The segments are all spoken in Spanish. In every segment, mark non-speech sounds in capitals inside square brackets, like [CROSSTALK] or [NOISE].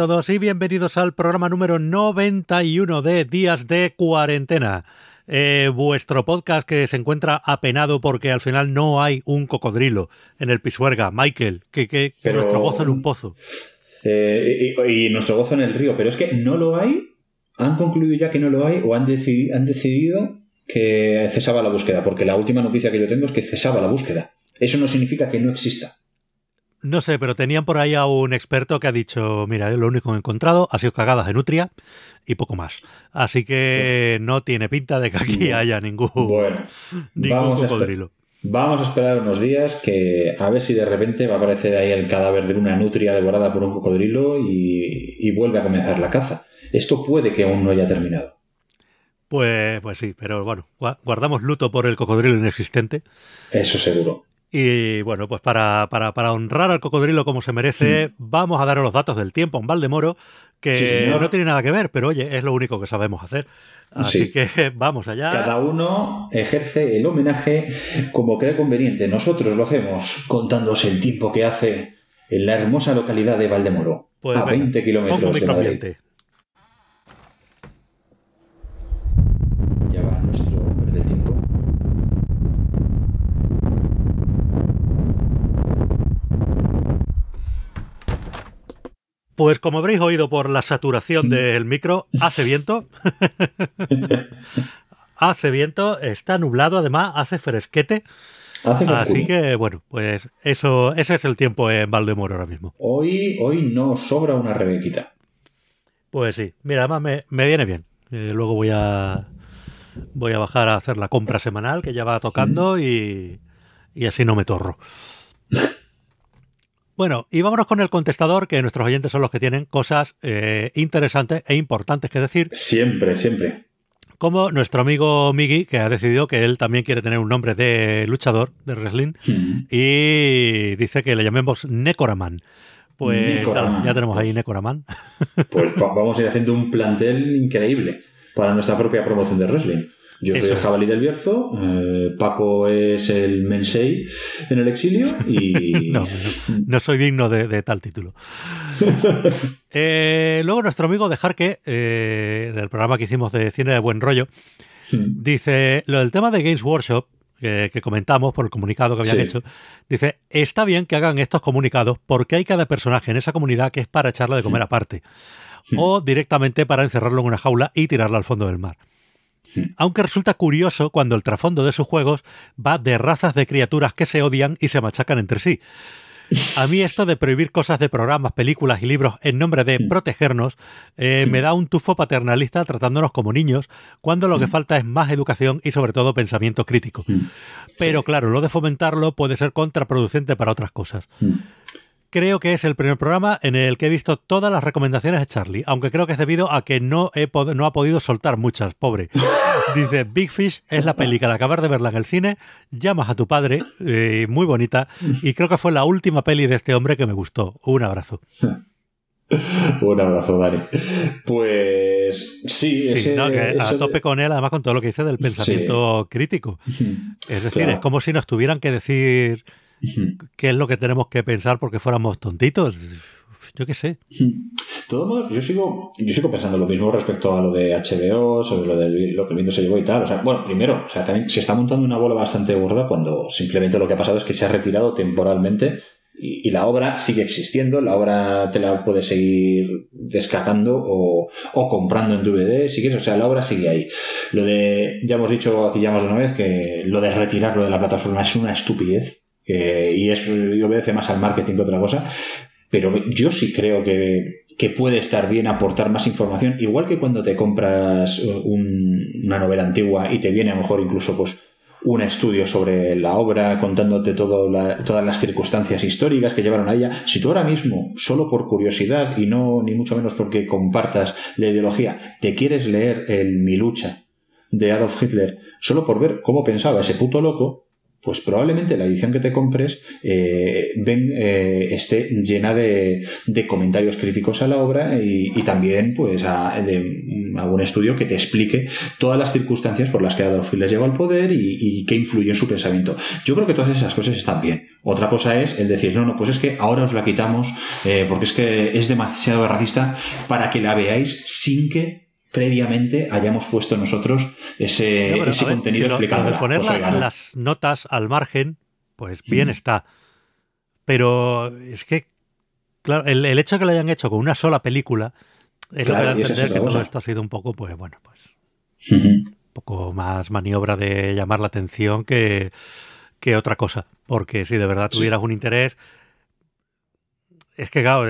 Todos y bienvenidos al programa número 91 de Días de Cuarentena. Eh, vuestro podcast que se encuentra apenado porque al final no hay un cocodrilo en el Pisuerga. Michael, que, que nuestro gozo en un pozo. Eh, y, y, nuestro gozo en el río, pero es que no lo hay. ¿Han concluido ya que no lo hay o han, decidi han decidido que cesaba la búsqueda? Porque la última noticia que yo tengo es que cesaba la búsqueda. Eso no significa que no exista. No sé, pero tenían por ahí a un experto que ha dicho, mira, lo único que he encontrado ha sido cagadas de nutria y poco más. Así que no tiene pinta de que aquí haya ningún, bueno, ningún vamos cocodrilo. A vamos a esperar unos días que a ver si de repente va a aparecer ahí el cadáver de una nutria devorada por un cocodrilo y, y vuelve a comenzar la caza. Esto puede que aún no haya terminado. Pues, pues sí, pero bueno, guardamos luto por el cocodrilo inexistente. Eso seguro. Y bueno, pues para, para, para, honrar al cocodrilo como se merece, vamos a dar los datos del tiempo en Valdemoro, que Sí, no tiene nada que ver, pero oye, es lo único que sabemos hacer. Así Sí. que [LAUGHS] vamos allá. Cada uno ejerce el homenaje como cree conveniente. Nosotros lo hacemos contándoos el tiempo que hace en la hermosa localidad de Valdemoro, Pues a venga, 20 kilómetros de Madrid. Ya va nuestro hombre de tiempo. Pues como habréis oído por la saturación del micro, hace viento. [LAUGHS] hace viento, está nublado, además hace fresquete. Hace Así que bueno, pues eso, ese es el tiempo en Valdemoro ahora mismo. Hoy, hoy no sobra una rebequita. Pues sí, mira, además me, me viene bien. Eh, luego voy a voy a bajar a hacer la compra semanal que ya va tocando y, y así no me torro. [LAUGHS] Bueno, y vámonos con el contestador, que nuestros oyentes son los que tienen cosas eh, interesantes e importantes que decir, Siempre, siempre. como nuestro amigo Miggy, que ha decidido que él también quiere tener un nombre de luchador de wrestling, Hmm. y dice que le llamemos Necoraman. Pues Necoraman. claro, ya tenemos ahí Necoraman. Pues va- vamos a ir haciendo un plantel increíble para nuestra propia promoción de wrestling. Yo soy el jabalí del Bierzo, eh, Paco es el Mensei en el exilio y... No, [LAUGHS] no, no soy digno de, de tal título. [LAUGHS] Eh, luego nuestro amigo de Jarque, eh, del programa que hicimos de cine de buen rollo, Hmm. dice, lo del tema de Games Workshop, que, comentamos por el comunicado que habían Sí. hecho, dice, está bien que hagan estos comunicados porque hay cada personaje en esa comunidad que es para echarle de comer aparte. O directamente para encerrarlo en una jaula y tirarlo al fondo del mar. Aunque resulta curioso cuando el trasfondo de sus juegos va de razas de criaturas que se odian y se machacan entre sí. A mí esto de prohibir cosas de programas, películas y libros en nombre de protegernos eh, me da un tufo paternalista tratándonos como niños, cuando lo que falta es más educación y sobre todo pensamiento crítico. Pero claro, lo de fomentarlo puede ser contraproducente para otras cosas. Creo que es el primer programa en el que he visto todas las recomendaciones de Charlie, aunque creo que es debido a que no, he pod- no ha podido soltar muchas, pobre. [LAUGHS] Dice, Big Fish es la peli que al acabar de verla en el cine, llamas a tu padre, eh, muy bonita, y creo que fue la última peli de este hombre que me gustó. Un abrazo. [LAUGHS] Un abrazo, Dani. Pues sí, Sí, ese, no, que a de- tope con él, además con todo lo que dice del pensamiento crítico. [LAUGHS] Es decir, Claro. es como si nos tuvieran que decir qué es lo que tenemos que pensar porque fuéramos tontitos. Yo qué sé. Yo sigo, yo sigo pensando lo mismo respecto a lo de HBO, sobre lo de lo que el viento se llevó y tal. O sea, bueno, primero, o sea, también se está montando una bola bastante gorda cuando simplemente lo que ha pasado es que se ha retirado temporalmente y, y la obra sigue existiendo. La obra te la puedes seguir descargando o, o comprando en DVD, si quieres. O sea, la obra sigue ahí. Lo de, ya hemos dicho aquí ya más de una vez que lo de retirarlo de la plataforma es una estupidez. Y, es, obedece más al marketing que otra cosa pero yo sí creo que, que puede estar bien aportar más información, igual que cuando te compras un- una novela antigua y te viene a lo mejor incluso pues un estudio sobre la obra, contándote la- todas las circunstancias históricas que llevaron a ella. Si tú ahora mismo, solo por curiosidad y no ni mucho menos porque compartas la ideología, te quieres leer el Mi lucha de Adolf Hitler, solo por ver cómo pensaba ese puto loco, pues probablemente la edición que te compres eh, eh, esté llena de, comentarios críticos a la obra y, también pues de algún estudio que te explique todas las circunstancias por las que Adolf Hitler llegó al poder y, qué influye en su pensamiento. Yo creo que todas esas cosas están bien. Otra cosa es el decir, no, no, pues es que ahora os la quitamos eh, porque es que es demasiado racista para que la veáis sin que previamente hayamos puesto nosotros ese, contenido explicado. poner pues las notas al margen, pues bien está. Pero es que, claro, el, hecho de que lo hayan hecho con una sola película es lo que da a entender que todo esto ha sido un poco, pues bueno, pues. Un poco más maniobra de llamar la atención que, que otra cosa. Porque si de verdad tuvieras un interés, es que, claro,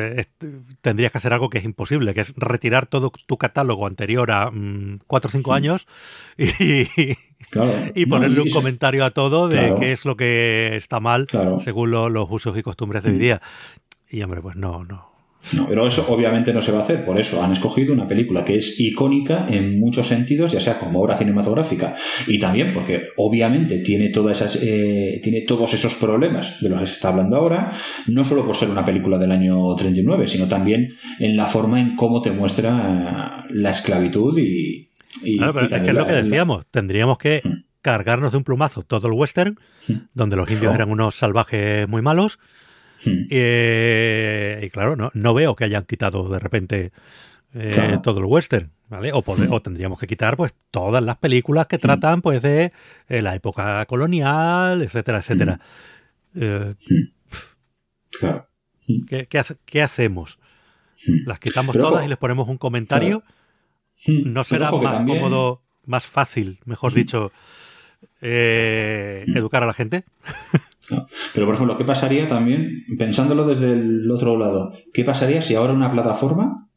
tendrías que hacer algo que es imposible, que es retirar todo tu catálogo anterior a 4 mm, o 5 años y, [LAUGHS] y ponerle un comentario a todo de qué es lo que está mal según los usos y costumbres de hoy mm. día. Y, hombre, pues no, no, no, pero eso obviamente no se va a hacer, por eso han escogido una película que es icónica en muchos sentidos, ya sea como obra cinematográfica y también porque obviamente tiene todas esas, eh, tiene todos esos problemas de los que se está hablando ahora, no solo por ser una película del año 39, sino también en la forma en cómo te muestra la esclavitud y, claro, es que es lo que decíamos, tendríamos que hmm. cargarnos de un plumazo todo el western, hmm. donde los indios eran unos salvajes muy malos Hmm. Eh, y claro, no, no, veo que hayan quitado de repente eh, todo el western, ¿vale? O, hmm. o, tendríamos que quitar pues todas las películas que hmm. tratan pues de eh, la época colonial, etcétera, etcétera. claro. ¿qué, qué, hacemos? ¿Las quitamos todas y les ponemos un comentario? ¿No será más cómodo, más fácil, mejor dicho, educar a la gente? [LAUGHS] Pero, por ejemplo, ¿qué pasaría también, pensándolo desde el otro lado, qué pasaría si ahora una plataforma,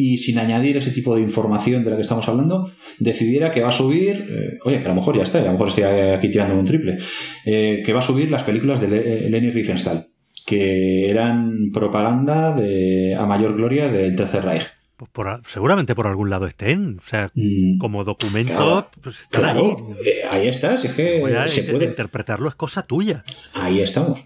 y sin añadir ese tipo de información de la que estamos hablando, decidiera que va a subir, eh, oye, que a lo mejor ya está, a lo mejor estoy aquí tirando un triple, eh, que va a subir las películas de Leni Riefenstahl, que eran propaganda de, a mayor gloria del Tercer Reich. Pues seguramente por algún lado estén. O sea, mm, como documento, pues claro, eh, ahí. estás. Es que se puede. Interpretarlo es cosa tuya. Ahí estamos.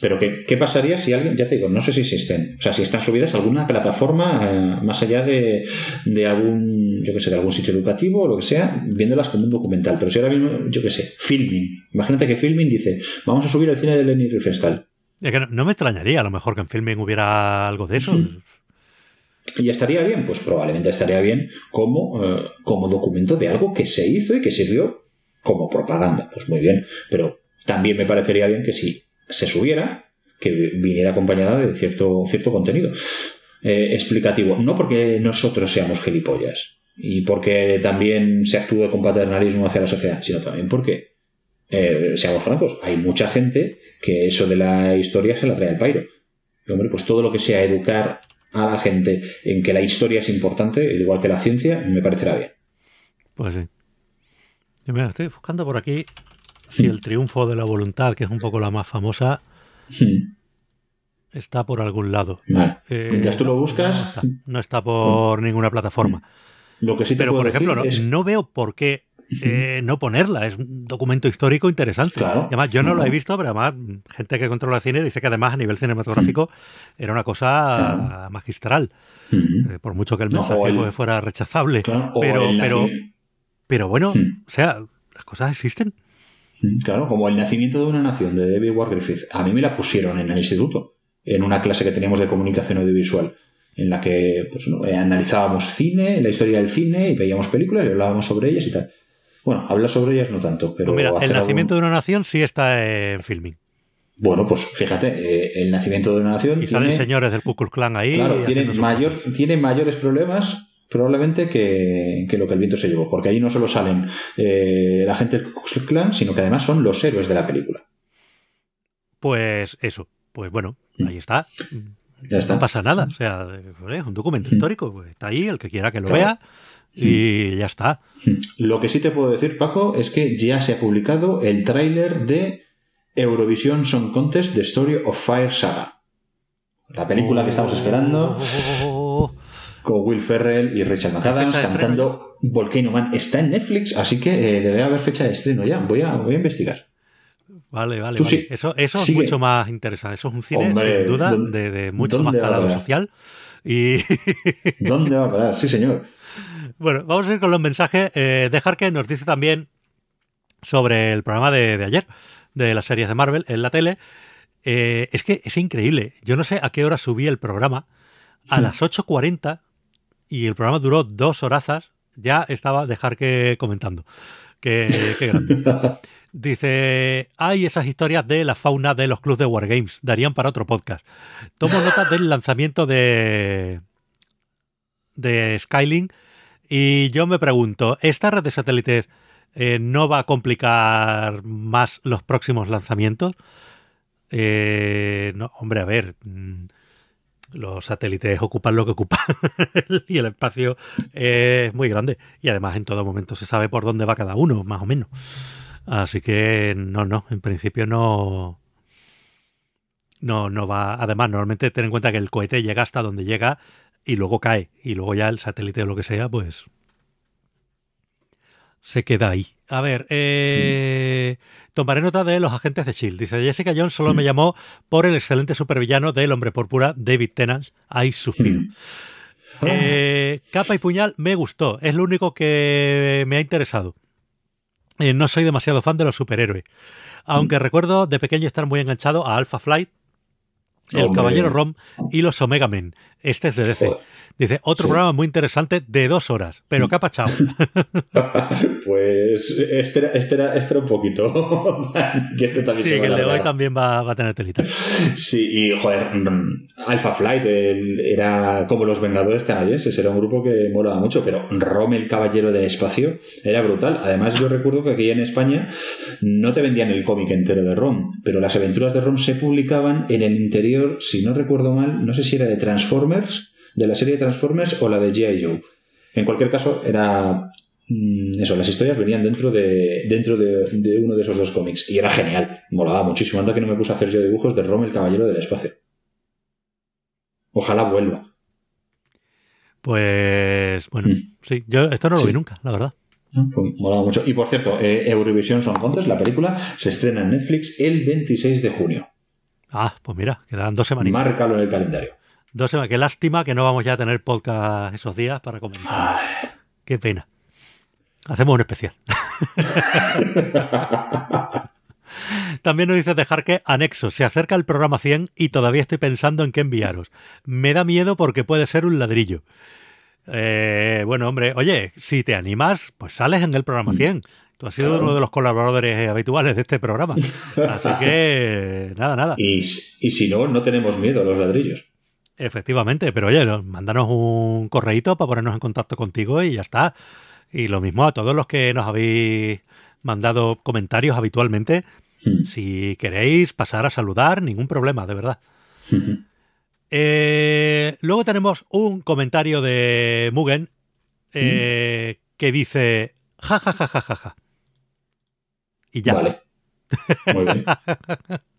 Pero ¿qué, ¿qué, pasaría si alguien, ya te digo, no sé si existen, o sea, si están subidas a alguna plataforma eh, más allá de, de, algún, yo que sé, de algún sitio educativo o lo que sea, viéndolas como un documental. Pero si ahora mismo, yo que sé, Filming. Imagínate que Filming dice, vamos a subir el cine de Lenny Riefenstahl. Es que no, me extrañaría a lo mejor que en Filming hubiera algo de eso. [LAUGHS] ¿Y estaría bien? Pues probablemente estaría bien como, eh, como documento de algo que se hizo y que sirvió como propaganda. Pues muy bien. Pero también me parecería bien que si se subiera, que viniera acompañada de cierto, cierto contenido eh, explicativo. No porque nosotros seamos gilipollas y porque también se actúe con paternalismo hacia la sociedad, sino también porque, eh, seamos francos, hay mucha gente que eso de la historia se la trae al pairo. Hombre, pues todo lo que sea educar a la gente en que la historia es importante, igual que la ciencia, me parecerá bien. Pues sí. Yo mira, estoy buscando por aquí si el triunfo de la voluntad, que es un poco la más famosa, está por algún lado. Eh, Mientras tú lo buscas. No está, por ninguna plataforma. Lo que sí Pero, por ejemplo, no, veo por qué eh, no ponerla. Es un documento histórico interesante. además, yo no lo he visto, pero además, gente que controla cine dice que además a nivel cinematográfico era una cosa magistral. Eh, por mucho que el mensaje pues, fuera rechazable. pero, pero, pero bueno, o sea, las cosas existen. Claro, como el nacimiento de una nación de David Ward Griffith. A mí me la pusieron en el instituto, en una clase que teníamos de comunicación audiovisual en la que pues, analizábamos cine, la historia del cine y veíamos películas y hablábamos sobre ellas y tal. Bueno, hablar sobre ellas no tanto, pero... Pues mira, el nacimiento de una nación sí está en filming. Bueno, pues fíjate, eh, el nacimiento de una nación... Y salen señores del Ku Klux Klan ahí. Claro, tienen, mayor, mayores problemas probablemente que, lo que el viento se llevó, porque ahí no solo salen eh, la gente del Ku Klux Klan, sino que además son los héroes de la película. Pues eso, pues bueno, mm. ahí está. Ya está. No pasa nada, o sea, es un documento mm. histórico, pues está ahí, el que quiera que lo vea y ya está. Lo que sí te puedo decir, Paco, es que ya se ha publicado el tráiler de Eurovision Song Contest The Story of Fire Saga. La película que estamos esperando. Con Will Ferrell y Richard McAdams cantando Volcano Man. Está en Netflix, así que eh, debe haber fecha de estreno ya. Voy a, voy a investigar. Vale, vale, vale. Eso, eso es mucho más interesante. Eso es un cine, sin duda, de, mucho más calado social. Y... ¿Dónde va a parar? Sí, señor. Bueno, vamos a ir con los mensajes. Eh, dejar que nos dice también sobre el programa de, ayer, de las series de Marvel en la tele. Eh, es que es increíble. Yo no sé a qué hora subí el programa. A las 8.40 y el programa duró dos horazas. Ya estaba dejar que comentando. Qué, qué grande. [LAUGHS] Dice, hay esas historias de la fauna de los clubes de Wargames, darían para otro podcast. Tomo nota del lanzamiento de, de Skylink y yo me pregunto, ¿esta red de satélites eh, no va a complicar más los próximos lanzamientos? Eh, no, hombre, a ver, mm, los satélites ocupan lo que ocupan [LAUGHS] y el espacio es muy grande y además en todo momento se sabe por dónde va cada uno, más o menos. Así que no, no, en principio no. No, no va. Además, normalmente ten en cuenta que el cohete llega hasta donde llega y luego cae. Y luego ya el satélite o lo que sea, pues. Se queda ahí. A ver, eh, tomaré nota de los agentes de Shield. Dice Jessica Jones solo me [LAUGHS] llamó por el excelente supervillano del hombre púrpura, David Tennant. Hay sufrido. Eh, capa y puñal me gustó. Es lo único que me ha interesado. Eh, no soy demasiado fan de los superhéroes. Aunque mm. recuerdo de pequeño estar muy enganchado a Alpha Flight, El Caballero Rom y los Omega Men. Este es de DC. Dice, otro programa muy interesante de dos horas, pero ¿qué ha pachado? [LAUGHS] pues espera, espera, espera un poquito. [LAUGHS] que este también sí, que el de hoy también va, a tener telita. Sí, y joder, mm, Alpha Flight era como los Vengadores canadienses, era un grupo que molaba mucho, pero Rom, el Caballero del Espacio, era brutal. Además, yo recuerdo que aquí en España no te vendían el cómic entero de Rom, pero las aventuras de Rom se publicaban en el interior, si no recuerdo mal, no sé si era de Transformers de la serie de Transformers o la de G.I. Joe. En cualquier caso, era. Mm, eso, las historias venían dentro de, dentro de, uno de esos dos cómics. Y era genial. Molaba muchísimo. Anda que no me puse a hacer yo dibujos de Rom, el Caballero del Espacio. Ojalá vuelva. Pues. Bueno, hmm. sí. Yo esto no lo vi nunca, la verdad. Pues, molaba mucho. Y por cierto, eh, Eurovision Song Contest, la película, se estrena en Netflix el 26 de junio. Ah, pues mira, quedan dos semanas. Márcalo en el calendario. Dos semanas. Qué lástima que no vamos ya a tener podcast esos días para comentar. Qué pena. Hacemos un especial. [LAUGHS] También nos dice dejar que anexo. Se acerca el programa 100 y todavía estoy pensando en qué enviaros. Me da miedo porque puede ser un ladrillo. Eh, bueno, hombre, oye, si te animas, pues sales en el programa 100. Tú has sido uno de los colaboradores habituales de este programa. [LAUGHS] Así que, nada, nada. Y, y si no, no tenemos miedo a los ladrillos. Efectivamente, pero oye, mándanos un correíto para ponernos en contacto contigo y ya está. Y lo mismo a todos los que nos habéis mandado comentarios habitualmente. Hmm. Si queréis pasar a saludar, ningún problema, de verdad. [LAUGHS] Eh, luego tenemos un comentario de Mugen eh, que dice ja ja ja ja ja ja. Y ya. Vale. Muy bien. [LAUGHS]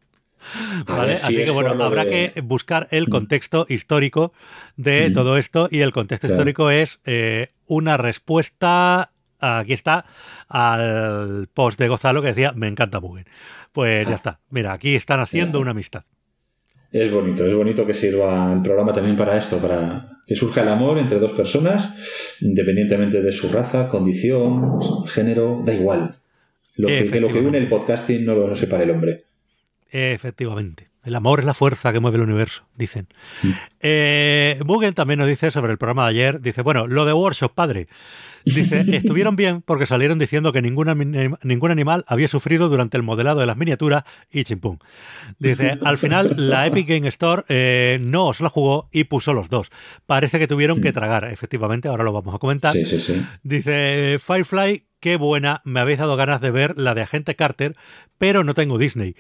Así que bueno, habrá que buscar el mm. contexto histórico de mm. todo esto y el contexto histórico es eh, una respuesta, aquí está, al post de Gonzalo que decía, me encanta muy bien. Pues ya [LAUGHS] está, mira, aquí están haciendo una amistad. Es bonito, es bonito que sirva el programa también para esto, para que surja el amor entre dos personas, independientemente de su raza, condición, género, da igual. Lo que, lo que une el podcasting no lo separa el hombre. Efectivamente. El amor es la fuerza que mueve el universo, dicen. Eh, también nos dice sobre el programa de ayer, dice, bueno, lo de Workshop, padre. Dice, [LAUGHS] estuvieron bien porque salieron diciendo que ningún, ningún animal había sufrido durante el modelado de las miniaturas y chimpum. Dice, al final la Epic Game Store eh, no os la jugó y puso los dos. Parece que tuvieron que tragar, efectivamente, ahora lo vamos a comentar. Sí, sí, sí. Dice, Firefly, qué buena, me habéis dado ganas de ver la de Agente Carter, pero no tengo Disney.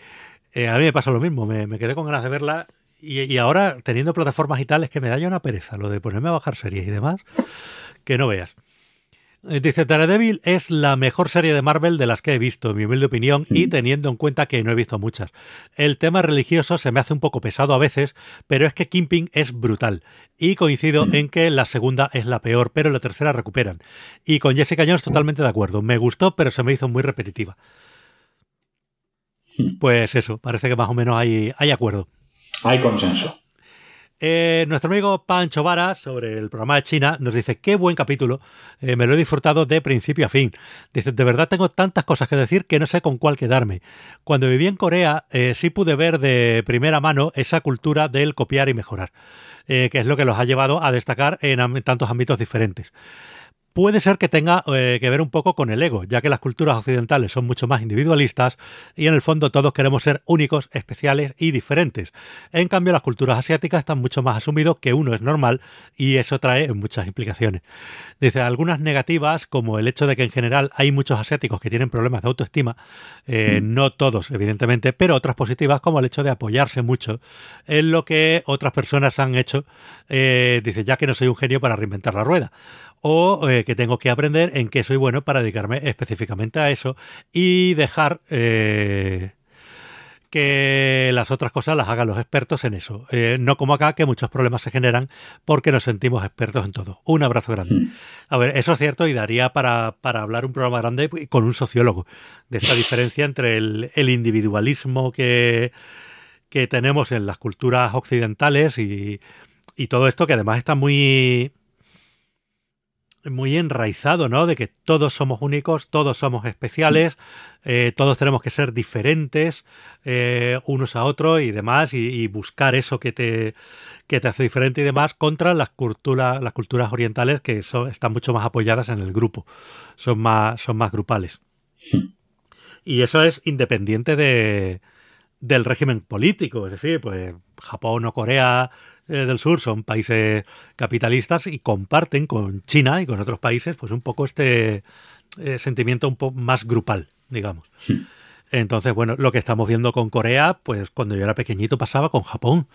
Eh, a mí me pasa lo mismo, me, quedé con ganas de verla y, ahora teniendo plataformas y tal es que me da ya una pereza lo de ponerme a bajar series y demás, que no veas. Eh, dice, Daredevil es la mejor serie de Marvel de las que he visto, en mi humilde opinión, y teniendo en cuenta que no he visto muchas. El tema religioso se me hace un poco pesado a veces, pero es que Kimping es brutal. Y coincido en que la segunda es la peor, pero la tercera recuperan. Y con Jessica Jones totalmente de acuerdo. Me gustó, pero se me hizo muy repetitiva. Pues eso, parece que más o menos hay, hay acuerdo. Hay consenso. Eh, nuestro amigo Pancho Vara, sobre el programa de China, nos dice, qué buen capítulo, eh, me lo he disfrutado de principio a fin. Dice, de verdad tengo tantas cosas que decir que no sé con cuál quedarme. Cuando viví en Corea, eh, sí pude ver de primera mano esa cultura del copiar y mejorar, que es lo que los ha llevado a destacar en tantos ámbitos diferentes puede ser que tenga eh, que ver un poco con el ego, ya que las culturas occidentales son mucho más individualistas y en el fondo todos queremos ser únicos, especiales y diferentes. En cambio, las culturas asiáticas están mucho más asumido que uno es normal y eso trae muchas implicaciones. Dice, algunas negativas, como el hecho de que en general hay muchos asiáticos que tienen problemas de autoestima, eh, mm. no todos, evidentemente, pero otras positivas, como el hecho de apoyarse mucho en lo que otras personas han hecho, eh, dice, ya que no soy un genio para reinventar la rueda o eh, que tengo que aprender en qué soy bueno para dedicarme específicamente a eso y dejar eh, que las otras cosas las hagan los expertos en eso. Eh, no como acá, que muchos problemas se generan porque nos sentimos expertos en todo. Un abrazo grande. Hmm. A ver, eso es cierto y daría para, hablar un programa grande con un sociólogo de esta diferencia entre el, individualismo que, que tenemos en las culturas occidentales y, y todo esto que además está muy muy enraizado, ¿no? De que todos somos únicos, todos somos especiales, eh, todos tenemos que ser diferentes eh, unos a otros y demás, y, buscar eso que te, que te hace diferente y demás contra las culturas, las culturas orientales que son, están mucho más apoyadas en el grupo, son más, son más grupales. Y eso es independiente de, del régimen político, es decir, pues Japón o Corea eh, del Sur son países capitalistas y comparten con China y con otros países pues un poco este eh, sentimiento un poco más grupal, digamos. Entonces, bueno, lo que estamos viendo con Corea, pues cuando yo era pequeñito pasaba con Japón.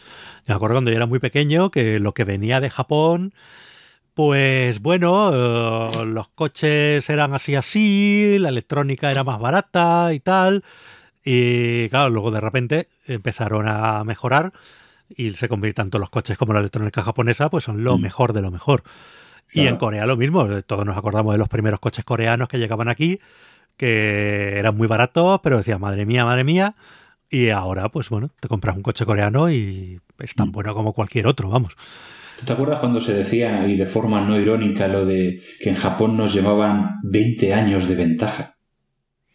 me acuerdo cuando yo era muy pequeño que lo que venía de Japón, pues bueno, eh, los coches eran así así, la electrónica era más barata y tal. Y claro, luego de repente empezaron a mejorar y se convierte tanto los coches como la electrónica japonesa, pues son lo mm. mejor de lo mejor. Y en Corea lo mismo, todos nos acordamos de los primeros coches coreanos que llegaban aquí, que eran muy baratos, pero decía, madre mía, madre mía. Y ahora, pues bueno, te compras un coche coreano y es tan mm. bueno como cualquier otro, vamos. ¿Tú te acuerdas cuando se decía, y de forma no irónica, lo de que en Japón nos llevaban 20 años de ventaja?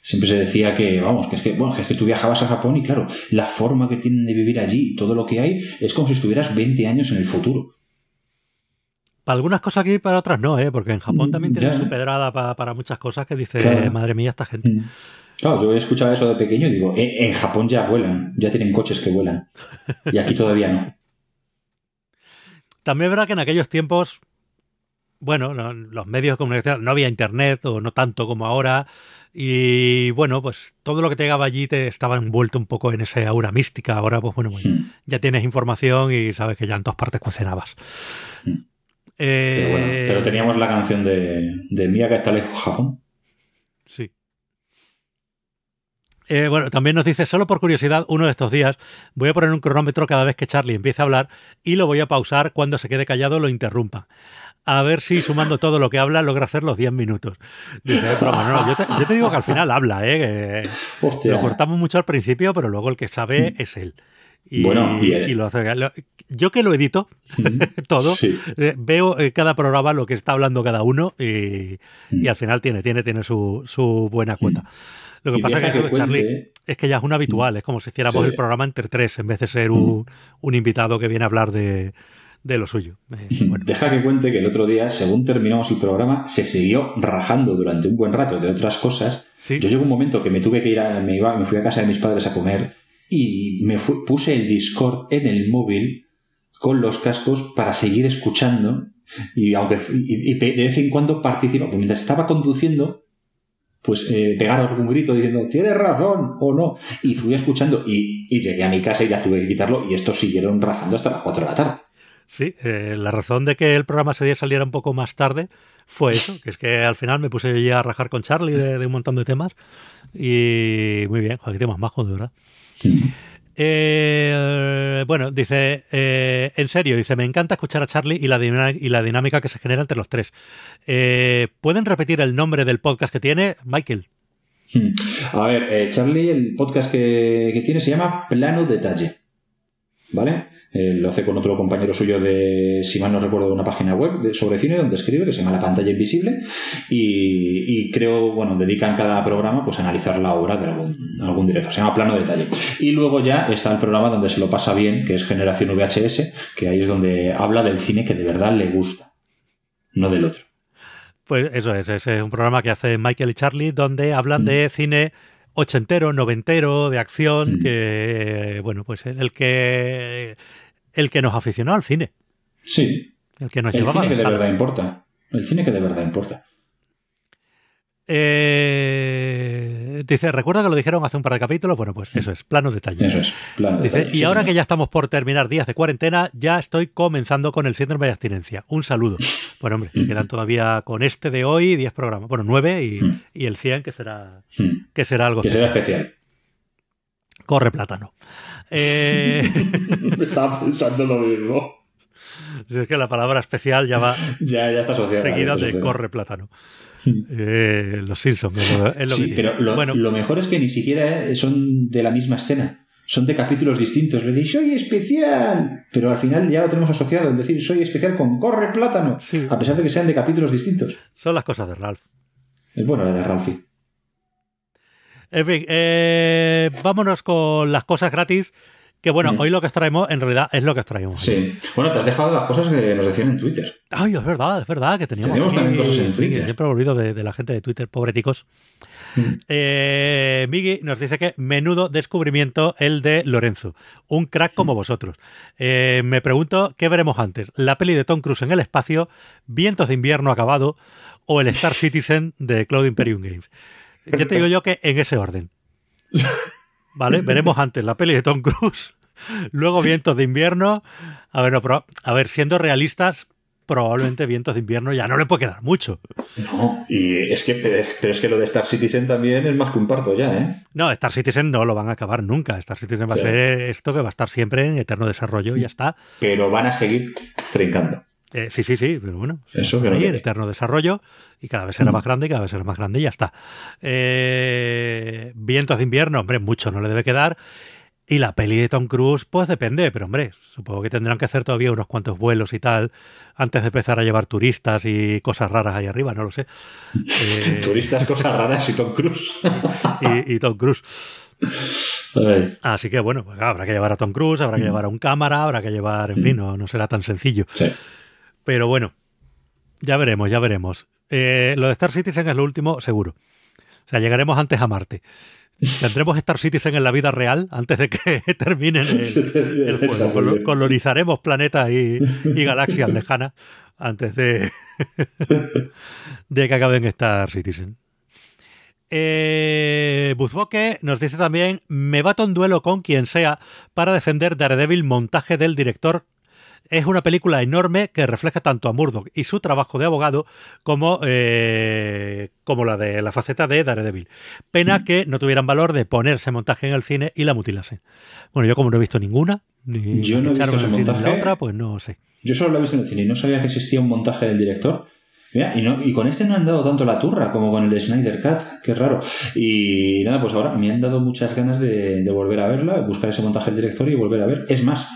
Siempre se decía que, vamos, que es que, bueno, que es que tú viajabas a Japón y claro, la forma que tienen de vivir allí, todo lo que hay, es como si estuvieras 20 años en el futuro. Para algunas cosas aquí y para otras no, ¿eh? porque en Japón mm, también tienen su pedrada para, muchas cosas que dice, madre mía, esta gente. Mm. Claro, yo he escuchado eso de pequeño y digo, en, en Japón ya vuelan, ya tienen coches que vuelan. Y aquí todavía no. También es verdad que en aquellos tiempos, bueno, los medios de comunicación, no había internet o no tanto como ahora. Y bueno, pues todo lo que te llegaba allí te estaba envuelto un poco en esa aura mística. Ahora, pues bueno, hmm. ya tienes información y sabes que ya en todas partes cocinabas. Hmm. Eh, pero, teníamos la canción de, de Mía que está lejos Japón. Sí. Eh, bueno, también nos dice, solo por curiosidad, uno de estos días voy a poner un cronómetro cada vez que Charlie empiece a hablar y lo voy a pausar cuando se quede callado lo interrumpa a ver si sumando todo lo que habla logra hacer los 10 minutos. Dice, no, yo, te, digo que al final habla, ¿eh? lo cortamos mucho al principio, pero luego el que sabe mm. es él. Y, bueno, y, lo hace. yo que lo edito mm. [LAUGHS] todo, eh, veo en cada programa lo que está hablando cada uno y, mm. al final tiene, tiene, tiene su, su buena cuota. Lo que pasa es que, Charlie, es que ya es un habitual, es como si hiciéramos el programa entre tres en vez de ser un, un invitado que viene a hablar de, de lo suyo. Eh, [LAUGHS] Deja que cuente que el otro día, según terminamos el programa, se siguió rajando durante un buen rato de otras cosas. Yo llegó un momento que me tuve que ir a, me iba, me fui a casa de mis padres a comer y me puse el Discord en el móvil con los cascos para seguir escuchando y aunque de vez en cuando participa, porque mientras estaba conduciendo, pues eh, pegar algún grito diciendo tienes razón o no y fui escuchando y, y, llegué a mi casa y ya tuve que quitarlo y estos siguieron rajando hasta las 4 de la tarde. Sí, eh, la razón de que el programa ese día saliera un poco más tarde fue eso, que es que al final me puse ya a rajar con Charlie de, un montón de temas y muy bien, aquí temas majos, de verdad. Eh, bueno, dice, eh, en serio, dice, me encanta escuchar a Charlie y la, dinámica que se genera entre los tres. ¿Pueden repetir el nombre del podcast que tiene? Michael. A ver, Charlie, el podcast que tiene se llama Plano Detalle. ¿Vale? Eh, lo hace con otro compañero suyo de, si mal no recuerdo, de una página web de, sobre cine donde escribe, que se llama La pantalla invisible, y, creo, bueno, dedican cada programa pues a analizar la obra de algún, algún director, se llama Plano Detalle. Y luego ya está el programa donde se lo pasa bien, que es Generación VHS, que ahí es donde habla del cine que de verdad le gusta, no del otro. Pues eso es, ese es un programa que hace Michael y Charlie, donde hablan de mm. cine ochentero, noventero, de acción, mm. que, bueno, pues el que el que nos aficionó al cine. Sí. El que nos el cine que de verdad importa. El cine que de verdad importa. Eh, dice, recuerda que lo dijeron hace un par de capítulos. Bueno, pues eso es, plano detalle. Eso es, plano dice, Y ahora que ya estamos por terminar días de cuarentena, ya estoy comenzando con el síndrome de abstinencia. Un saludo. [LAUGHS] Bueno, hombre, quedan todavía con este de hoy 10 programas. Bueno, 9 y, hmm. y, el 100 que será, hmm. que será algo. Que será especial. Corre plátano. Eh... [LAUGHS] Estaba pensando lo mismo. Es que la palabra especial ya va [LAUGHS] ya, ya está asociada, seguida de corre plátano. [LAUGHS] Eh, los Simpsons. sí, pero lo, mejor es que ni siquiera son de la misma escena. Son de capítulos distintos. Le dice, soy especial. Pero al final ya lo tenemos asociado en decir, soy especial con corre plátano. A pesar de que sean de capítulos distintos. Son las cosas de Ralph. Es bueno la de Ralphie. En fin, eh, vámonos con las cosas gratis. Que bueno, mm. hoy lo que os traemos en realidad es lo que os traemos. Sí. Bueno, te has dejado las cosas que nos decían en Twitter. Ay, es verdad, es verdad que teníamos. Teníamos también cosas en Twitter. siempre he olvidado de, la gente de Twitter, pobreticos. Mm. Eh, nos dice que menudo descubrimiento el de Lorenzo. Un crack como mm. vosotros. Eh, me pregunto, ¿qué veremos antes? ¿La peli de Tom Cruise en el espacio, Vientos de invierno acabado o el Star Citizen de Cloud Imperium Games? Ya te digo yo que en ese orden. ¿Vale? Veremos antes la peli de Tom Cruise, luego Vientos de invierno. A ver, a ver, siendo realistas, probablemente Vientos de invierno ya no le puede quedar mucho. No, y es que, pero es que lo de Star Citizen también es más que un parto ya, ¿eh? No, Star Citizen no lo van a acabar nunca. Star Citizen va a ser esto que va a estar siempre en eterno desarrollo y ya está. Pero van a seguir trincando. Eh, sí, sí, sí, pero bueno, eso que ahí, el eterno desarrollo y cada vez será mm. más grande y cada vez será más grande y ya está. Eh, vientos de invierno, hombre, mucho no le debe quedar. Y la peli de Tom Cruise, pues depende, pero hombre, supongo que tendrán que hacer todavía unos cuantos vuelos y tal antes de empezar a llevar turistas y cosas raras ahí arriba, no lo sé. [LAUGHS] Eh, turistas, cosas raras y Tom Cruise. [LAUGHS] y, Tom Cruise. Así que bueno, pues habrá que llevar a Tom Cruise, habrá que mm. llevar a un cámara, habrá que llevar, en fin, no, no será tan sencillo. Sí. Pero bueno, ya veremos, ya veremos. Eh, lo de Star Citizen es lo último, seguro. O sea, llegaremos antes a Marte. Tendremos Star Citizen en la vida real antes de que [LAUGHS] termine el, juego. colonizaremos planetas y, galaxias lejanas antes de, [LAUGHS] de que acaben Star Citizen. Eh, Buzboque nos dice también: Me bato en duelo con quien sea para defender Daredevil montaje del director es una película enorme que refleja tanto a Murdoch y su trabajo de abogado como, eh, como la de la faceta de Daredevil. Pena que no tuvieran valor de ponerse montaje en el cine y la mutilasen. Bueno, yo como no he visto ninguna, ni yo no he visto ese montaje. la otra, pues no sé. Yo solo lo he visto en el cine y no sabía que existía un montaje del director. y, no, y con este no han dado tanto la turra como con el Snyder Cut, qué raro. Y nada, pues ahora me han dado muchas ganas de, de volver a verla, buscar ese montaje del director y volver a ver. Es más,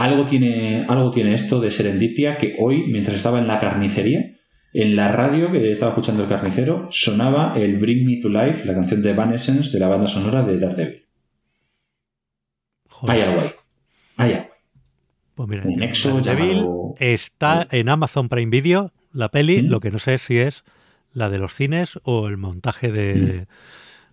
algo tiene, algo tiene esto de serendipia que hoy, mientras estaba en la carnicería, en la radio que estaba escuchando el carnicero, sonaba el Bring Me to Life, la canción de Essence de la banda sonora de Daredevil. Hay algo ahí. Hay algo Pues mira, Un nexo Daredevil está en Amazon Prime Video, la peli, lo que no sé si es la de los cines o el montaje de,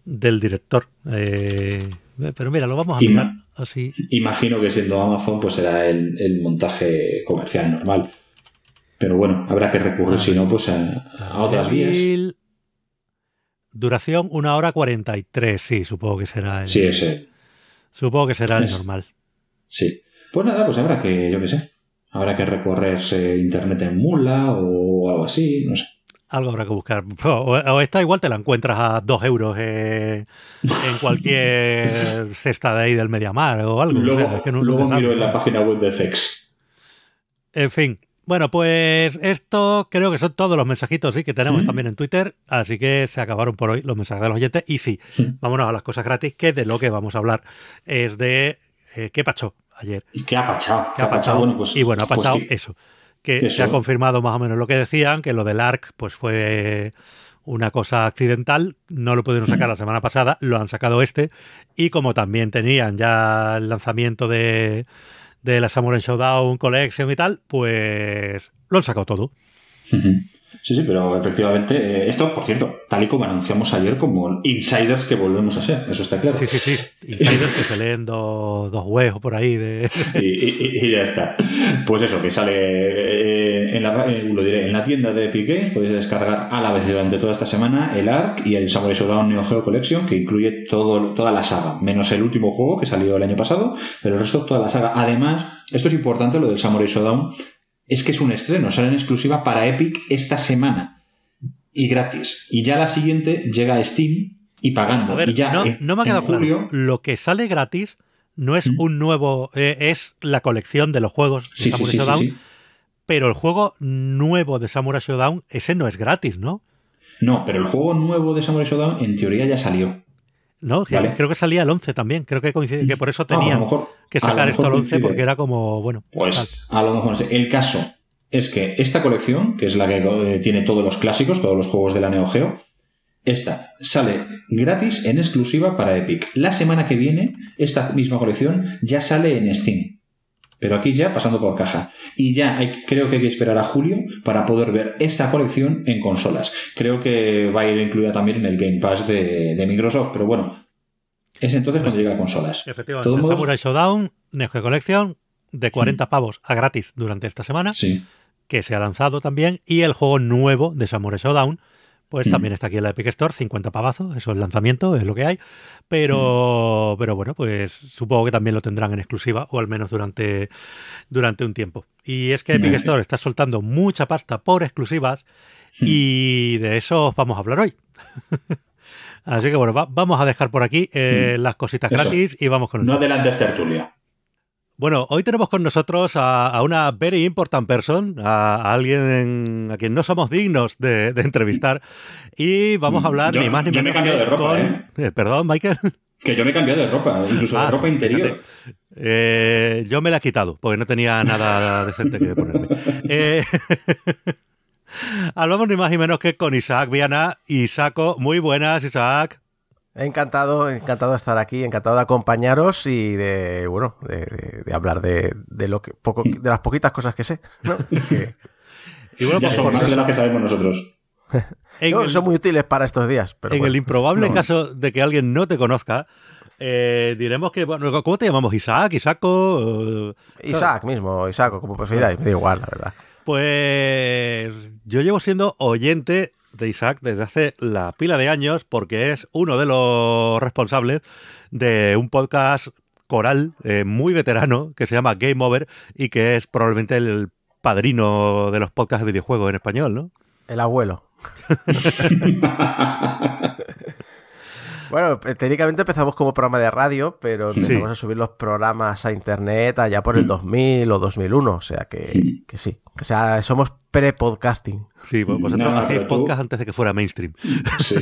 del director. Eh, pero mira, lo vamos a mirar así. Imagino que siendo Amazon, pues será el, montaje comercial normal. Pero bueno, habrá que recurrir, si no, pues a, otras vías. Duración una hora 43, sí, supongo que será el. Sí, ese. Supongo que será el normal. Sí. Pues nada, pues habrá que, yo qué sé, habrá que recorrerse internet en mula o algo así, no sé. Algo habrá que buscar. O, esta igual te la encuentras a dos euros eh, en [LAUGHS] cualquier cesta de ahí del Mediamar o algo. Luego, o sea, que no, luego miro en la página web de FX. En fin, Bueno, pues esto creo que son todos los mensajitos ¿sí? que tenemos también en Twitter, así que se acabaron por hoy los mensajes de los oyentes. Y sí, vámonos a las cosas gratis, que de lo que vamos a hablar es de eh, qué pachó ayer. ¿Y qué ha pachado? ¿Qué ha pachado? Bueno, pues, y bueno, ha pues pachado eso. Que se ha confirmado más o menos lo que decían, que lo del ARC pues fue una cosa accidental, no lo pudieron sacar la semana pasada, lo han sacado este, y como también tenían ya el lanzamiento de de la Samurai Showdown Collection y tal, pues lo han sacado todo. Sí, sí, pero efectivamente, eh, esto, por cierto, tal y como anunciamos ayer, como insiders que volvemos a ser, eso está claro. Sí, sí, sí. Insiders que se leen dos, huevos por ahí. De... [LAUGHS] y, ya está. Pues eso, que sale eh, en, la, eh, lo diré, en la tienda de Epic Games, podéis descargar a la vez durante toda esta semana el ARC y el Samurai Showdown Neo Geo Collection, que incluye todo, toda la saga, menos el último juego que salió el año pasado, pero el resto toda la saga. Además, esto es importante, lo del Samurai Showdown, es que es un estreno, sale en exclusiva para Epic esta semana y gratis. Y ya la siguiente llega a Steam y pagando. y ya no, me ha quedado claro. Lo que sale gratis no es un nuevo, eh, es la colección de los juegos de Samurai Showdown. pero el juego nuevo de Samurai Showdown, ese no es gratis, ¿no? No, pero el juego nuevo de Samurai Showdown en teoría ya salió. No, creo que salía el 11 también. Creo que coincide que por eso tenían que sacar esto al 11 porque era como, bueno. Pues a lo mejor el caso es que esta colección, que es la que eh, tiene todos los clásicos, todos los juegos de la Neo Geo, esta sale gratis en exclusiva para Epic. La semana que viene, esta misma colección ya sale en Steam. Pero aquí ya pasando por caja. Y ya hay, creo que hay que esperar a julio para poder ver esta colección en consolas. Creo que va a ir incluida también en el Game Pass de, Microsoft, pero bueno, es entonces cuando llega a consolas. Efectivamente, modos... Samurai Showdown, Neo Collection, de 40 pavos a gratis durante esta semana, sí. que se ha lanzado también, y el juego nuevo de Samurai Showdown, pues también está aquí en la Epic Store, 50 pavazos, eso es el lanzamiento, es lo que hay. Pero, pero bueno, pues supongo que también lo tendrán en exclusiva, o al menos durante, durante un tiempo. Y es que Epic Store está soltando mucha pasta por exclusivas, y de eso vamos a hablar hoy. [LAUGHS] Así que bueno, vamos a dejar por aquí eh, las cositas gratis y vamos con No adelantes tertulia. Bueno, hoy tenemos con nosotros a, una very important person, a, alguien a quien no somos dignos de, entrevistar. Y vamos a hablar ni más ni menos. Yo me he cambiado de ropa, ¿eh? ¿eh? Perdón, Michael. Que yo me he cambiado de ropa, incluso de ah, ropa interior. Eh, yo me la he quitado, porque no tenía nada decente que ponerme. Eh, [LAUGHS] hablamos ni más ni menos que con Isaac Viana. Isaco, muy buenas, Isaac. Encantado, encantado de estar aquí, encantado de acompañaros y de, bueno, de, hablar de, lo que poco, de las poquitas cosas que sé, ¿no? [LAUGHS] y bueno, pues, son más de las que sabemos nosotros. [LAUGHS] son muy útiles para estos días. Pero en el improbable caso de que alguien no te conozca, eh, diremos que, bueno, ¿cómo te llamamos? ¿Isaac? ¿Isaco? Isaac mismo, Isaco, como prefiráis, me da igual, la verdad. Pues yo llevo siendo oyente de Isaac desde hace la pila de años porque es uno de los responsables de un podcast coral eh, muy veterano que se llama Game Over y que es probablemente el padrino de los podcasts de videojuegos en español, ¿no? El abuelo. [LAUGHS] Bueno, eh, técnicamente empezamos como programa de radio, pero empezamos a subir los programas a internet allá por el 2000 o 2001, o sea que, que sí, o sea, somos pre-podcasting. Sí, pues vosotros hacéis podcast antes de que fuera mainstream. [LAUGHS] Sí.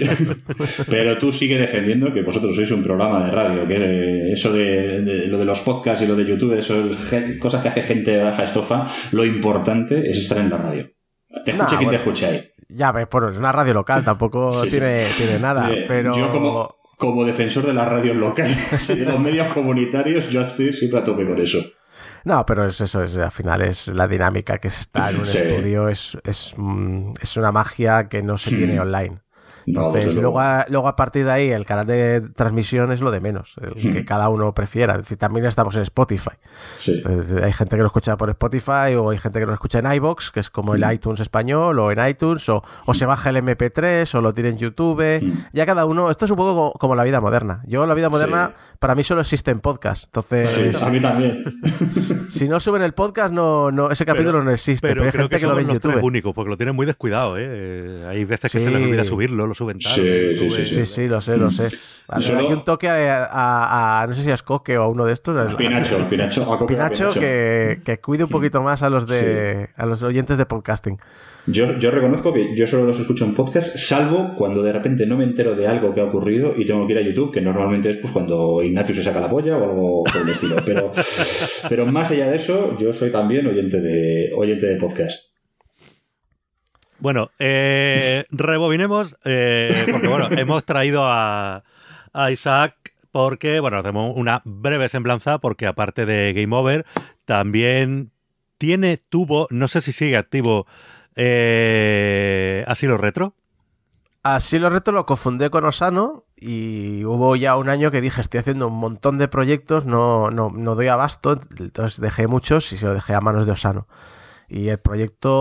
Pero tú sigue defendiendo que vosotros sois un programa de radio, que eso de, lo de los podcasts y lo de YouTube, eso es cosas que hace gente baja estofa. Lo importante es estar en la radio. Te escuche quien te escuche ahí. Ya ves, bueno, es una radio local, tampoco [LAUGHS] tiene, tiene nada, pero... Yo como, como defensor de las radios locales [LAUGHS] y de los medios comunitarios, yo estoy siempre a tope con eso. No, pero es eso, es, al final es la dinámica que se está en un estudio, es, es, mm, es, una magia que no se tiene online. Entonces, luego, a, luego a partir de ahí, el canal de transmisión es lo de menos, el que cada uno prefiera. Es decir, también estamos en Spotify. hay gente que lo escucha por Spotify o hay gente que lo escucha en iBox, que es como el iTunes español, o en iTunes, o, o, se baja el MP3, o lo tiene en YouTube. Ya cada uno, esto es un poco como, la vida moderna. Yo, la vida moderna, para mí solo existe en podcast. Entonces, a mí también. Si no suben el podcast, no, no ese capítulo no existe. Pero, hay gente que, lo ve en YouTube. único, porque lo tienen muy descuidado. ¿eh? Hay veces que se les olvida subirlo suben tal. Sí, sí, sí, sí, sí, lo sé, lo sé. [CLEARS THROAT] Vale, aquí un toque a, no sé si a Escoque o a uno de estos. A Pinacho, a Pinacho, a Pinacho, que, que, cuide un poquito más a los de a los oyentes de podcasting. Yo, yo reconozco que yo solo los escucho en podcast, salvo cuando de repente no me entero de algo que ha ocurrido y tengo que ir a YouTube, que normalmente es pues cuando Ignatius se saca la polla o algo por el estilo. Pero, [LAUGHS] pero más allá de eso, yo soy también oyente de, oyente de podcast. Bueno, eh, [LAUGHS] rebobinemos, eh, porque bueno, hemos traído a, a Isaac porque, bueno, hacemos una breve semblanza, porque aparte de Game Over, también tiene, tuvo, no sé si sigue activo, eh, Asilo Retro. Asilo Retro lo confundí con Osano y hubo ya un año que dije, estoy haciendo un montón de proyectos, no, no, no doy abasto, entonces dejé muchos y se lo dejé a manos de Osano. Y el proyecto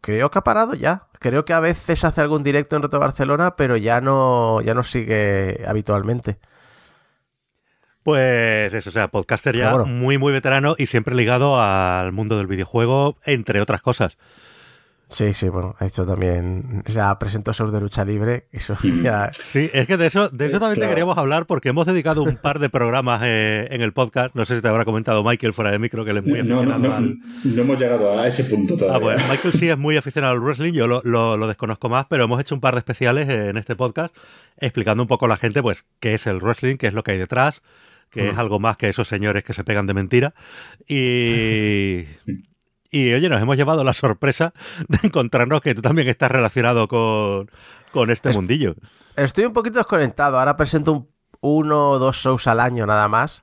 creo que ha parado ya. Creo que a veces hace algún directo en Reto Barcelona, pero ya no, ya no sigue habitualmente. Pues eso, o sea, podcaster ya muy, muy veterano y siempre ligado al mundo del videojuego, entre otras cosas. Sí, sí, bueno, ha hecho también, o sea, presentó shows de lucha libre. Eso Sí, es que de eso, de eso también te queríamos hablar porque hemos dedicado un par de programas eh, en el podcast. No sé si te habrá comentado Michael fuera de micro, que él es muy aficionado no, al... No hemos llegado a ese punto todavía. Ah, pues Michael sí es muy aficionado al wrestling, yo lo, lo, desconozco más, pero hemos hecho un par de especiales en este podcast explicando un poco a la gente, pues, qué es el wrestling, qué es lo que hay detrás, que es algo más que esos señores que se pegan de mentira. Y... [LAUGHS] Y oye, nos hemos llevado la sorpresa de encontrarnos que tú también estás relacionado con, este mundillo. Estoy un poquito desconectado. Ahora presento uno o dos shows al año nada más.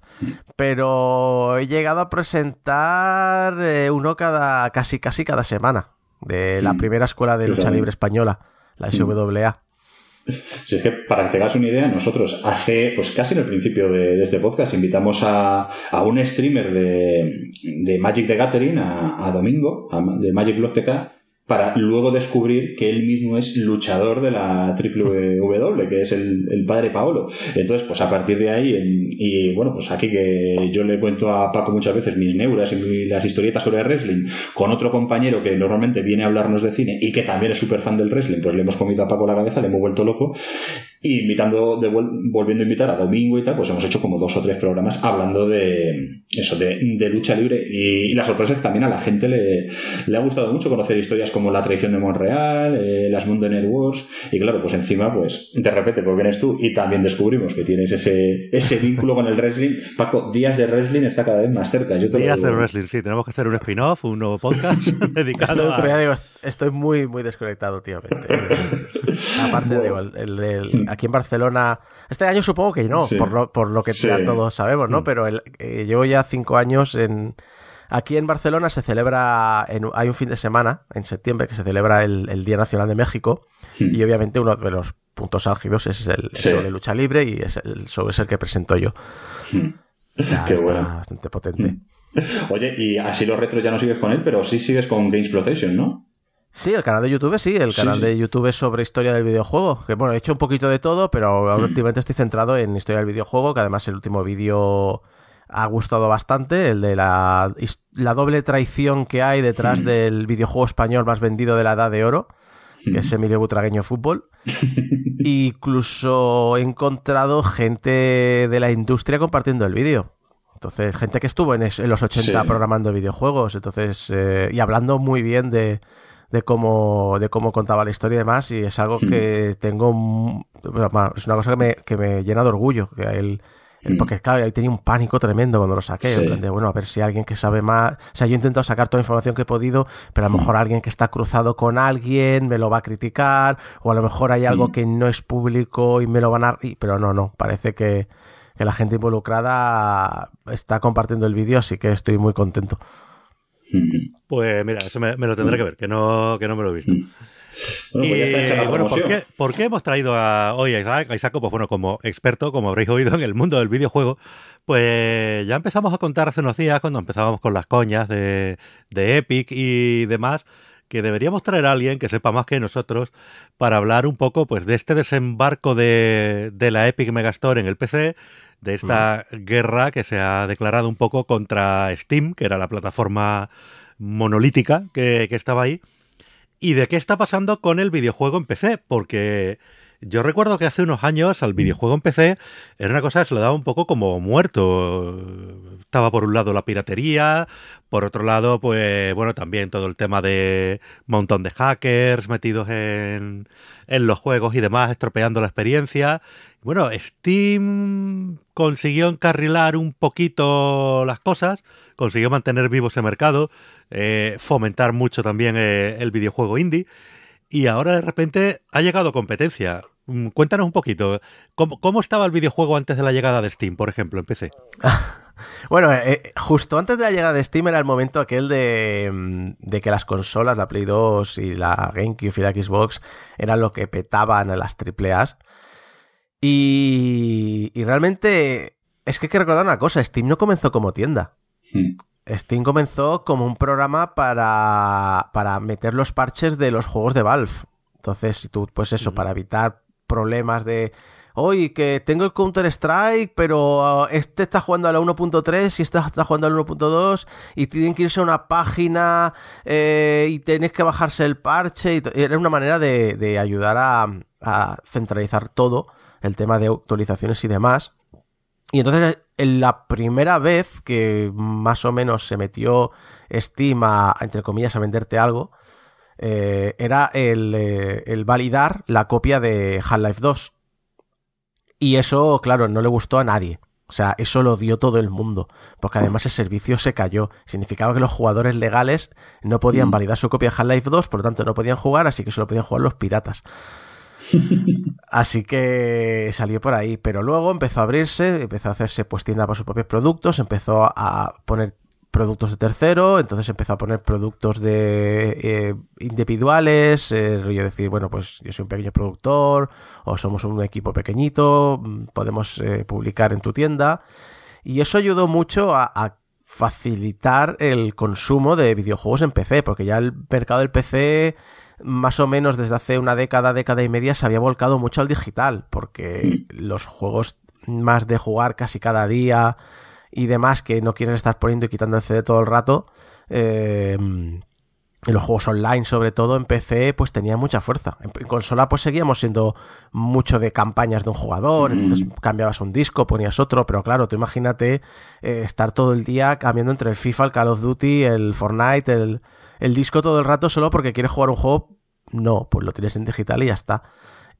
Pero he llegado a presentar eh, uno cada casi casi cada semana. De la primera escuela de lucha libre española, la SWA. Si es que para que te hagas una idea, nosotros hace, pues casi en el principio de, este podcast, invitamos a, un streamer de, Magic the Gathering, a, Domingo, de Magic TK, para luego descubrir que él mismo es luchador de la W, que es el, padre Paolo. Entonces, pues a partir de ahí, y bueno, pues aquí que yo le cuento a Paco muchas veces mis neuras y las historietas sobre wrestling, con otro compañero que normalmente viene a hablarnos de cine y que también es súper fan del wrestling, pues le hemos comido a Paco la cabeza, le hemos vuelto loco y invitando, de, volviendo a invitar a Domingo y tal, pues hemos hecho como dos o tres programas hablando de eso, de, lucha libre. Y, la sorpresa es que también a la gente le, le, ha gustado mucho conocer historias como La traición de Monreal, eh, las Mundo Networks. Y claro, pues encima, pues de repente, porque eres tú y también descubrimos que tienes ese, ese vínculo con el wrestling. Paco, Días de Wrestling está cada vez más cerca. Yo Días de Wrestling, sí, tenemos que hacer un spin-off, un nuevo podcast [LAUGHS] dedicado a. estoy muy, muy desconectado, tío. [LAUGHS] Aparte, de el aquí en Barcelona. Este año supongo que no, por, lo, por lo que ya todos sabemos, ¿no? Mm. Pero el, eh, llevo ya cinco años en. Aquí en Barcelona se celebra, hay un fin de semana, en septiembre, que se celebra el, Día Nacional de México. Mm. Y obviamente uno de los puntos álgidos es el, show de lucha libre y es el show es el que presento yo. Mm. [LAUGHS] está bastante potente. [LAUGHS] Oye, y así los retros ya no sigues con él, pero sí sigues con Game Exploitation, ¿no? Sí, el canal de YouTube sí, el canal de YouTube es sobre historia del videojuego. Que bueno, he hecho un poquito de todo, pero hmm. últimamente estoy centrado en historia del videojuego, que además el último vídeo ha gustado bastante, el de la, la doble traición que hay detrás hmm. del videojuego español más vendido de la edad de oro, que es hmm. Emilio Butragueño Fútbol. [LAUGHS] Incluso he encontrado gente de la industria compartiendo el vídeo. Entonces, gente que estuvo en, los 80 programando videojuegos, entonces, eh, y hablando muy bien de, de cómo, de cómo contaba la historia y demás, y es algo hmm. que tengo, es una cosa que me, que me llena de orgullo, que él, hmm. porque claro, ahí tenía un pánico tremendo cuando lo saqué, plan de, bueno, a ver si alguien que sabe más, o sea, yo he intentado sacar toda la información que he podido, pero a lo hmm. mejor alguien que está cruzado con alguien me lo va a criticar, o a lo mejor hay algo que no es público y me lo van a... Pero no, no, parece que, que la gente involucrada está compartiendo el vídeo, así que estoy muy contento. [LAUGHS] Pues mira, eso me, lo tendré que ver, que no, que no me lo he visto. [LAUGHS] Bueno, pues bueno ¿por, qué, hemos traído a, hoy a Isaac? A Isaac, pues bueno, como experto, como habréis oído en el mundo del videojuego, pues ya empezamos a contar hace unos días, cuando empezábamos con las coñas de, de Epic y demás, que deberíamos traer a alguien que sepa más que nosotros para hablar un poco pues de este desembarco de, de la Epic Megastore en el PC, de esta guerra que se ha declarado un poco contra Steam, que era la plataforma monolítica que, estaba ahí. ¿Y de qué está pasando con el videojuego en PC? Porque yo recuerdo que hace unos años al videojuego en PC era una cosa que se lo daba un poco como muerto. Estaba por un lado la piratería, por otro lado, pues bueno, también todo el tema de un montón de hackers metidos en, en los juegos y demás, estropeando la experiencia. Bueno, Steam consiguió encarrilar un poquito las cosas, consiguió mantener vivo ese mercado, eh, fomentar mucho también eh, el videojuego indie y ahora de repente ha llegado competencia. Mm, cuéntanos un poquito, ¿cómo, estaba el videojuego antes de la llegada de Steam, por ejemplo, en PC? [LAUGHS] bueno, eh, eh, justo antes de la llegada de Steam era el momento aquel de, mm, de, que las consolas, la Play 2 y la GameCube y la Xbox, eran lo que petaban a las AAA. Y, y realmente es que hay que recordar una cosa, Steam no comenzó como tienda. Hmm. Steam comenzó como un programa para, para meter los parches de los juegos de Valve. Entonces, si tú, pues eso, para evitar problemas de. Oye, que tengo el Counter Strike, pero uh, este está jugando a la 1.3 y este está jugando a la 1.2 y tienen que irse a una página eh, y tenéis que bajarse el parche. Y era una manera de, ayudar a, centralizar todo, el tema de actualizaciones y demás. Y entonces, la primera vez que más o menos se metió Steam a, entre comillas, a venderte algo, eh, era eh, el, validar la copia de Half-Life 2. Y eso, claro, no le gustó a nadie. O sea, eso lo dio todo el mundo, porque además el servicio se cayó. Significaba que los jugadores legales no podían mm. validar su copia de Half-Life 2, por lo tanto no podían jugar, así que solo podían jugar los piratas. [LAUGHS] Así que salió por ahí, pero luego empezó a abrirse, empezó a hacerse pues tienda para sus propios productos, empezó a poner productos de tercero, entonces empezó a poner productos de eh, individuales, eh, yo decir, bueno, pues yo soy un pequeño productor o somos un equipo pequeñito, mm, podemos eh, publicar en tu tienda y eso ayudó mucho a, a, facilitar el consumo de videojuegos en PC, porque ya el mercado del PC más o menos desde hace una década, década y media se había volcado mucho al digital, porque los juegos más de jugar casi cada día y demás que no quieren estar poniendo y quitando el CD todo el rato, eh, en los juegos online sobre todo, en PC pues tenía mucha fuerza. En, consola pues seguíamos siendo mucho de campañas de un jugador, entonces cambiabas un disco, ponías otro, pero claro, tú imagínate eh, estar todo el día cambiando entre el FIFA, el Call of Duty, el Fortnite, el el disco todo el rato solo porque quieres jugar un juego. No, pues lo tienes en digital y ya está.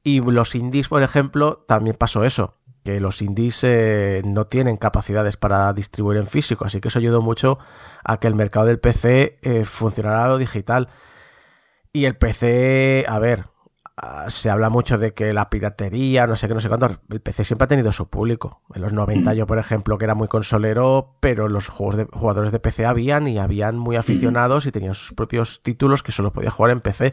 Y los indies, por ejemplo, también pasó eso. Que los indies eh, no tienen capacidades para distribuir en físico. Así que eso ayudó mucho a que el mercado del PC eh, funcionara a lo digital. Y el PC, a ver, Ah, se habla mucho de que la piratería, no sé qué, no sé cuánto. El PC siempre ha tenido su público. En los 90 mm. yo, por ejemplo, que era muy consolero, pero los juegos de, jugadores de PC habían y habían muy aficionados y tenían sus propios títulos que solo podía jugar en PC.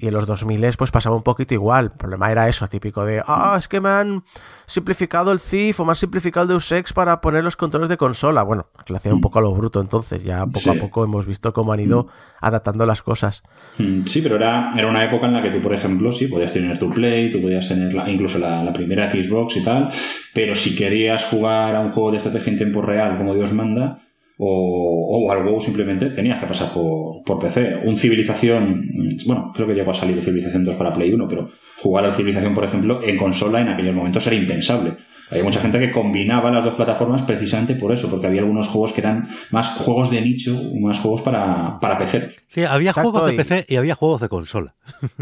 Y en los 2000 pues pasaba un poquito igual. El problema era eso, típico de, ah, es que me han simplificado el CIF o me han simplificado el Deus Ex para poner los controles de consola. Bueno, que lo hacía un mm. poco a lo bruto entonces. Ya poco a poco hemos visto cómo han ido mm. adaptando las cosas. Mm, sí, pero era, era una época en la que tú, por ejemplo, sí, podías tener tu Play, tú podías tener incluso la, la primera Xbox y tal, pero si querías jugar a un juego de estrategia en tiempo real como Dios manda, o, o algo simplemente tenías que pasar por, por, PC. Un Civilización, bueno, creo que llegó a salir Civilización 2 para Play 1, pero jugar al Civilización, por ejemplo, en consola en aquellos momentos era impensable. Había mucha gente que combinaba las dos plataformas precisamente por eso, porque había algunos juegos que eran más juegos de nicho, más juegos para, para PC. Sí, había juegos de PC y había juegos de consola.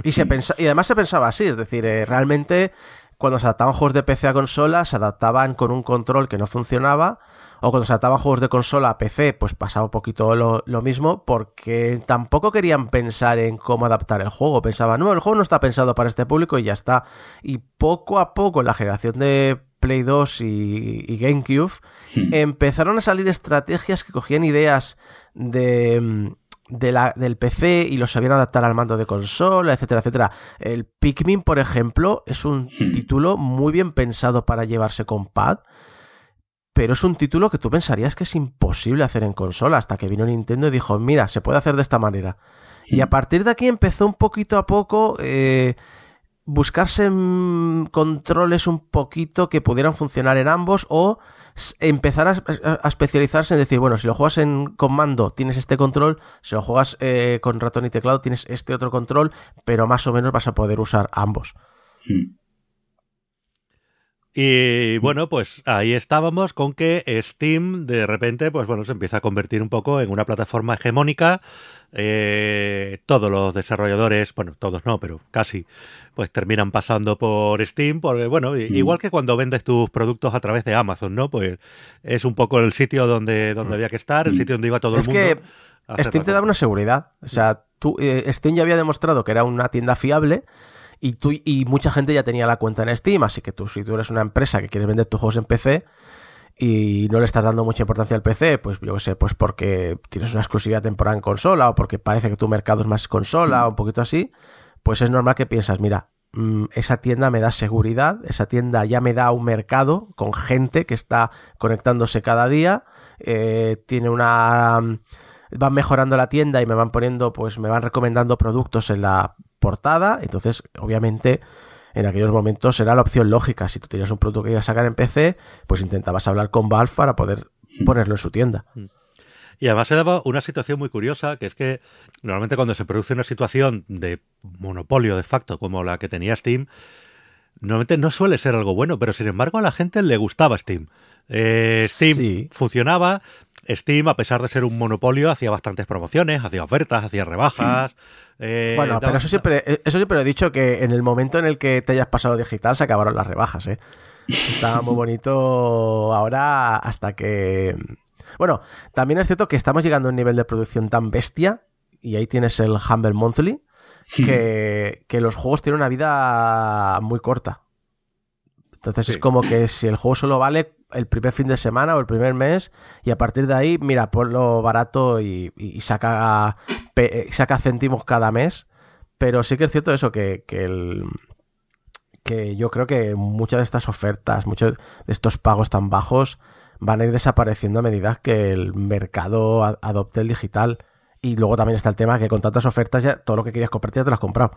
Y, se pensa, y además se pensaba así, es decir, eh, realmente cuando se adaptaban juegos de PC a consola, se adaptaban con un control que no funcionaba o cuando se adaptaban juegos de consola a PC, pues pasaba un poquito lo, mismo, porque tampoco querían pensar en cómo adaptar el juego. Pensaban, no, el juego no está pensado para este público y ya está. Y poco a poco, en la generación de Play 2 y, GameCube, hmm. empezaron a salir estrategias que cogían ideas de, la, del PC y los sabían adaptar al mando de consola, etcétera, etcétera. El Pikmin, por ejemplo, es un hmm. título muy bien pensado para llevarse con pad pero es un título que tú pensarías que es imposible hacer en consola, hasta que vino Nintendo y dijo, mira, se puede hacer de esta manera. Y a partir de aquí empezó un poquito a poco, eh, buscarse controles un poquito que pudieran funcionar en ambos o empezar a, especializarse en decir, bueno, si lo juegas en comando tienes este control, si lo juegas eh, con ratón y teclado tienes este otro control, pero más o menos vas a poder usar ambos. Hmm. Y bueno, pues ahí estábamos con que Steam de repente, pues bueno, se empieza a convertir un poco en una plataforma hegemónica. Eh, todos los desarrolladores, bueno, todos no, pero casi, pues terminan pasando por Steam, porque bueno, igual que cuando vendes tus productos a través de Amazon, ¿no? Pues es un poco el sitio donde, donde había que estar, el sitio donde iba todo el mundo. Es que Steam te da una seguridad. O sea, tú, eh, Steam ya había demostrado que era una tienda fiable y, tú, y mucha gente ya tenía la cuenta en Steam, así que tú, si tú eres una empresa que quieres vender tus juegos en PC y no le estás dando mucha importancia al PC, pues yo qué sé, pues porque tienes una exclusividad temporal en consola o porque parece que tu mercado es más consola o un poquito así, pues es normal que piensas, mira, mm, esa tienda me da seguridad, esa tienda ya me da un mercado con gente que está conectándose cada día, eh, tiene una van mejorando la tienda y me van poniendo, pues me van recomendando productos en la portada. Entonces, obviamente, en aquellos momentos era la opción lógica. Si tú tenías un producto que ibas a sacar en PC, pues intentabas hablar con Valve para poder hmm. ponerlo en su tienda. Hmm. Y además se daba una situación muy curiosa, que es que normalmente cuando se produce una situación de monopolio de facto como la que tenía Steam, normalmente no suele ser algo bueno, pero sin embargo a la gente le gustaba Steam. Eh, Steam funcionaba, Steam, a pesar de ser un monopolio, hacía bastantes promociones, hacía ofertas, hacía rebajas. Eh, bueno, pero eso siempre, eso siempre he dicho que en el momento en el que te hayas pasado digital se acabaron las rebajas, ¿eh? Está muy [LAUGHS] bonito ahora hasta que... Bueno, también es cierto que estamos llegando a un nivel de producción tan bestia, y ahí tienes el Humble Monthly, que, que los juegos tienen una vida muy corta. Entonces es como que si el juego solo vale el primer fin de semana o el primer mes y a partir de ahí, mira, ponlo barato y, saca, saca céntimos cada mes. Pero sí que es cierto eso, que, que, el, que yo creo que muchas de estas ofertas, muchos de estos pagos tan bajos van a ir desapareciendo a medida que el mercado adopte el digital. Y luego también está el tema que con tantas ofertas ya todo lo que querías comprarte ya te lo has comprado.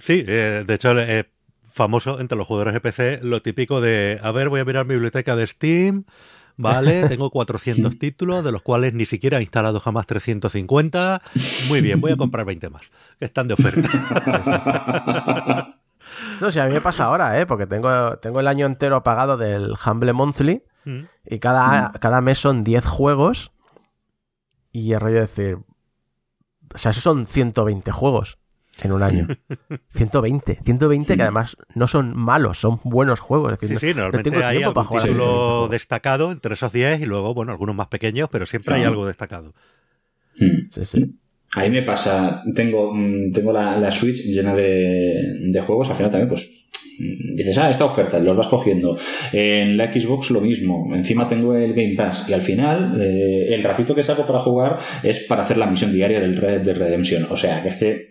Sí, eh, de hecho eh, famoso entre los jugadores de PC lo típico de, a ver, voy a mirar mi biblioteca de Steam, ¿vale? [LAUGHS] Tengo 400 títulos, de los cuales ni siquiera he instalado jamás 350. Muy bien, voy a comprar 20 más, que están de oferta. [LAUGHS] Eso sí, a mí me pasa ahora, ¿eh? Porque tengo, tengo el año entero pagado del Humble Monthly mm. y cada, cada mes son 10 juegos y el rollo de decir... O sea, esos son 120 juegos en un año. [LAUGHS] 120, 120 que además no son malos, son buenos juegos. sí, sí, normalmente tengo hay algún título destacado entre esos 10 y luego, bueno, algunos más pequeños, pero siempre hay algo destacado. Hmm. Sí, sí. Ahí me pasa, tengo, mm, tengo la, Switch llena de, juegos, al final también pues mm, dices, ah, esta oferta, los vas cogiendo. En la Xbox lo mismo, encima tengo el Game Pass y al final eh, el ratito que saco para jugar es para hacer la misión diaria del Red de Redemption. O sea, que es que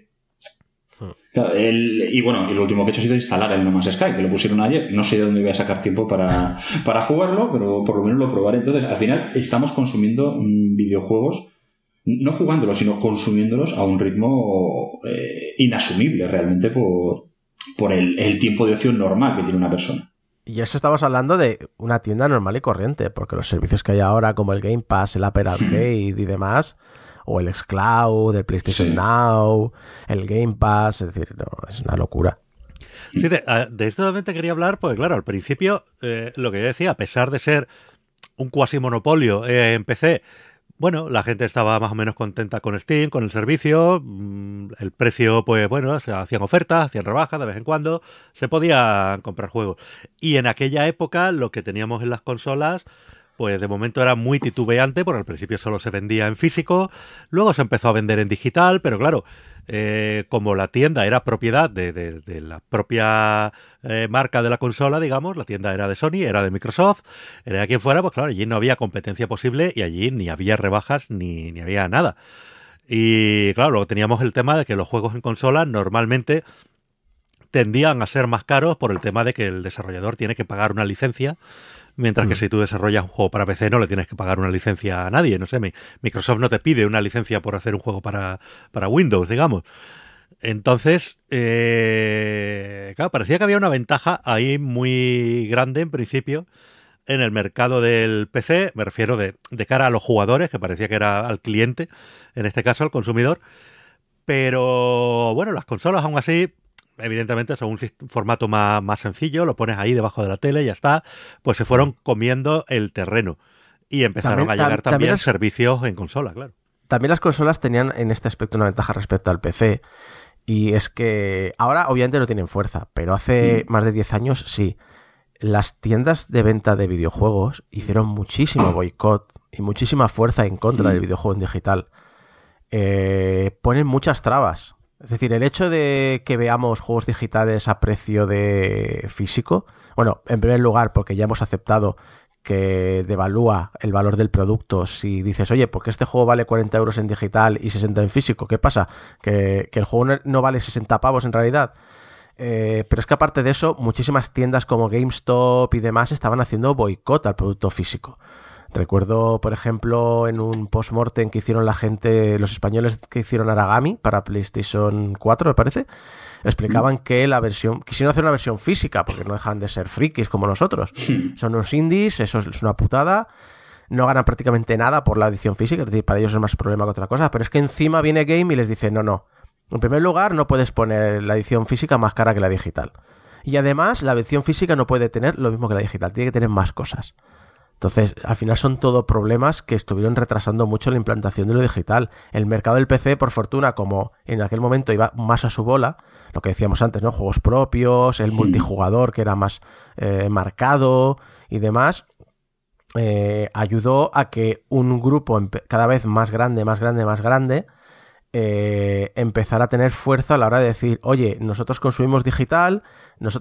y bueno, y lo último que he hecho ha sido instalar el No Man's Sky, que lo pusieron ayer. No sé de dónde voy a sacar tiempo para, [LAUGHS] para jugarlo, pero por lo menos lo probaré. Entonces, al final, estamos consumiendo mm, videojuegos, no jugándolos, sino consumiéndolos a un ritmo eh, inasumible realmente por, por el, el tiempo de ocio normal que tiene una persona. Y eso estamos hablando de una tienda normal y corriente, porque los servicios que hay ahora, como el Game Pass, el Apple Arcade y demás, o el Xcloud, el PlayStation Now, el Game Pass, es decir, es una locura. Sí, de, esto realmente quería hablar, porque claro, al principio, eh, lo que yo decía, a pesar de ser un cuasi monopolio eh, en PC, bueno, la gente estaba más o menos contenta con Steam, con el servicio, mm, el precio, pues bueno, se hacían ofertas, hacían rebajas de vez en cuando, se podía comprar juegos. Y en aquella época lo que teníamos en las consolas pues de momento era muy titubeante, porque al principio solo se vendía en físico, luego se empezó a vender en digital, pero claro, eh, como la tienda era propiedad de, la propia eh, marca de la consola, digamos, la tienda era de Sony, era de Microsoft, era de quien fuera, pues claro, allí no había competencia posible y allí ni había rebajas ni, ni había nada. Y claro, luego teníamos el tema de que los juegos en consola normalmente tendían a ser más caros por el tema de que el desarrollador tiene que pagar una licencia Mientras que mm. si tú desarrollas un juego para PC no le tienes que pagar una licencia a nadie. No sé, Microsoft no te pide una licencia por hacer un juego para, para Windows, digamos. Entonces, eh, claro, parecía que había una ventaja ahí muy grande en principio en el mercado del PC, me refiero de, de, cara a los jugadores, que parecía que era al cliente, en este caso al consumidor. Pero bueno, las consolas aún así, evidentemente son un formato más, más sencillo, lo pones ahí debajo de la tele y ya está, pues se fueron comiendo el terreno. Y empezaron a llegar también, servicios en consola, claro. También las consolas tenían en este aspecto una ventaja respecto al PC. Y es que ahora obviamente no tienen fuerza, pero hace mm. más de 10 años sí. Las tiendas de venta de videojuegos hicieron muchísimo boicot y muchísima fuerza en contra del mm. videojuego en digital. Eh, ponen muchas trabas. Es decir, el hecho de que veamos juegos digitales a precio de físico, bueno, en primer lugar, porque ya hemos aceptado que devalúa el valor del producto. Si dices, oye, porque este juego vale 40 euros en digital y 60 en físico, ¿qué pasa? Que, el juego no vale 60 pavos en realidad. Eh, pero es que aparte de eso, muchísimas tiendas como GameStop y demás estaban haciendo boicot al producto físico. Recuerdo, por ejemplo, en un post-mortem que hicieron la gente, los españoles que hicieron Aragami para PlayStation 4, me parece, explicaban que la versión, quisieron hacer una versión física, porque no dejan de ser frikis como nosotros. [LAUGHS] Son unos indies, eso es una putada. No ganan prácticamente nada por la edición física, es decir, para ellos es más problema que otra cosa, pero es que encima viene Game y les dice, no, no. En primer lugar, no puedes poner la edición física más cara que la digital. Y además, la edición física no puede tener lo mismo que la digital, tiene que tener más cosas. Entonces, al final son todo problemas que estuvieron retrasando mucho la implantación de lo digital. El mercado del PC, por fortuna, como en aquel momento iba más a su bola, lo que decíamos antes, ¿no? Juegos propios, el multijugador que era más eh, marcado y demás, eh, ayudó a que un grupo cada vez más grande, más grande, más grande, eh, empezar a tener fuerza a la hora de decir, oye, nosotros consumimos digital,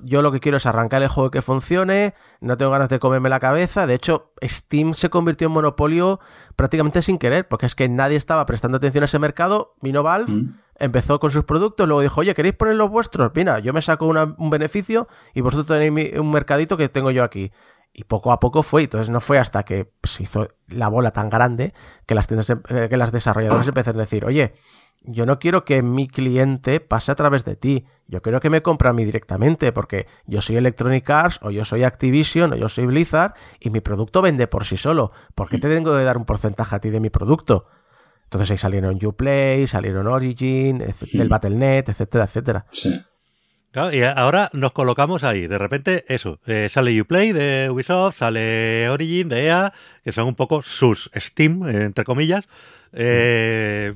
yo lo que quiero es arrancar el juego que funcione, no tengo ganas de comerme la cabeza, de hecho Steam se convirtió en monopolio prácticamente sin querer, porque es que nadie estaba prestando atención a ese mercado, vino Valve, mm. empezó con sus productos, luego dijo, oye, ¿queréis poner los vuestros? Mira, yo me saco un beneficio y vosotros tenéis un mercadito que tengo yo aquí. Y poco a poco fue, entonces no fue hasta que se hizo la bola tan grande que las tiendas, em, eh, que las desarrolladoras empezaron a decir, oye, yo no quiero que mi cliente pase a través de ti, yo quiero que me compre a mí directamente, porque yo soy Electronic Arts, o yo soy Activision, o yo soy Blizzard, y mi producto vende por sí solo. ¿Por qué te tengo que dar un porcentaje a ti de mi producto? Entonces ahí salieron Uplay, salieron Origin, el Battle.net, etcétera, etcétera. Sí y ahora nos colocamos ahí. De repente, eso, eh, sale Uplay de Ubisoft, sale Origin de EA, que son un poco sus Steam, eh, entre comillas, eh,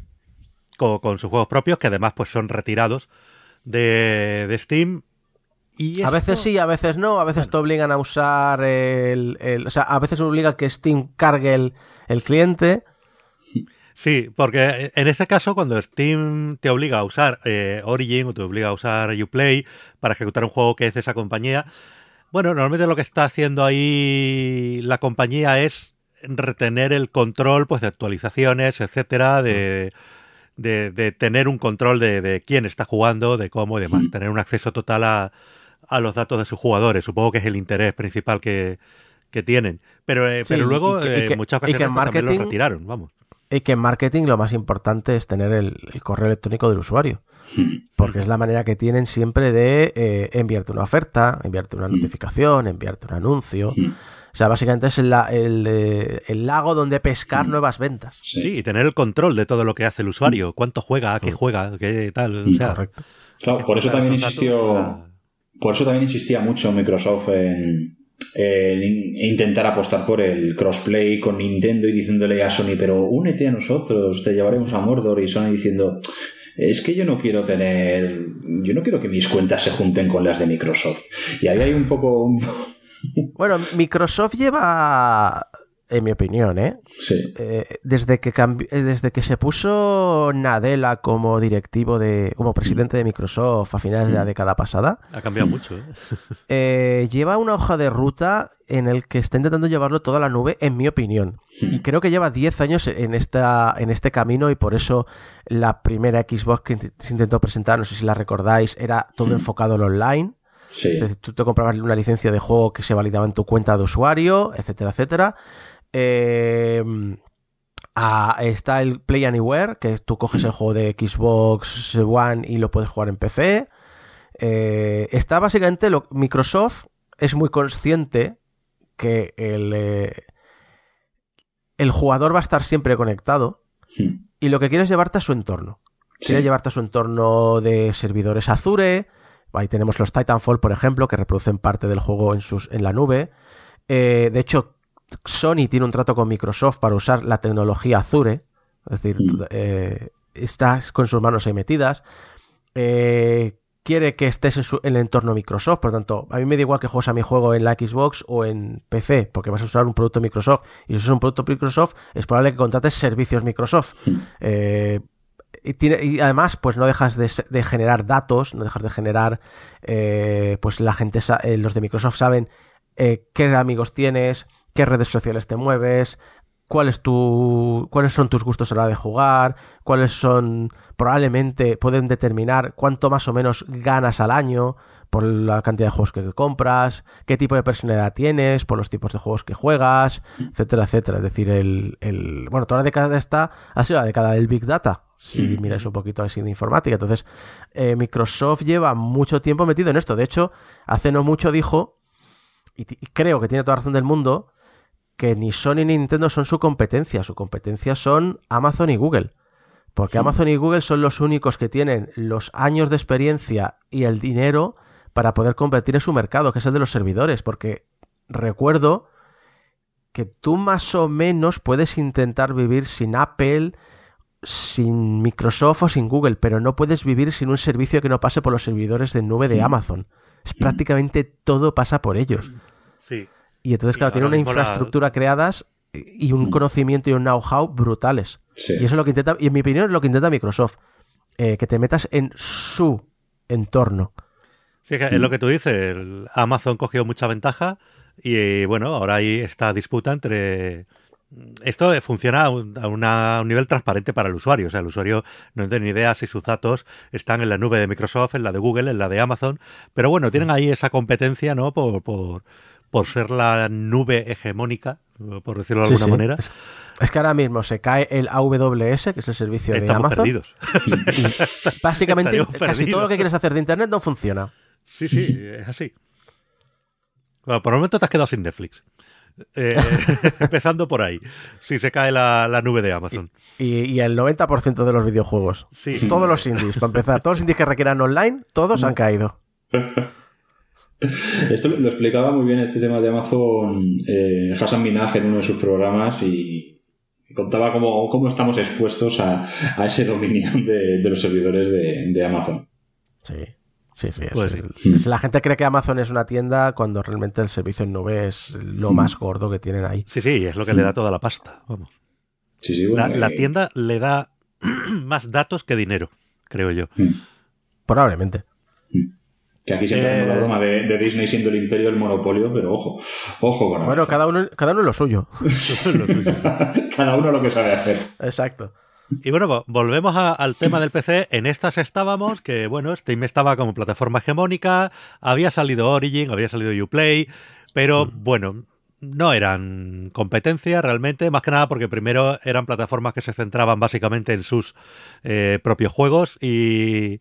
con, sus juegos propios, que además pues son retirados de, Steam. Y A veces sí, a veces no, a veces te obligan a usar el, O sea, a veces obliga que Steam cargue el, el cliente Sí, porque en este caso, cuando Steam te obliga a usar eh, Origin o te obliga a usar Uplay para ejecutar un juego que es de esa compañía, bueno, normalmente lo que está haciendo ahí la compañía es retener el control pues de actualizaciones, etcétera, de, de, tener un control de, quién está jugando, de cómo y demás, tener un acceso total a, a, los datos de sus jugadores. Supongo que es el interés principal que, que tienen. Pero, eh, pero luego, en muchas ocasiones, pues, también lo retiraron, vamos. Y que en marketing lo más importante es tener el, correo electrónico del usuario. Hmm. Porque es la manera que tienen siempre de eh, enviarte una oferta, enviarte una hmm. notificación, enviarte un anuncio. Hmm. O sea, básicamente es el, eh, el, lago donde pescar nuevas ventas. Sí. y tener el control de todo lo que hace el usuario. Cuánto juega, qué juega, qué tal. Correcto. Claro, por eso también insistió. Por eso también insistía mucho Microsoft en, intentar apostar por el crossplay con Nintendo y diciéndole a Sony, pero únete a nosotros, te llevaremos a Mordor y Sony diciendo, es que yo no quiero tener, yo no quiero que mis cuentas se junten con las de Microsoft. Y ahí hay un poco... Bueno, Microsoft lleva en mi opinión, ¿eh? Sí. Eh, desde, que eh, desde que se puso Nadella como directivo de, como presidente de Microsoft a finales de la década pasada. Ha cambiado mucho, [LAUGHS] ¿eh? lleva una hoja de ruta en el que está intentando llevarlo toda la nube, en mi opinión. Y creo que lleva 10 años en, esta, en este camino y por eso la primera Xbox que se intentó presentar, no sé si la recordáis, era todo enfocado en online. Sí. Tú te comprabas una licencia de juego que se validaba en tu cuenta de usuario, etcétera, etcétera. Eh, está el Play Anywhere, que tú coges el juego de Xbox One y lo puedes jugar en PC. Eh, está básicamente lo, Microsoft es muy consciente que el, eh, el jugador va a estar siempre conectado y lo que quiere es llevarte a su entorno. Quiere llevarte a su entorno de servidores Azure. Ahí tenemos los Titanfall, por ejemplo, que reproducen parte del juego en, sus, en la nube. Eh, de hecho, Sony tiene un trato con Microsoft para usar la tecnología Azure. Es decir, eh, estás con sus manos ahí metidas. Eh, quiere que estés en, el entorno Microsoft. Por lo tanto, a mí me da igual que juegues a mi juego en la Xbox o en PC, porque vas a usar un producto Microsoft. Y si es un producto Microsoft, es probable que contrates servicios Microsoft. Eh, y, tiene, y, además, pues no dejas de, generar datos, no dejas de generar, pues la gente, los de Microsoft saben qué amigos tienes, qué redes sociales te mueves, cuál es tu, cuáles son tus gustos a la hora de jugar, cuáles son, probablemente pueden determinar cuánto más o menos ganas al año por la cantidad de juegos que compras, qué tipo de personalidad tienes, por los tipos de juegos que juegas, etcétera, etcétera. Es decir, el, el bueno, toda la década de esta ha sido la década del Big Data, si miráis un poquito así de informática. Entonces, eh, Microsoft lleva mucho tiempo metido en esto. De hecho, hace no mucho dijo, y creo que tiene toda razón del mundo, que ni Sony ni Nintendo son su competencia, su competencia son Amazon y Google. Porque Amazon y Google son los únicos que tienen los años de experiencia y el dinero para poder competir en su mercado, que es el de los servidores. Porque recuerdo que tú más o menos puedes intentar vivir sin Apple, sin Microsoft o sin Google, pero no puedes vivir sin un servicio que no pase por los servidores de nube de Amazon. Es prácticamente todo pasa por ellos. Sí. Y entonces, claro, tiene una infraestructura creadas y un mm. conocimiento y un know-how brutales. Y eso es lo que intenta, y en mi opinión es lo que intenta Microsoft, eh, que te metas en su entorno. Sí, es lo que tú dices, Amazon cogió mucha ventaja y bueno, ahora hay esta disputa entre... Esto funciona a un, nivel transparente para el usuario. O sea, el usuario no tiene ni idea si sus datos están en la nube de Microsoft, en la de Google, en la de Amazon. Pero bueno, tienen ahí esa competencia, ¿no? Por, por, por ser la nube hegemónica, por decirlo de alguna manera. Es, que ahora mismo se cae el AWS, que es el servicio de Amazon. Perdidos. [LAUGHS] básicamente, casi todo lo que quieres hacer de Internet no funciona. Sí, sí, es así. Bueno, por el momento te has quedado sin Netflix. Eh, [LAUGHS] empezando por ahí, si se cae la, nube de Amazon. Y, el 90% de los videojuegos. Sí. Todos los indies, para empezar. Todos los indies que requieran online, todos han caído. [LAUGHS] Esto lo explicaba muy bien el sistema de Amazon eh, Hassan Minaj en uno de sus programas y contaba cómo, cómo estamos expuestos a, ese dominio de, los servidores de, Amazon. Sí. Sí, sí, pues la gente cree que Amazon es una tienda cuando realmente el servicio en nube es lo mm. más gordo que tienen ahí. Sí, sí, es lo que le da toda la pasta. Vamos. la, eh, tienda le da [CLEARS THROAT] más datos que dinero, creo yo. Mm. Probablemente. Que aquí siempre hacemos la eh, broma de, Disney siendo el imperio del monopolio, pero ojo, ojo con Bueno, cada uno, cada uno lo suyo. [LAUGHS] [LAUGHS] cada uno lo que sabe hacer. Exacto. Y bueno, volvemos al tema del PC. En estas estábamos, que bueno, Steam estaba como plataforma hegemónica, había salido Origin, había salido Uplay, pero mm. bueno, no eran competencia realmente, más que nada porque primero eran plataformas que se centraban básicamente en sus eh, propios juegos y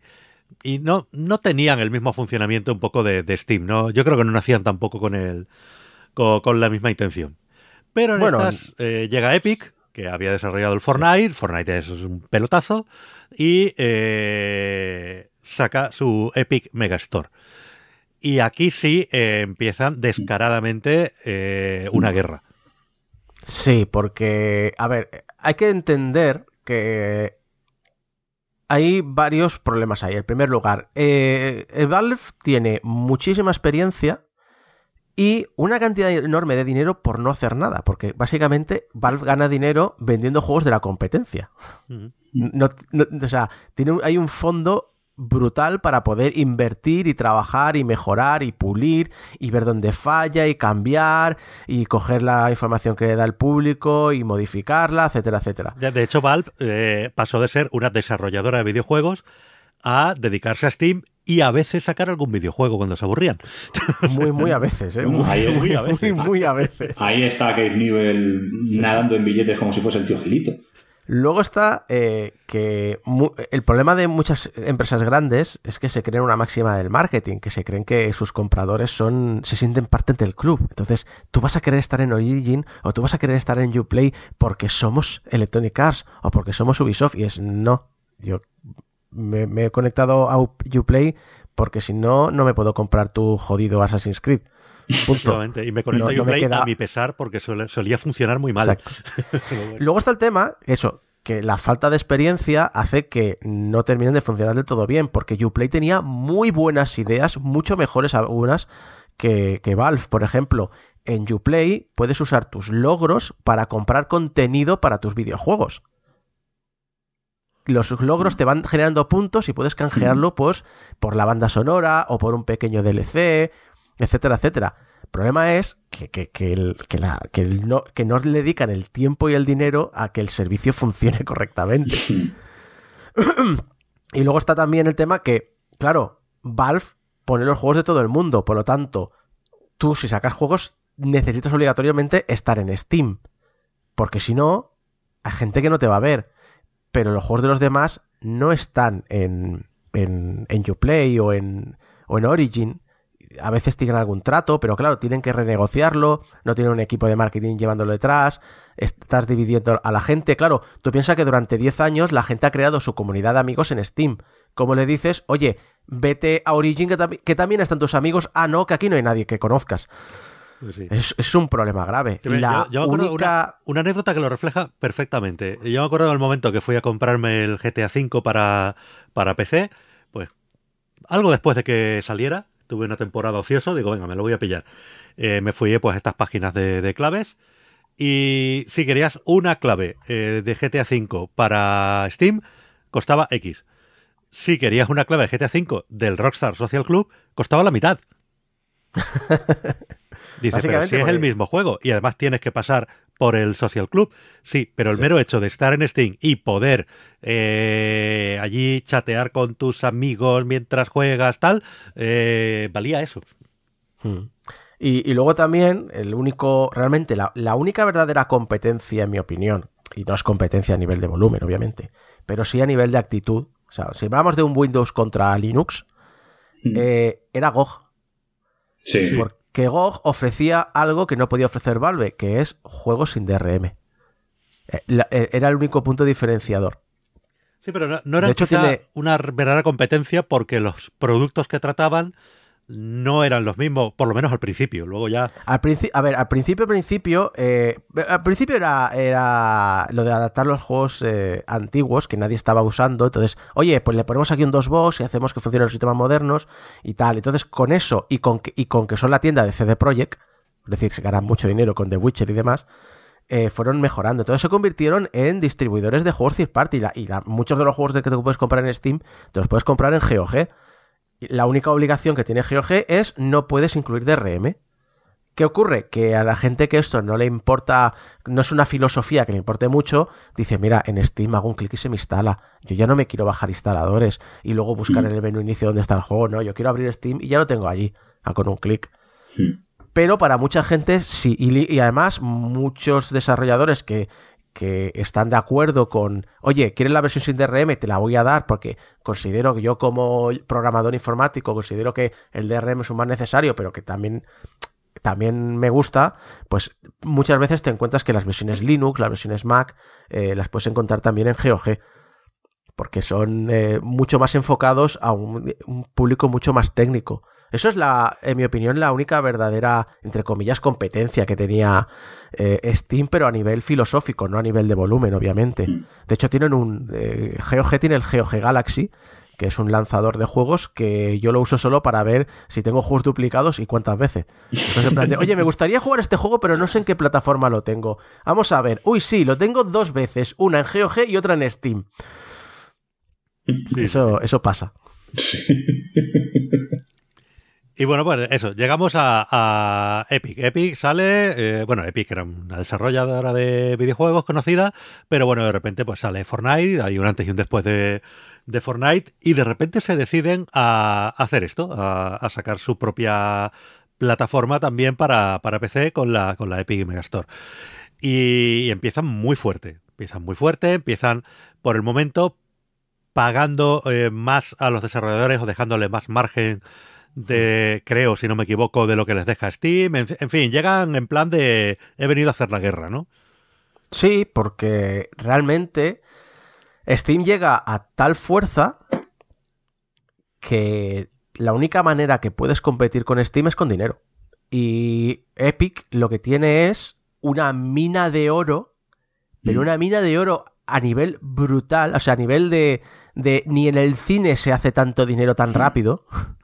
y no, no tenían el mismo funcionamiento un poco de, Steam, ¿no? Yo creo que no nacían tampoco con el con, la misma intención. Pero en estas eh, llega Epic, que había desarrollado el Fortnite, Fortnite es un pelotazo, y eh, saca su Epic Megastore. Y aquí sí eh, empiezan descaradamente una guerra. Sí, porque, a ver, hay que entender que hay varios problemas ahí. En primer lugar, eh, Valve tiene muchísima experiencia y una cantidad enorme de dinero por no hacer nada, porque básicamente Valve gana dinero vendiendo juegos de la competencia. o sea, tiene, hay un fondo brutal para poder invertir y trabajar y mejorar y pulir y ver dónde falla y cambiar y coger la información que le da el público y modificarla, etcétera, etcétera. De hecho, Valve eh, pasó de ser una desarrolladora de videojuegos a dedicarse a Steam y a veces sacar algún videojuego cuando se aburrían. [LAUGHS] Muy, muy a veces, ¿eh? Muy, muy, a veces. Muy, a veces. Ahí está Cave Newell nadando en billetes como si fuese el tío Gilito. Luego está eh, que el problema de muchas empresas grandes es que se creen una máxima del marketing, que se creen que sus compradores son se sienten parte del club. Entonces, tú vas a querer estar en Origin o tú vas a querer estar en Uplay porque somos Electronic Arts o porque somos Ubisoft y es no. Yo me, he conectado a Uplay porque si no, no me puedo comprar tu jodido Assassin's Creed. Punto. Y me conecto a Uplay a mi pesar porque solía funcionar muy mal. [LAUGHS] Luego está el tema, eso, que la falta de experiencia hace que no terminen de funcionar del todo bien, porque Uplay tenía muy buenas ideas, mucho mejores algunas que, que Valve. Por ejemplo, en Uplay puedes usar tus logros para comprar contenido para tus videojuegos los logros te van generando puntos y puedes canjearlo pues, por la banda sonora o por un pequeño DLC, etcétera, etcétera. El problema es que, que, que, la, no, que no le dedican el tiempo y el dinero a que el servicio [LAUGHS] funcione correctamente. [LAUGHS] y luego está también el tema que, claro, Valve pone los juegos de todo el mundo, por lo tanto, tú si sacas juegos necesitas obligatoriamente estar en Steam, porque si no, hay gente que no te va a ver pero los juegos de los demás no están en, en, en Uplay o en, o en Origin. A veces tienen algún trato, pero claro, tienen que renegociarlo, no tienen un equipo de marketing llevándolo detrás, estás dividiendo a la gente. Claro, tú piensas que durante 10 años la gente ha creado su comunidad de amigos en Steam. Como le dices, oye, vete a Origin que, que también están tus amigos. Ah, no, que aquí no hay nadie que conozcas. Es, un problema grave. La yo, una, anécdota que lo refleja perfectamente. Yo me acuerdo del momento que fui a comprarme el GTA V para, para PC, pues algo después de que saliera, tuve una temporada ocioso, digo, venga, me lo voy a pillar. Eh, me fui pues a estas páginas de, claves y si querías una clave eh, de GTA V para Steam, costaba X. Si querías una clave de GTA V del Rockstar Social Club, costaba la mitad. [LAUGHS] Dice, pero si es el mismo juego y además tienes que pasar por el Social Club, sí, pero el mero hecho de estar en Steam y poder eh, allí chatear con tus amigos mientras juegas, tal, eh, valía eso. Hmm. Y, luego también, el único, realmente, la, la, única verdadera competencia, en mi opinión, y no es competencia a nivel de volumen, obviamente, pero sí a nivel de actitud. O sea, si hablamos de un Windows contra Linux, hmm. eh, era GOG. Sí que GOG ofrecía algo que no podía ofrecer Valve, que es juegos sin DRM. Eh, eh, era el único punto diferenciador. Sí, pero no, era una verdadera competencia porque los productos que trataban no eran los mismos, por lo menos al principio. Luego ya. Al a ver, al principio, principio. Eh, al principio era, era lo de adaptar los juegos eh, antiguos que nadie estaba usando. Entonces, oye, pues le ponemos aquí un dos box y hacemos que funcionen los sistemas modernos y tal. Entonces, con eso y con que, y con que son la tienda de CD Projekt, es decir, se ganan mucho dinero con The Witcher y demás. Eh, fueron mejorando. Entonces se convirtieron en distribuidores de juegos third party. Y, muchos de los juegos de que tú puedes comprar en Steam, te los puedes comprar en GOG. La única obligación que tiene GOG es no puedes incluir DRM. ¿Qué ocurre? Que a la gente que esto no le importa, no es una filosofía que le importe mucho, dice, mira, en Steam hago un clic y se me instala. Yo ya no me quiero bajar instaladores y luego buscar en el menú inicio dónde está el juego, no, yo quiero abrir Steam y ya lo tengo allí, con un clic. Pero para mucha gente sí, y, además muchos desarrolladores que que están de acuerdo con, oye, ¿quieres la versión sin DRM? Te la voy a dar porque considero que yo como programador informático considero que el DRM es un más necesario, pero que también también me gusta, pues muchas veces te encuentras que las versiones Linux, las versiones Mac, eh, las puedes encontrar también en GOG, porque son eh, mucho más enfocados a un, público mucho más técnico. Eso es la, en mi opinión, la única verdadera, entre comillas, competencia que tenía eh, Steam, pero a nivel filosófico, no a nivel de volumen, obviamente. Mm. De hecho, tienen un. Eh, GOG tiene el GOG Galaxy, que es un lanzador de juegos que yo lo uso solo para ver si tengo juegos duplicados y cuántas veces. Entonces, en plan de, oye, me gustaría jugar este juego, pero no sé en qué plataforma lo tengo. Vamos a ver. Uy, sí, lo tengo dos veces, una en GOG y otra en Steam. Eso, eso pasa. Sí. [LAUGHS] Y bueno, pues eso, llegamos a, Epic. Epic sale, eh, bueno, Epic era una desarrolladora de videojuegos conocida, pero bueno, de repente pues sale Fortnite, hay un antes y un después de, de Fortnite y de repente se deciden a hacer esto, a, sacar su propia plataforma también para, para, PC con la, con la Epic Megastore. Y, empiezan muy fuerte, empiezan muy fuerte, empiezan por el momento pagando eh, más a los desarrolladores o dejándole más margen de, creo, si no me equivoco, de lo que les deja Steam. En, fin, llegan en plan de he venido a hacer la guerra, ¿no? Sí, porque realmente Steam llega a tal fuerza que la única manera que puedes competir con Steam es con dinero. Y Epic lo que tiene es una mina de oro, pero mm. una mina de oro a nivel brutal, o sea, a nivel de, de ni en el cine se hace tanto dinero tan rápido, [LAUGHS]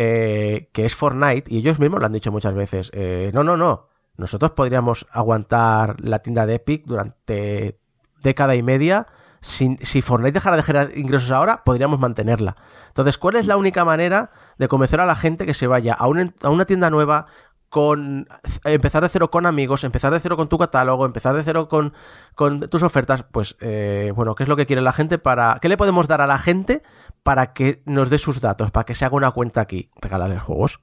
eh, que es Fortnite, y ellos mismos lo han dicho muchas veces, eh, no, no, no, nosotros podríamos aguantar la tienda de Epic durante década y media. Si, si Fortnite dejara de generar ingresos ahora, podríamos mantenerla. Entonces, ¿cuál es la única manera de convencer a la gente que se vaya a a una tienda nueva con empezar de cero con amigos, empezar de cero con tu catálogo, empezar de cero con, con tus ofertas, pues eh, bueno, ¿qué es lo que quiere la gente para... ¿Qué le podemos dar a la gente para que nos dé sus datos, para que se haga una cuenta aquí? Regalarle juegos.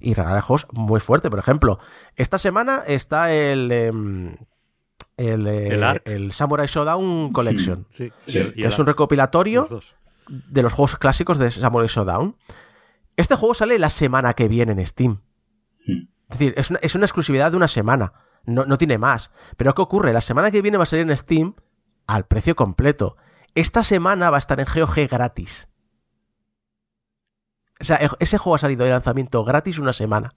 Y regalarle juegos muy fuerte, por ejemplo. Esta semana está el... Em, el, eh, el, Samurai Showdown Collection, [LAUGHS] que es un recopilatorio de los juegos clásicos de Samurai Showdown. Este juego sale la semana que viene en Steam. Es decir, es una, exclusividad de una semana. No, tiene más. Pero ¿qué ocurre? La semana que viene va a salir en Steam al precio completo. Esta semana va a estar en GOG gratis. O sea, ese juego ha salido de lanzamiento gratis una semana.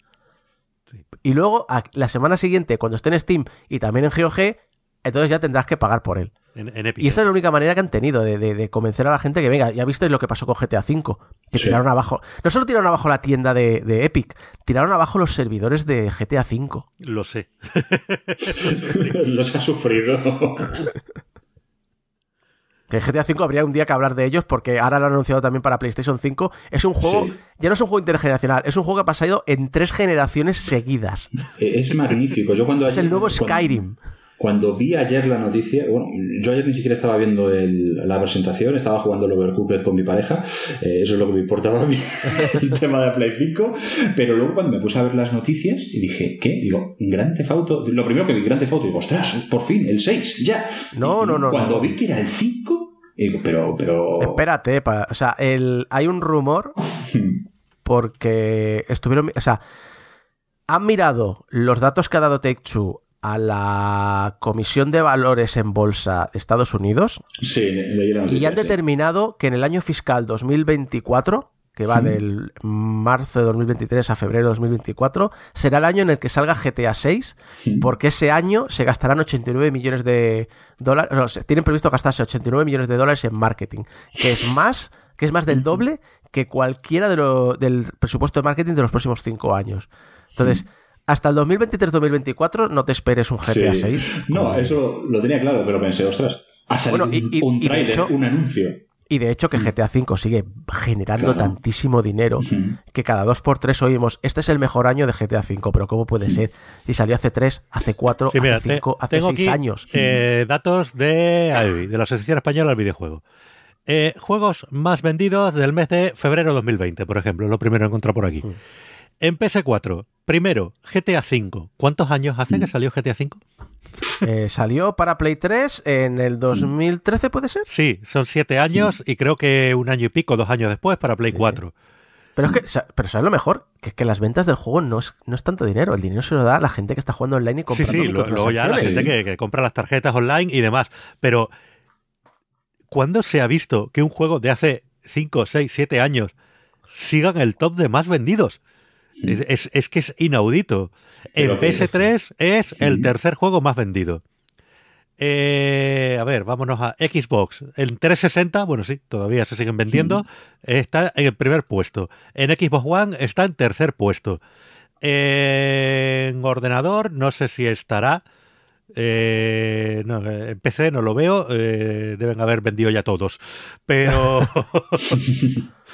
Y luego, la semana siguiente, cuando esté en Steam y también en GOG, entonces ya tendrás que pagar por él. Y esa es la única manera que han tenido de, convencer a la gente que venga. Ya visteis lo que pasó con GTA V, que tiraron abajo. No solo tiraron abajo la tienda de, Epic, tiraron abajo los servidores de GTA V. Lo sé. [LAUGHS] los ha sufrido. [LAUGHS] Que GTA V habría un día que hablar de ellos porque ahora lo han anunciado también para PlayStation 5. Es un juego, ya no es un juego intergeneracional, es un juego que ha pasado en tres generaciones seguidas. Es magnífico. Yo cuando es el nuevo Skyrim. Cuando vi ayer la noticia, bueno, yo ayer ni siquiera estaba viendo la presentación, estaba jugando el Overcooked con mi pareja, eh, eso es lo que me importaba a mí, [LAUGHS] el tema de Play 5, pero luego cuando me puse a ver las noticias y dije, ¿qué? Digo, Grande Fauto, lo primero que vi, Grande Fauto, digo, ostras, por fin, el 6, ya. No, no, no. Cuando vi que era el 5, digo, pero, pero... Espérate, o sea, el, hay un rumor [LAUGHS] porque estuvieron, o sea, han mirado los datos que ha dado Take Two a la Comisión de Valores en Bolsa de Estados Unidos. Sí, y han determinado que en el año fiscal 2024, que va del marzo de 2023 a febrero de 2024, será el año en el que salga GTA 6, porque ese año se gastarán 89 millones de dólares, tienen previsto gastarse 89 millones de dólares en marketing, que es más, que es más del doble que cualquiera de del presupuesto de marketing de los próximos cinco años. Entonces, hasta el 2023-2024 no te esperes un GTA 6. No, eso lo tenía claro, pero pensé, ostras, ha salido un trailer, un anuncio. Y de hecho que GTA V sigue generando tantísimo dinero que cada dos por tres oímos, este es el mejor año de GTA V, pero ¿cómo puede ser? Si salió hace tres, hace cuatro, hace cinco, hace seis años. Eh, datos de de la Asociación Española del Videojuego. Eh, juegos más vendidos del mes de febrero de 2020, por ejemplo, lo primero encontrado por aquí. En PS4, primero, GTA V. ¿Cuántos años hace que mm. salió GTA V? Eh, salió para Play 3 en el 2013, ¿puede ser? Sí, son siete años y creo que un año y pico, dos años después, para Play 4. Pero es que, pero ¿sabes lo mejor? Que es que las ventas del juego no es, no es tanto dinero. El dinero se lo da a la gente que está jugando online y comprando Sí, sí, luego ya la gente que, que, compra las tarjetas online y demás. Pero, ¿cuándo se ha visto que un juego de hace 5, 6, 7 años siga en el top de más vendidos? Es, que es inaudito. En PS3 es el tercer juego más vendido. Eh, a ver, vámonos a Xbox. En 360, bueno, sí, todavía se siguen vendiendo. Está en el primer puesto. En Xbox One está en tercer puesto. En ordenador, no sé si estará. Eh, no, en PC no lo veo. Eh, deben haber vendido ya todos. Pero. [LAUGHS] [LAUGHS]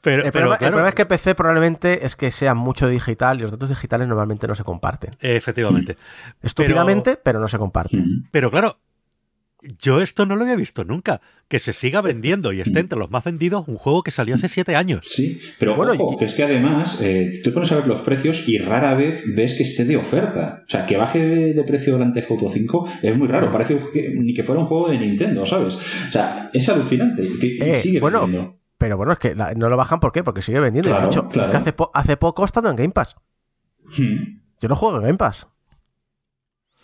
Pero, el, problema, es que PC probablemente es que sea mucho digital y los datos digitales normalmente no se comparten. Efectivamente. [LAUGHS] Estúpidamente, pero, no se comparten. Pero claro, Yo esto no lo había visto nunca. Que se siga vendiendo y esté entre los más vendidos un juego que salió hace siete años. Sí, pero bueno, ojo, que es que además eh, tú pones a ver los precios y rara vez ves que esté de oferta. O sea, que baje de, precio durante Foto 5 es muy raro. Parece ni que fuera un juego de Nintendo, ¿sabes? O sea, es alucinante. Y, eh, sigue bueno, Pero bueno, es que no lo bajan ¿por qué? Porque sigue vendiendo. de hecho, hace, hace poco ha estado en Game Pass. Hmm. Yo no juego en Game Pass.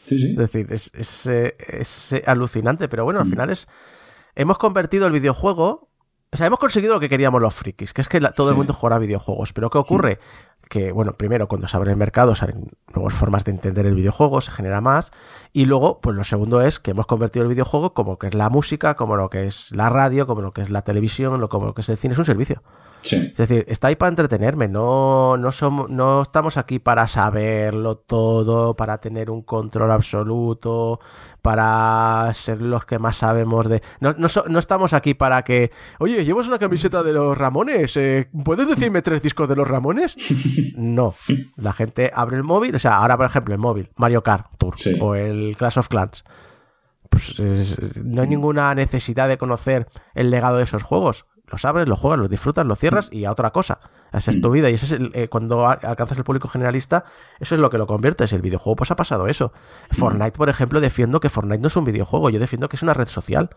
Es decir, es, eh, eh, alucinante, pero bueno, al mm. final es. Hemos convertido el videojuego. O sea, hemos conseguido lo que queríamos los frikis, que es que todo el mundo juega videojuegos. Pero ¿qué ocurre? Que, bueno, primero, cuando se abre el mercado, salen nuevas formas de entender el videojuego, se genera más. Y luego, pues lo segundo es que hemos convertido el videojuego como lo que es la música, como lo que es la radio, como lo que es la televisión, como lo que es el cine, es un servicio. Es decir, está ahí para entretenerme, no, no, somos, no estamos aquí para saberlo todo, para tener un control absoluto, para ser los que más sabemos de... No, no, estamos aquí para que, oye, ¿llevas una camiseta de los Ramones? Eh, ¿Puedes decirme tres discos de los Ramones? [LAUGHS] No, la gente abre el móvil, o sea, ahora por ejemplo el móvil, Mario Kart Tour o el Clash of Clans. Pues no hay ninguna necesidad de conocer el legado de esos juegos los abres, los juegas, los disfrutas, los cierras y a otra cosa. Esa es tu mm. vida y ese es eh, cuando alcanzas el público generalista, eso es lo que lo conviertes. El videojuego pues ha pasado eso. Mm. Fortnite, por ejemplo, defiendo que Fortnite no es un videojuego, yo defiendo que es una red social.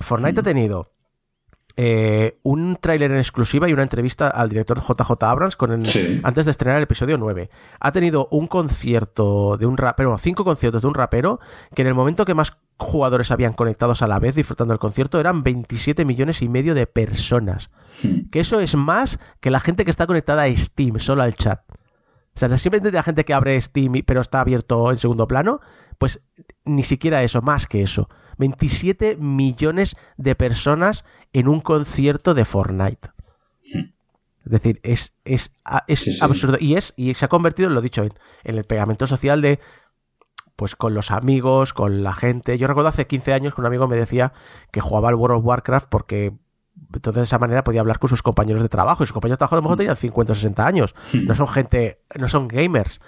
Fortnite ha mm. tenido eh, un tráiler en exclusiva y una entrevista al director JJ Abrams con antes de estrenar el episodio 9. Ha tenido un concierto de un rapero, cinco conciertos de un rapero, que en el momento que más jugadores habían conectados a la vez disfrutando del concierto eran 27 millones y medio de personas. Hmm. Que eso es más que la gente que está conectada a Steam, solo al chat. O sea, simplemente la gente que abre Steam pero está abierto en segundo plano, pues ni siquiera eso, más que eso. 27 millones de personas en un concierto de Fortnite. Es decir, es, es, absurdo. Y, es, y se ha convertido, lo dicho, en, en, el pegamento social de. Pues con los amigos, con la gente. Yo recuerdo hace 15 años que un amigo me decía que jugaba al World of Warcraft porque entonces de esa manera podía hablar con sus compañeros de trabajo. Y sus compañeros de trabajo a lo mejor tenían 50 o 60 años. No son gente, no son gamers.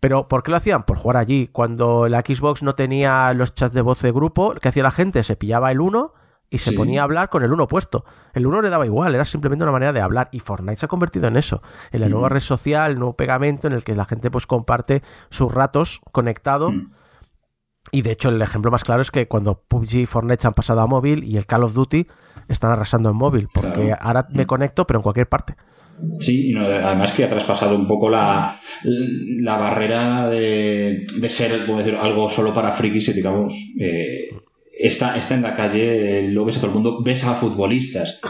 Pero ¿por qué lo hacían? Por jugar allí. Cuando la Xbox no tenía los chats de voz de grupo, ¿qué hacía la gente? Se pillaba el 1 y se ponía a hablar con el 1 puesto. El 1 le daba igual, era simplemente una manera de hablar. Y Fortnite se ha convertido en eso, en la nueva mm. red social, el nuevo pegamento en el que la gente pues comparte sus ratos conectado. Mm. Y de hecho el ejemplo más claro es que cuando PUBG y Fortnite se han pasado a móvil y el Call of Duty están arrasando en móvil, porque ahora me mm. conecto pero en cualquier parte. Sí, y además que ha traspasado un poco la, la barrera de, de ser, decir, algo solo para frikis y digamos, eh, está, está en la calle, lo ves a todo el mundo, ves a futbolistas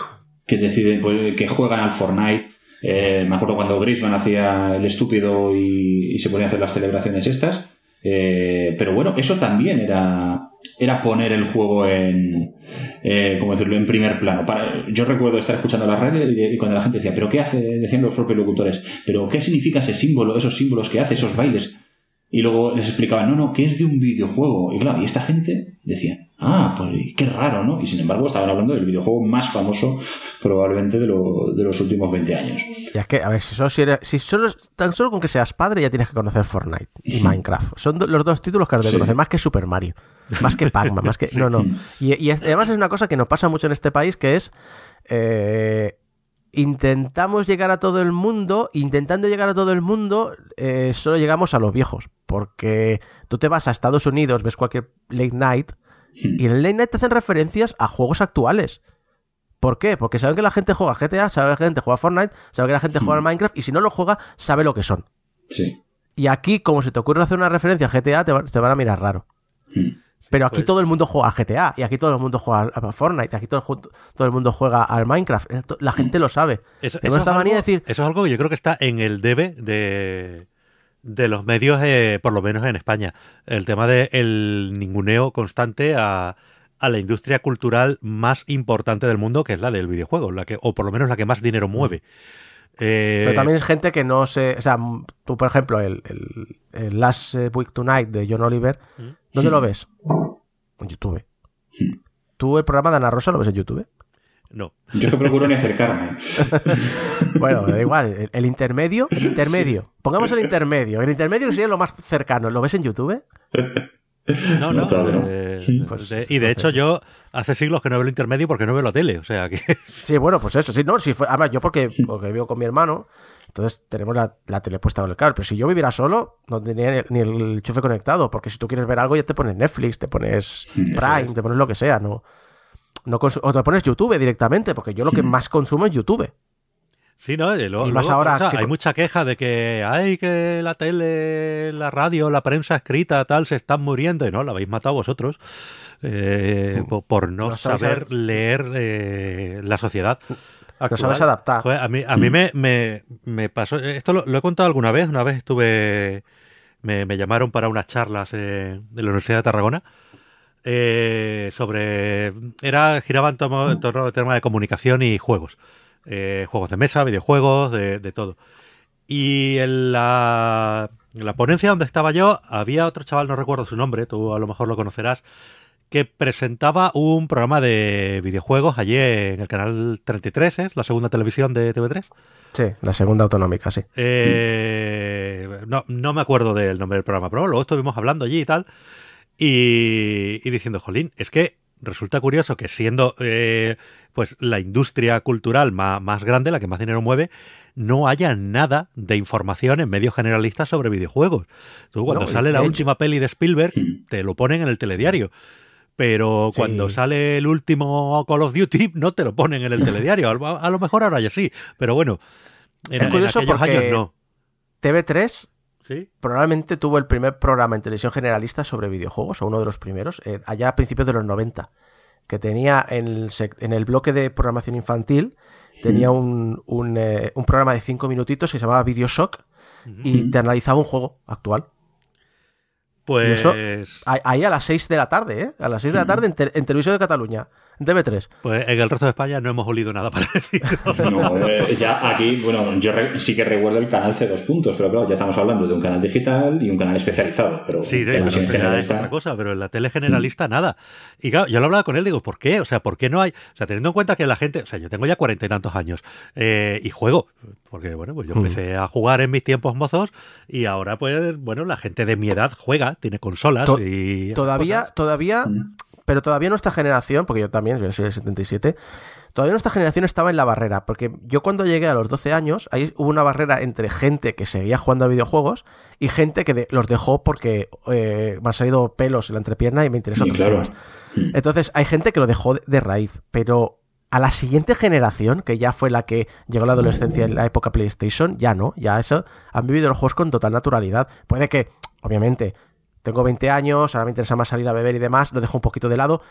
que deciden, pues, que juegan al Fortnite. Eh, me acuerdo cuando Griezmann hacía el estúpido y, y se ponía a hacer las celebraciones estas. Eh, pero bueno, eso también era, era poner el juego en, eh, ¿cómo decirlo?, en primer plano. Para, yo recuerdo estar escuchando la radio y, cuando la gente decía, ¿pero qué hace? Decían los propios locutores, ¿pero qué significa ese símbolo, esos símbolos que hace, esos bailes? Y luego les explicaban, no, no, que es de un videojuego. Y claro, y esta gente decía, ah, pues qué raro, ¿no? Y sin embargo estaban hablando del videojuego más famoso probablemente de, de los últimos 20 años. Y es que, a ver, si solo, si, solo, tan solo con que seas padre ya tienes que conocer Fortnite y Minecraft. Son los dos títulos que has de conocer, más que Super Mario, más que Pac-Man, más que... No, no. [LAUGHS] Y, además es una cosa que nos pasa mucho en este país, que es... Eh, intentamos llegar a todo el mundo, intentando llegar a todo el mundo, eh, solo llegamos a los viejos. Porque tú te vas a Estados Unidos, ves cualquier late night, y en el late night te hacen referencias a juegos actuales. ¿Por qué? Porque saben que la gente juega GTA, saben que la gente juega Fortnite, saben que la gente juega Minecraft, y si no lo juega, sabe lo que son. Sí. Y aquí, como se te ocurre hacer una referencia a GTA, te, van a mirar raro. Pero aquí pues todo el mundo juega al GTA, y aquí todo el mundo juega a Fortnite, y aquí todo, todo el mundo juega al Minecraft. La gente lo sabe. Eso, es algo, decir... eso es algo que yo creo que está en el debe de, de los medios, eh, por lo menos en España. El tema del ninguneo constante a, a, la industria cultural más importante del mundo, que es la del videojuego, la que, o por lo menos la que más dinero mueve. Eh, Pero también es gente que no se. O sea, tú, por ejemplo, el, el, Last Week Tonight de John Oliver, ¿dónde lo ves? En YouTube. ¿Tú el programa de Ana Rosa lo ves en YouTube? No. Yo que procuro ni acercarme. [LAUGHS] bueno, da igual. El, intermedio, el intermedio. Pongamos el intermedio. El intermedio sería lo más cercano. ¿Lo ves en YouTube? No, no. Eh, pues, y de hecho yo hace siglos que no veo el intermedio porque no veo la tele, o sea que... [LAUGHS] Sí, bueno, pues eso, sí, no, si fue, además yo porque, porque vivo con mi hermano, entonces tenemos la, tele puesta con el cable, pero si yo viviera solo, no tenía ni el chufe conectado, porque si tú quieres ver algo ya te pones Netflix, te pones Prime, te pones lo que sea, ¿no? no o te pones YouTube directamente, porque yo lo que más consumo es YouTube. Sí, ¿no? Y, más ahora hay mucha queja de que hay que la tele, la radio, la prensa escrita, tal, se están muriendo y no, la habéis matado vosotros eh, mm. por, no, saber leer eh, la sociedad. No sabes adaptar. a mí, a mí mm. me, me, pasó, esto lo, he contado alguna vez, una vez estuve, me, llamaron para unas charlas eh, de la Universidad de Tarragona sobre, era, giraba en torno, en torno al tema de comunicación y juegos. Eh, juegos de mesa, videojuegos, de, todo. Y en la, la, ponencia donde estaba yo, había otro chaval, no recuerdo su nombre, tú a lo mejor lo conocerás, que presentaba un programa de videojuegos allí en el canal 33, ¿es? La segunda televisión de TV3. Sí, la segunda autonómica, sí. Eh, no, no me acuerdo del nombre del programa, pero luego estuvimos hablando allí y tal. Y, y diciendo, Jolín, es que resulta curioso que siendo eh, pues la industria cultural más, grande, la que más dinero mueve, no haya nada de información en medios generalistas sobre videojuegos. Tú cuando sale la última peli de Spielberg, hmm. te lo ponen en el telediario. Pero cuando sale el último Call of Duty, no te lo ponen en el [LAUGHS] telediario. A, lo mejor ahora ya sí, pero bueno, en, es curioso porque años no. TV3 probablemente tuvo el primer programa en televisión generalista sobre videojuegos, o uno de los primeros, eh, allá a principios de los 90 que tenía en el, en el bloque de programación infantil, tenía un, eh, un, programa de cinco minutitos que se llamaba Video Shock y te analizaba un juego actual. Pues. ahí a las 6 de la tarde, ¿eh? A las 6 de la tarde en, en Televisión de Cataluña. TV3. Pues en el resto de España no hemos olido nada [LAUGHS] parecido. No, eh, ya aquí, bueno, yo sí que recuerdo el canal C2 puntos, pero claro, ya estamos hablando de un canal digital y un canal especializado. Pero sí, televisión generalista. Es otra cosa, pero en la tele generalista nada. Y claro, yo lo hablaba con él, digo, ¿por qué? O sea, ¿por qué no hay? O sea, teniendo en cuenta que la gente, o sea, yo tengo ya cuarenta y tantos años eh, y juego, porque bueno, pues yo empecé a jugar en mis tiempos mozos y ahora, pues, bueno, la gente de mi edad juega, tiene consolas y. Todavía, todavía. Pero todavía nuestra generación, porque yo también, yo soy del 77, todavía nuestra generación estaba en la barrera. Porque yo cuando llegué a los 12 años, ahí hubo una barrera entre gente que seguía jugando a videojuegos y gente que los dejó porque eh, me han salido pelos en la entrepierna y me interesan otros temas. Mm. Entonces, hay gente que lo dejó de raíz, pero a la siguiente generación, que ya fue la que llegó a la adolescencia en la época PlayStation, ya no, ya eso, han vivido los juegos con total naturalidad. Puede que, obviamente, tengo 20 años, ahora me interesa más salir a beber y demás, lo dejo un poquito de lado.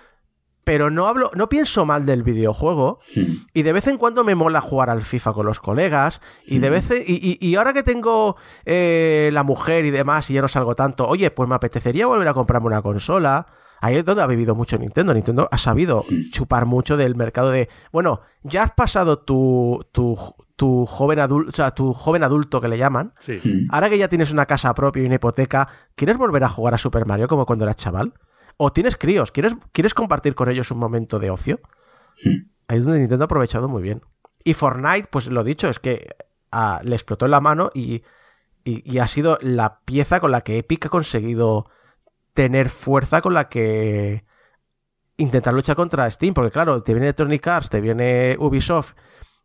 Pero no hablo, no pienso mal del videojuego. Hmm. Y de vez en cuando me mola jugar al FIFA con los colegas. Y de hmm. vez y, ahora que tengo eh, la mujer y demás, y ya no salgo tanto, oye, pues me apetecería volver a comprarme una consola. Ahí es donde ha vivido mucho Nintendo. Nintendo ha sabido chupar mucho del mercado de. Bueno, ya has pasado tu, tu, tu joven adulto, o sea, tu joven adulto que le llaman, ahora que ya tienes una casa propia y una hipoteca, ¿quieres volver a jugar a Super Mario como cuando eras chaval? ¿O tienes críos? ¿Quieres, ¿quieres compartir con ellos un momento de ocio? Ahí es donde Nintendo ha aprovechado muy bien. Y Fortnite, pues lo dicho, es que ah, le explotó en la mano y, y, ha sido la pieza con la que Epic ha conseguido tener fuerza con la que intentar luchar contra Steam. Porque claro, te viene Electronic Arts, te viene Ubisoft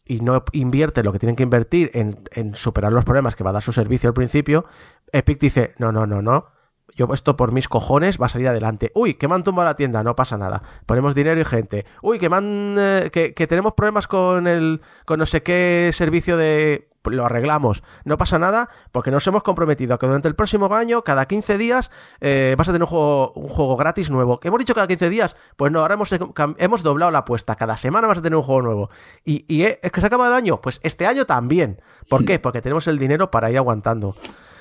y no invierte lo que tienen que invertir en, superar los problemas que va a dar su servicio al principio, Epic dice, no, no, no, no, yo esto por mis cojones va a salir adelante. Uy, que me han tumbado la tienda, no pasa nada. Ponemos dinero y gente. Uy, que me eh, que, que, tenemos problemas con el. con no sé qué servicio de lo arreglamos. No pasa nada porque nos hemos comprometido a que durante el próximo año, cada 15 días, eh, vas a tener un juego, un juego gratis nuevo. ¿Hemos dicho cada 15 días? Pues no, ahora hemos, hemos doblado la apuesta. Cada semana vas a tener un juego nuevo. Y, y eh, es que se acaba el año. Pues este año también. ¿Por qué? Porque tenemos el dinero para ir aguantando.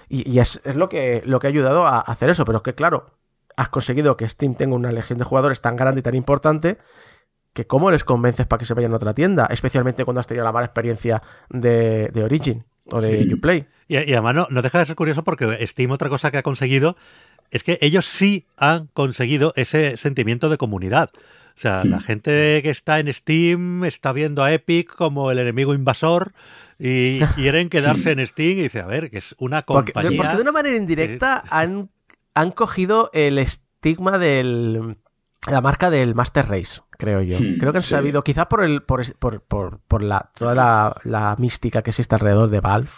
Y, es, lo, que, lo que ha ayudado a hacer eso. Pero es que, claro, has conseguido que Steam tenga una legión de jugadores tan grande y tan importante que cómo les convences para que se vayan a otra tienda, especialmente cuando has tenido la mala experiencia de, Origin o de Uplay. Y, y, además no, deja de ser curioso porque Steam otra cosa que ha conseguido es que ellos sí han conseguido ese sentimiento de comunidad. O sea, la gente que está en Steam está viendo a Epic como el enemigo invasor y [LAUGHS] quieren quedarse en Steam y dice, a ver, que es una compañía... Porque, de una manera indirecta han, han cogido el, estigma del la marca del Master Race, creo yo. Hmm, creo que han sabido, quizá por el por, por, por, la, toda la, mística que existe alrededor de Valve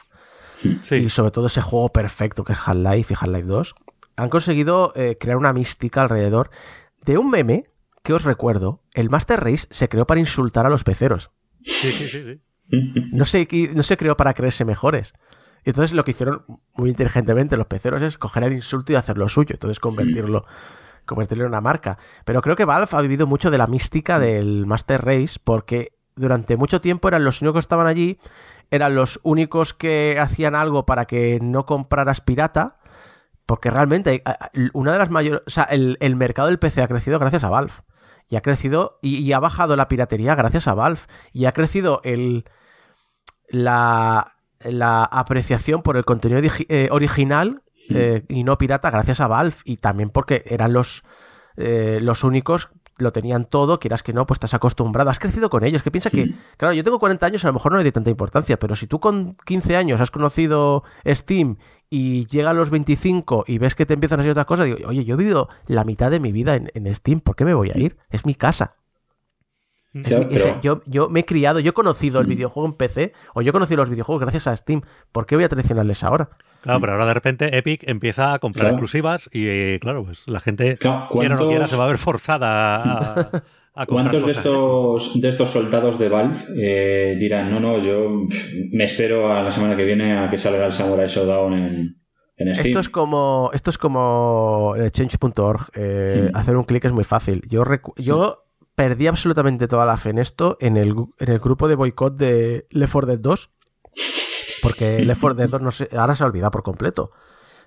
hmm. y sobre todo ese juego perfecto que es Half-Life y Half-Life 2, han conseguido eh, crear una mística alrededor de un meme que os recuerdo. El Master Race se creó para insultar a los peceros. Sí, sí, sí. No se, no se creó para creerse mejores. Y entonces lo que hicieron muy inteligentemente los peceros es coger el insulto y hacer lo suyo. Entonces convertirlo convertirlo en una marca. Pero creo que Valve ha vivido mucho de la mística del Master Race porque durante mucho tiempo eran los únicos que estaban allí, eran los únicos que hacían algo para que no compraras pirata. Porque realmente una de las mayores. O sea, el, mercado del PC ha crecido gracias a Valve. Y ha crecido. Y, ha bajado la piratería gracias a Valve. Y ha crecido el. La, la apreciación por el contenido eh, original eh, y no pirata gracias a Valve y también porque eran los, eh, los únicos lo tenían todo, quieras que no, pues estás acostumbrado, has crecido con ellos, que piensa que, claro, yo tengo 40 años, a lo mejor no le doy tanta importancia, pero si tú con 15 años has conocido Steam y llegan los 25 y ves que te empiezan a hacer otras cosas, digo, oye, yo he vivido la mitad de mi vida en, Steam, ¿por qué me voy a ir? Es mi casa. yo, yo, me he criado, yo he conocido el videojuego en PC, o yo he conocido los videojuegos gracias a Steam. ¿Por qué voy a traicionarles ahora? Claro, pero ahora de repente Epic empieza a comprar exclusivas y claro, pues la gente, quiera o no quiera, se va a ver forzada a, [LAUGHS] a ¿Cuántos de estos, de estos soldados de Valve eh, dirán, no, no, yo me espero a la semana que viene a que salga el Samurai Showdown en, en Steam? Esto es como, esto es como change.org. Eh, hmm. Hacer un clic es muy fácil. Yo, yo perdí absolutamente toda la fe en esto en el, en el grupo de boicot de Left 4 Dead 2 [LAUGHS] porque Left [LAUGHS] 4 Dead 2 no sé, ahora se ha olvidado por completo.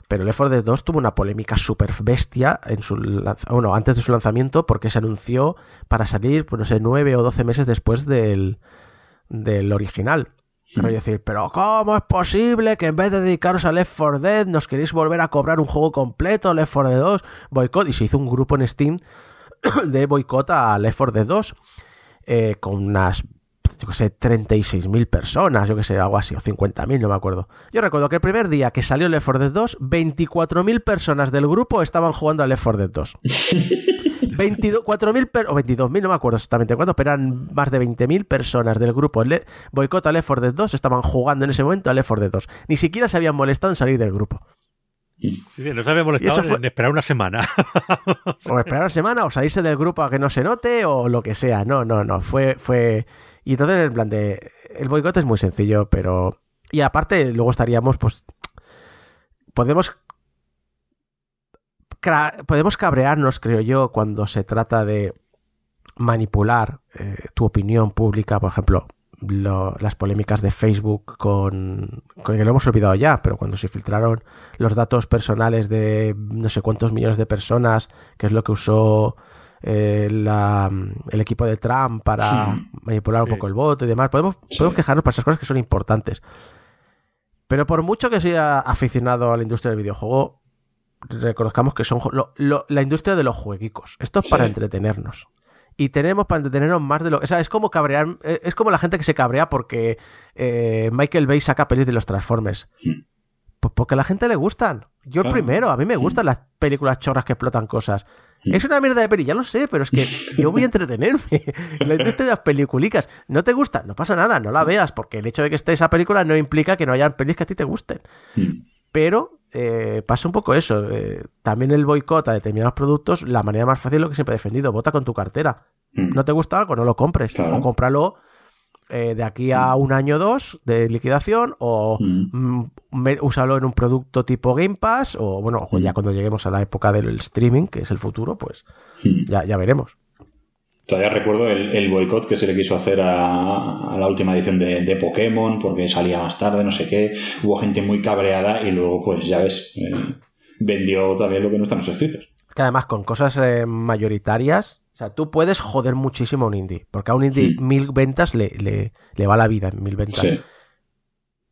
Pero Left 4 Dead 2 tuvo una polémica súper bestia en su bueno, antes de su lanzamiento porque se anunció para salir, pues no sé, 9 o 12 meses después del, del original. Pero decir, pero ¿cómo es posible que en vez de dedicaros a Left 4 Dead nos queréis volver a cobrar un juego completo, Left 4 Dead 2, boicot? Y se hizo un grupo en Steam [CLEARS THROAT] de boicot a Left 4 Dead 2 eh, con unas yo que sé, 36.000 personas, yo que sé, algo así, o 50.000, no me acuerdo. Yo recuerdo que el primer día que salió Left 4 Dead 2, 24.000 personas del grupo estaban jugando a Left 4 Dead 2. 24.000 [LAUGHS] o 22.000, no me acuerdo exactamente cuánto, pero eran más de 20.000 personas del grupo Le Boicot a Left 4 Dead 2 estaban jugando en ese momento a Left 4 Dead 2. Ni siquiera se habían molestado en salir del grupo. Sí, sí, no se había molestado en esperar una semana. o esperar una semana, o salirse del grupo a que no se note, o lo que sea. No, no, no. Fue, fue, y entonces, en plan de. El boicot es muy sencillo, pero. Y aparte, luego estaríamos, pues. Podemos. Podemos cabrearnos, creo yo, cuando se trata de manipular eh, tu opinión pública, por ejemplo, las polémicas de Facebook con, con que lo hemos olvidado ya, pero cuando se filtraron los datos personales de no sé cuántos millones de personas, que es lo que usó eh, el equipo de Trump para manipular un poco el voto y demás. Podemos, podemos quejarnos por esas cosas que son importantes. Pero por mucho que sea aficionado a la industria del videojuego, reconozcamos que son la industria de los jueguicos. Esto es para entretenernos. Y tenemos para entretenernos más de lo. O sea, es como cabrear. Eh, es como la gente que se cabrea porque eh, Michael Bay saca pelis de los Transformers. Pues porque a la gente le gustan. Yo el primero, a mí me gustan las películas chorras que explotan cosas. Es una mierda de peli, ya lo sé, pero es que [LAUGHS] yo voy a entretenerme. [LAUGHS] la industria de las peliculicas. ¿No te gusta? No pasa nada, no la veas, porque el hecho de que esté esa película no implica que no hayan pelis que a ti te gusten. Pero eh, pasa un poco eso. Eh, también el boicot a determinados productos, la manera más fácil es lo que siempre he defendido, vota con tu cartera. ¿No te gusta algo? No lo compres. O cómpralo eh, de aquí a un año o dos de liquidación o mm. Mm, úsalo en un producto tipo Game Pass o bueno, ya cuando lleguemos a la época del streaming, que es el futuro, pues ya, ya veremos. Todavía recuerdo el, boicot que se le quiso hacer a, la última edición de, Pokémon porque salía más tarde, no sé qué. Hubo gente muy cabreada y luego, pues ya ves, eh, vendió también lo que no están los escritos. Que además con cosas eh, mayoritarias o sea, tú puedes joder muchísimo a un indie, porque a un indie mil ventas le, le, va la vida en mil ventas.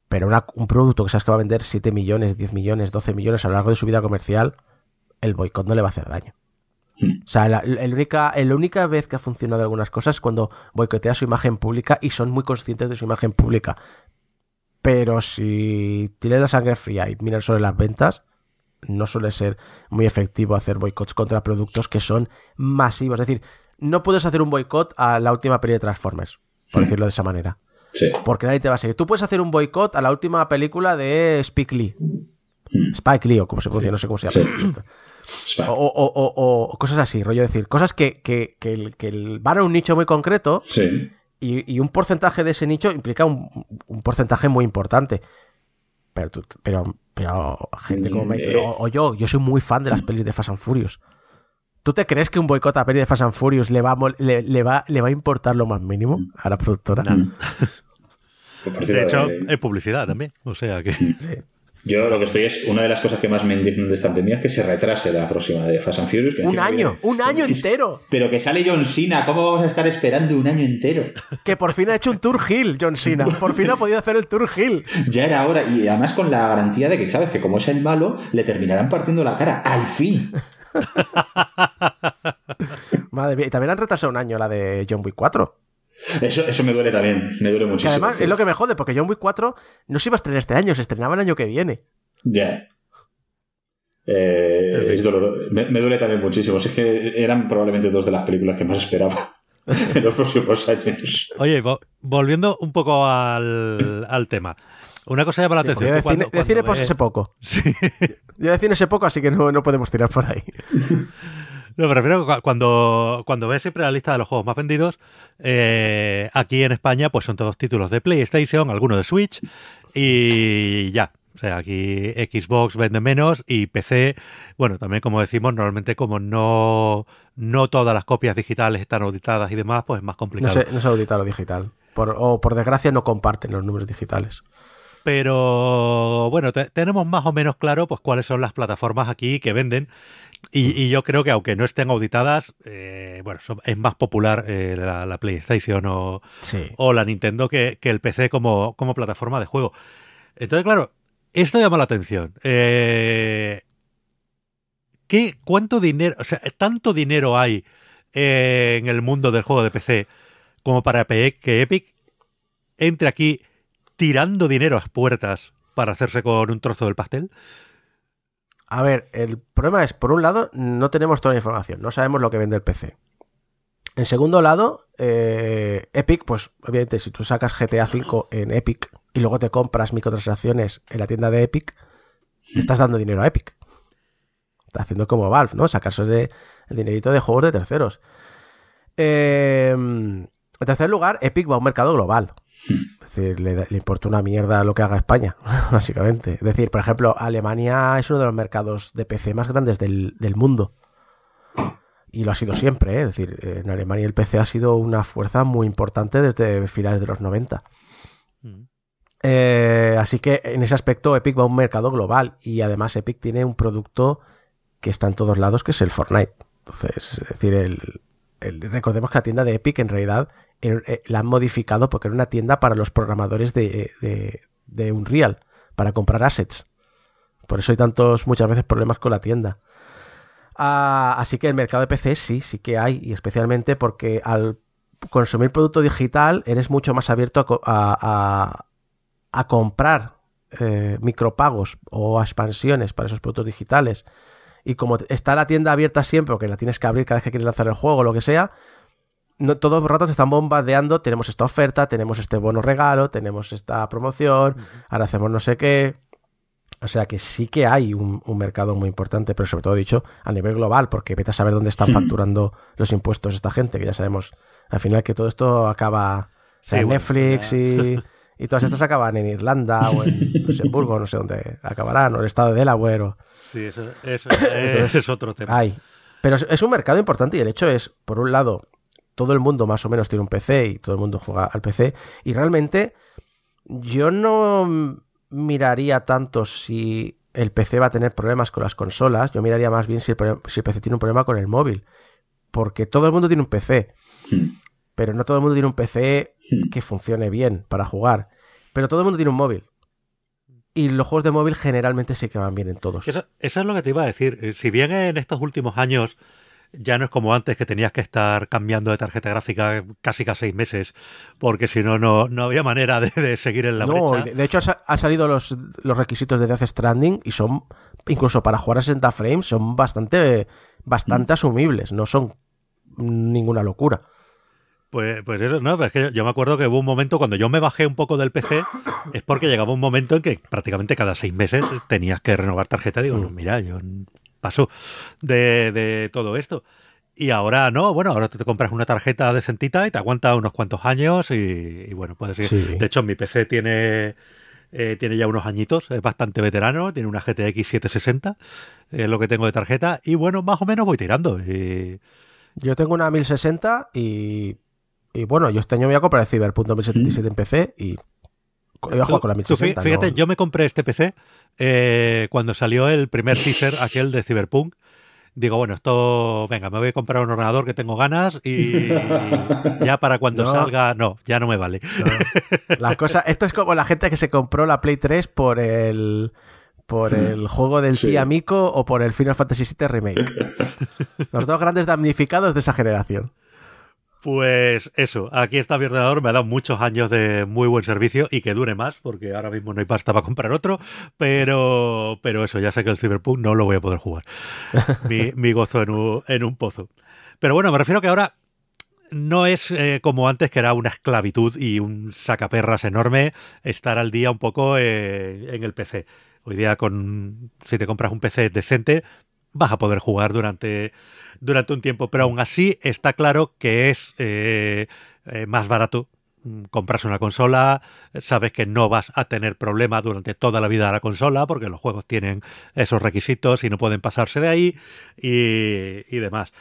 Pero un producto que sabes que va a vender 7 millones, 10 millones, 12 millones a lo largo de su vida comercial, el boicot no le va a hacer daño. Hmm. O sea, la, única, la única vez que ha funcionado algunas cosas es cuando boicotea su imagen pública y son muy conscientes de su imagen pública. Pero si tienes la sangre fría y miras sobre las ventas, no suele ser muy efectivo hacer boicots contra productos que son masivos. Es decir, no puedes hacer un boicot a la última peli de Transformers, por decirlo de esa manera. Sí. Porque nadie te va a seguir. Tú puedes hacer un boicot a la última película de Spike Lee. Spike Lee, o como se pronuncia, no sé cómo se llama. O, o, o, cosas así, rollo decir, cosas que, que, que, que, van a un nicho muy concreto y, y, un porcentaje de ese nicho implica un, un porcentaje muy importante. Pero, pero, pero gente como me, Eh. o, o, yo, yo soy muy fan de las pelis de Fast and Furious. ¿Tú te crees que un boicot a peli de Fast and Furious le va, a, le, le, va, le va a importar lo más mínimo a la productora? Mm. De hecho, es publicidad también. O sea que. Sí. Yo lo que estoy es, una de las cosas que más me indignan de esta pandemia es que se retrase la próxima de Fast and Furious. Que un año, viene, un año entero. Pero que sale John Cena, ¿cómo vamos a estar esperando un año entero? Que por fin ha hecho un Tour Hill, John Cena. Por fin ha podido hacer el Tour Hill. Ya era hora, y además con la garantía de que, ¿sabes? Que como es el malo, le terminarán partiendo la cara. ¡Al fin! [LAUGHS] Madre mía, y también han retrasado un año la de John Wick 4. Eso, eso me duele también, me duele muchísimo. Que además tío. es lo que me jode, porque John Wick 4 no se iba a estrenar este año, se estrenaba el año que viene. Ya. Eh, es doloroso. Me, me, duele también muchísimo. Es que eran probablemente dos de las películas que más esperaba [LAUGHS] en los próximos años. Oye, vo volviendo un poco al, al, tema. Una cosa llama la sí, atención. De, cuando, cine, cuando de cine poco. [LAUGHS] Sí. Yo de cine ese poco, así que no, no podemos tirar por ahí. [LAUGHS] No, me refiero a cuando, cuando ves siempre la lista de los juegos más vendidos, eh, aquí en España pues son todos títulos de PlayStation, algunos de Switch y ya. O sea, aquí Xbox vende menos y PC, bueno, también como decimos, normalmente como no, no todas las copias digitales están auditadas y demás, pues es más complicado. No se, no se audita lo digital. Por, o por desgracia no comparten los números digitales. Pero bueno, te, tenemos más o menos claro pues cuáles son las plataformas aquí que venden. Y, y yo creo que aunque no estén auditadas, eh, bueno, son, es más popular eh, la, la, PlayStation o, sí. o la Nintendo que, que, el PC como, como plataforma de juego. Entonces, claro, esto llama la atención. Eh, ¿qué, ¿Cuánto dinero, o sea, tanto dinero hay eh, en el mundo del juego de PC como para que Epic entre aquí tirando dinero a las puertas para hacerse con un trozo del pastel? A ver, el problema es, por un lado, no tenemos toda la información, no sabemos lo que vende el PC. En segundo lado, eh, Epic, pues obviamente si tú sacas GTA V en Epic y luego te compras microtransacciones en la tienda de Epic, estás dando dinero a Epic. Está haciendo como Valve, ¿no? Sacarse de, el dinerito de juegos de terceros. Eh, en tercer lugar, Epic va a un mercado global. Es decir, le, le, importa una mierda lo que haga España, [LAUGHS] básicamente. Es decir, por ejemplo, Alemania es uno de los mercados de PC más grandes del, del mundo. Y lo ha sido siempre, ¿eh? es decir, en Alemania el PC ha sido una fuerza muy importante desde finales de los 90. Mm. Eh, así que en ese aspecto Epic va a un mercado global y además Epic tiene un producto que está en todos lados, que es el Fortnite. Entonces, es decir, el, el, recordemos que la tienda de Epic en realidad la han modificado porque era una tienda para los programadores de, de, de Unreal, para comprar assets. Por eso hay tantos, muchas veces, problemas con la tienda. Uh, así que el mercado de PC sí, sí que hay, y especialmente porque al consumir producto digital eres mucho más abierto a comprar eh, micropagos o expansiones para esos productos digitales. Y como está la tienda abierta siempre, porque la tienes que abrir cada vez que quieres lanzar el juego o lo que sea, no, todos los ratos te están bombardeando, tenemos esta oferta, tenemos este bono regalo, tenemos esta promoción, ahora hacemos no sé qué. O sea que sí que hay un, un, mercado muy importante, pero sobre todo dicho a nivel global, porque vete a saber dónde están [LAUGHS] facturando los impuestos esta gente, que ya sabemos al final que todo esto acaba sí, en bueno, Netflix y, y, todas estas acaban en Irlanda o en Luxemburgo, no sé dónde acabarán, o el estado de Delaware. O... Sí, eso, eso Entonces, es otro tema. Hay. Pero es un mercado importante y el hecho es, por un lado, todo el mundo más o menos tiene un PC y todo el mundo juega al PC, y realmente yo no miraría tanto si el PC va a tener problemas con las consolas, yo miraría más bien si el, si el, PC tiene un problema con el móvil. Porque todo el mundo tiene un PC, Hmm. pero no todo el mundo tiene un PC que funcione bien para jugar. Pero todo el mundo tiene un móvil. Y los juegos de móvil generalmente sí que van bien en todos. Eso, eso es lo que te iba a decir. Eh, Si bien en estos últimos años ya no es como antes que tenías que estar cambiando de tarjeta gráfica casi cada seis meses, porque si no, no había manera de, seguir en la no, De hecho, han salido los, los requisitos de Death Stranding y son, incluso para jugar a 60 frames, son bastante, bastante mm. asumibles, no son ninguna locura. Pues, pues eso, no, es que yo me acuerdo que hubo un momento cuando yo me bajé un poco del PC, es porque llegaba un momento en que prácticamente cada seis meses tenías que renovar tarjeta. Digo, no, mm. mira, yo de, todo esto. Y ahora no, bueno, ahora tú te compras una tarjeta decentita y te aguanta unos cuantos años y, bueno, puedes ir. De hecho, mi PC tiene, eh, tiene ya unos añitos, es bastante veterano, tiene una GTX 760, es lo que tengo de tarjeta, y bueno, más o menos voy tirando. Yo tengo una 1060 y, y bueno, yo este año voy a comprar el Cyberpunk 2077 en PC y a jugar con la 1060. fíjate, yo me compré este PC eh, cuando salió el primer teaser, aquel de Cyberpunk, digo, bueno, esto, venga, me voy a comprar un ordenador que tengo ganas y [LAUGHS] ya para cuando salga, no, ya no me vale. Las cosas, esto es como la gente que se compró la Play 3 por el por el [LAUGHS] juego del sí. tía o por el Final Fantasy VII Remake. [LAUGHS] Los dos grandes damnificados de esa generación. Pues eso, aquí está mi ordenador, me ha dado muchos años de muy buen servicio y que dure más, porque ahora mismo no hay pasta para comprar otro, pero, pero eso, ya sé que el Cyberpunk no lo voy a poder jugar. [LAUGHS] mi, gozo en un, en un, pozo. Pero bueno, me refiero que ahora no es eh, como antes, que era una esclavitud y un sacaperras enorme estar al día un poco eh, en el PC. Hoy día, con si te compras un PC decente, vas a poder jugar durante durante un tiempo, pero aún así está claro que es eh, eh, más barato mm, comprarse una consola, sabes que no vas a tener problemas durante toda la vida de la consola porque los juegos tienen esos requisitos y no pueden pasarse de ahí y, demás.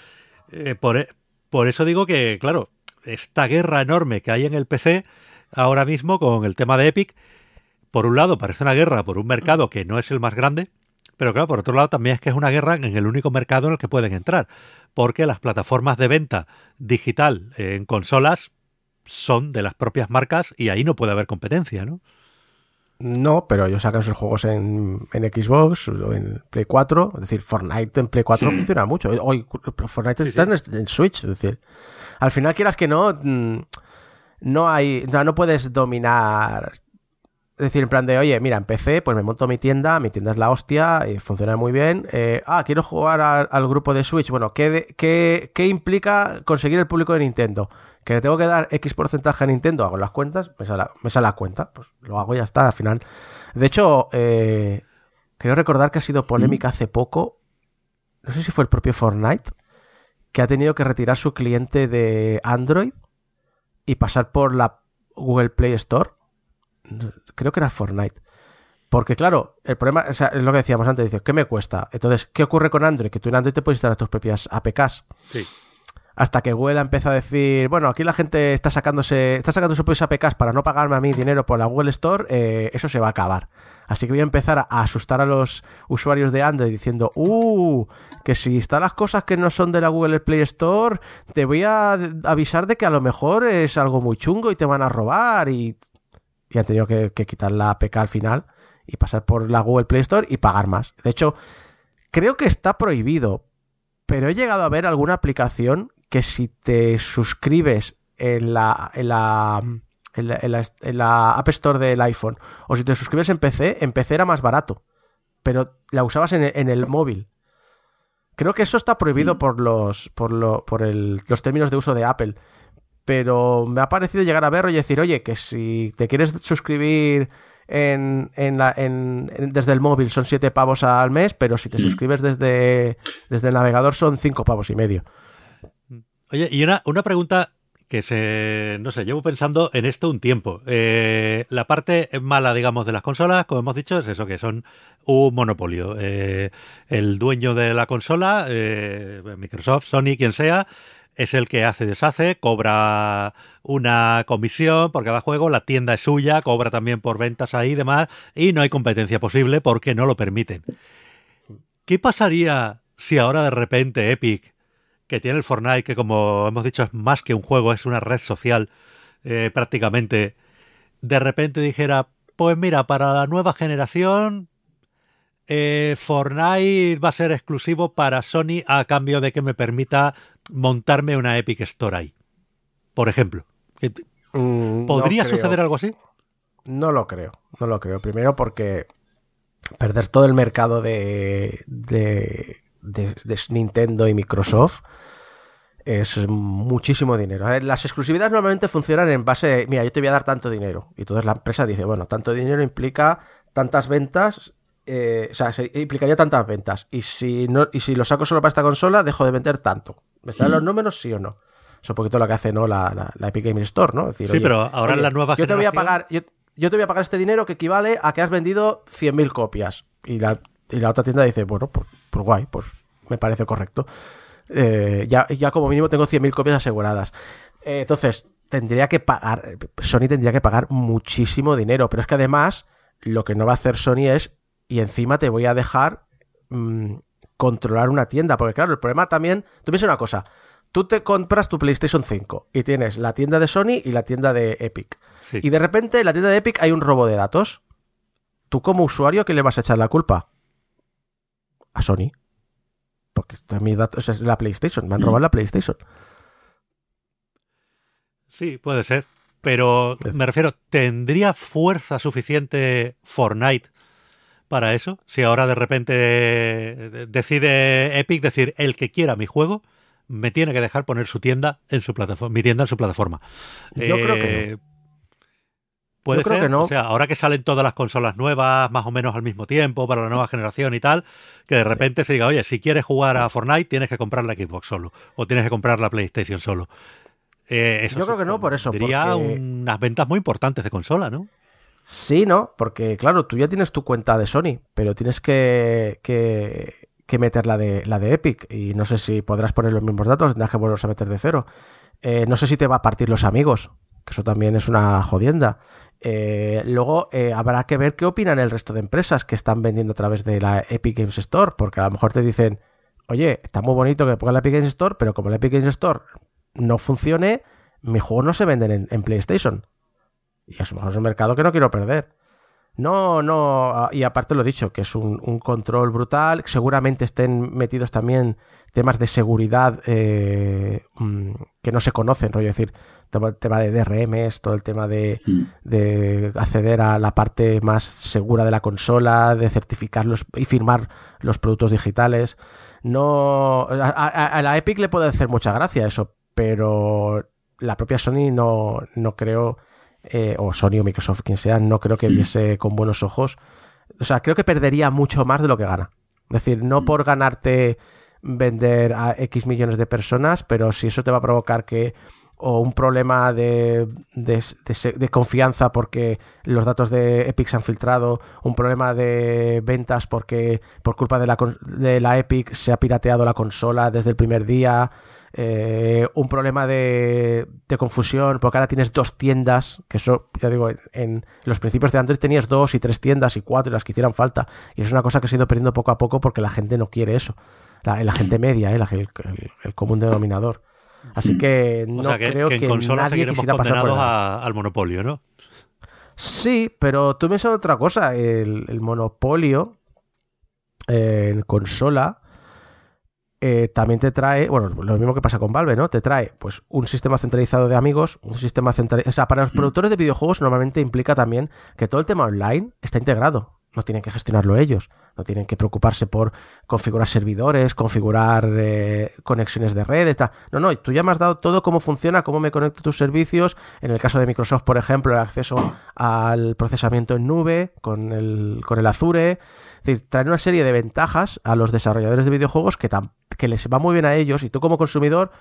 Eh, por, e, por, eso digo que, claro, esta guerra enorme que hay en el PC ahora mismo con el tema de Epic, por un lado parece una guerra por un mercado que no es el más grande, pero claro, por otro lado también es que es una guerra en el único mercado en el que pueden entrar, porque las plataformas de venta digital en consolas son de las propias marcas y ahí no puede haber competencia, ¿no? No, pero ellos sacan sus juegos en, Xbox o en Play 4. Es decir, Fortnite en Play 4 funciona mucho. Hoy Fortnite está en Switch. Es decir, al final quieras que no, mm, no hay, no puedes dominar decir, en plan de, oye, mira, empecé, pues me monto mi tienda, mi tienda es la hostia, y funciona muy bien. Eh, ah, quiero jugar al grupo de Switch. Bueno, ¿qué, qué, implica conseguir el público de Nintendo? Que le tengo que dar X porcentaje a Nintendo, hago las cuentas, me sale, me sale la cuenta, pues lo hago y ya está, al final. De hecho, eh, creo recordar que ha sido polémica hace poco, no sé si fue el propio Fortnite, que ha tenido que retirar su cliente de Android y pasar por la Google Play Store creo que era Fortnite. Porque claro, el problema es lo que decíamos antes, dice, ¿qué me cuesta? Entonces, ¿qué ocurre con Android? Que tú en Android te puedes instalar tus propias APKs. Sí. Hasta que Google empieza a decir, bueno, aquí la gente está sacándose, está sacando sus propias APKs para no pagarme a mí dinero por la Google Store, eh, eso se va a acabar. Así que voy a empezar a asustar a los usuarios de Android diciendo, uh, que si instalas cosas que no son de la Google Play Store, te voy a avisar de que a lo mejor es algo muy chungo y te van a robar y y han tenido que, quitar la APK al final y pasar por la Google Play Store y pagar más. De hecho, creo que está prohibido, pero he llegado a ver alguna aplicación que si te suscribes en la, en la, en la, App Store del iPhone o si te suscribes en PC, en PC era más barato, pero la usabas en, el móvil. Creo que eso está prohibido mm. por los por, lo, por el, los términos de uso de Apple pero me ha parecido llegar a verlo y decir, oye, que si te quieres suscribir en, la, en, desde el móvil son 7 pavos al mes, pero si te suscribes desde, desde el navegador son 5 pavos y medio. Oye, y una, una pregunta que se, no sé, llevo pensando en esto un tiempo. Eh, la parte mala, digamos, de las consolas, como hemos dicho, es eso, que son un monopolio. Eh, el dueño de la consola, eh, Microsoft, Sony, quien sea, es el que hace deshace, cobra una comisión por cada juego, la tienda es suya, cobra también por ventas ahí y demás, y no hay competencia posible porque no lo permiten. ¿Qué pasaría si ahora de repente Epic, que tiene el Fortnite, que como hemos dicho es más que un juego, es una red social eh, prácticamente, de repente dijera, pues mira, para la nueva generación eh, Fortnite va a ser exclusivo para Sony a cambio de que me permita montarme una Epic Store ahí. Por ejemplo. Mm, ¿Podría suceder algo así? No lo creo, no lo creo. Primero porque perder todo el mercado de, de, Nintendo y Microsoft es muchísimo dinero. Las exclusividades normalmente funcionan en base de, mira, yo te voy a dar tanto dinero. Y entonces la empresa dice, bueno, tanto dinero implica tantas ventas, eh, o sea, implicaría tantas ventas. Y si, no, y si lo saco solo para esta consola, dejo de vender tanto. ¿Me salen los números, sí o no? Es un poquito lo que hace ¿no? la, la, Epic Games Store, ¿no? sí, pero ahora en la nueva yo te voy a pagar yo te voy a pagar este dinero que equivale a que has vendido 100.000 copias. Y la, la, otra tienda dice, bueno, pues, pues guay, pues me parece correcto. Eh, ya, ya como mínimo tengo 100.000 copias aseguradas. Eh, entonces, tendría que pagar, Sony tendría que pagar muchísimo dinero, pero es que además lo que no va a hacer Sony es, y encima te voy a dejar mm, controlar una tienda, porque claro, el problema también, tú piensas una cosa, tú te compras tu PlayStation 5 y tienes la tienda de Sony y la tienda de Epic. Y de repente en la tienda de Epic hay un robo de datos. ¿Tú como usuario qué le vas a echar la culpa? A Sony. Porque mi datos es la PlayStation. Me han robado la PlayStation. Sí, puede ser. Pero me refiero, ¿tendría fuerza suficiente Fortnite para eso? Si ahora de repente decide Epic decir el que quiera mi juego, me tiene que dejar poner su tienda en su plataforma, mi tienda en su plataforma. Yo creo que no. Eh, Puede ser, que no. O sea, ahora que salen todas las consolas nuevas más o menos al mismo tiempo para la nueva generación y tal, que de repente se diga, oye, si quieres jugar a Fortnite tienes que comprar la Xbox solo o tienes que comprar la PlayStation solo. Eh, Yo creo que no, por eso. Sería unas ventas muy importantes de consola, ¿no? Sí, ¿no? Porque claro, tú ya tienes tu cuenta de Sony, pero tienes que, que, meter la de, la de Epic y no sé si podrás poner los mismos datos, tendrás que volverlos a meter de cero. Eh, no sé si te va a partir los amigos, que eso también es una jodienda. Eh, luego eh, habrá que ver qué opinan el resto de empresas que están vendiendo a través de la Epic Games Store, porque a lo mejor te dicen, oye, está muy bonito que ponga la Epic Games Store, pero como la Epic Games Store no funcione, mis juegos no se venden en, PlayStation. Y a lo mejor es un mercado que no quiero perder. No, no, ah, y aparte lo he dicho, que es un, control brutal. Seguramente estén metidos también temas de seguridad eh, mm, que no se conocen, rollo decir, el tema de DRMs, todo el tema de, acceder a la parte más segura de la consola, de certificarlos y firmar los productos digitales. No, a, la Epic le puede hacer mucha gracia eso, pero la propia Sony no, no creo eh, o Sony o Microsoft, quien sea, no creo que viese con buenos ojos. O sea, creo que perdería mucho más de lo que gana. Es decir, no por ganarte vender a X millones de personas, pero si eso te va a provocar que o un problema de, de, confianza porque los datos de Epic se han filtrado, un problema de ventas porque por culpa de la, de la Epic se ha pirateado la consola desde el primer día, eh, un problema de, confusión, porque ahora tienes dos tiendas, que eso, ya digo, en, los principios de Android tenías dos y tres tiendas y cuatro, las que hicieran falta. Y es una cosa que se ha ido perdiendo poco a poco porque la gente no quiere eso. La, gente media, eh, el, común denominador. Así que no creo que, nadie quisiera pasar por al monopolio, ¿no? Sí, pero tú me sabes otra cosa. El, monopolio eh, en consola eh, también te trae, bueno, lo mismo que pasa con Valve, ¿no? Te trae pues un sistema centralizado de amigos, un sistema centralizado... O sea, para los mm. productores de videojuegos normalmente implica también que todo el tema online está integrado. No tienen que gestionarlo ellos. No tienen que preocuparse por configurar servidores, configurar eh, conexiones de red. No, no, tú ya me has dado todo cómo funciona, cómo me conecto tus servicios. En el caso de Microsoft, por ejemplo, el acceso al procesamiento en nube con el, con el Azure decir, traen una serie de ventajas a los desarrolladores de videojuegos que, que les va muy bien a ellos y tú como consumidor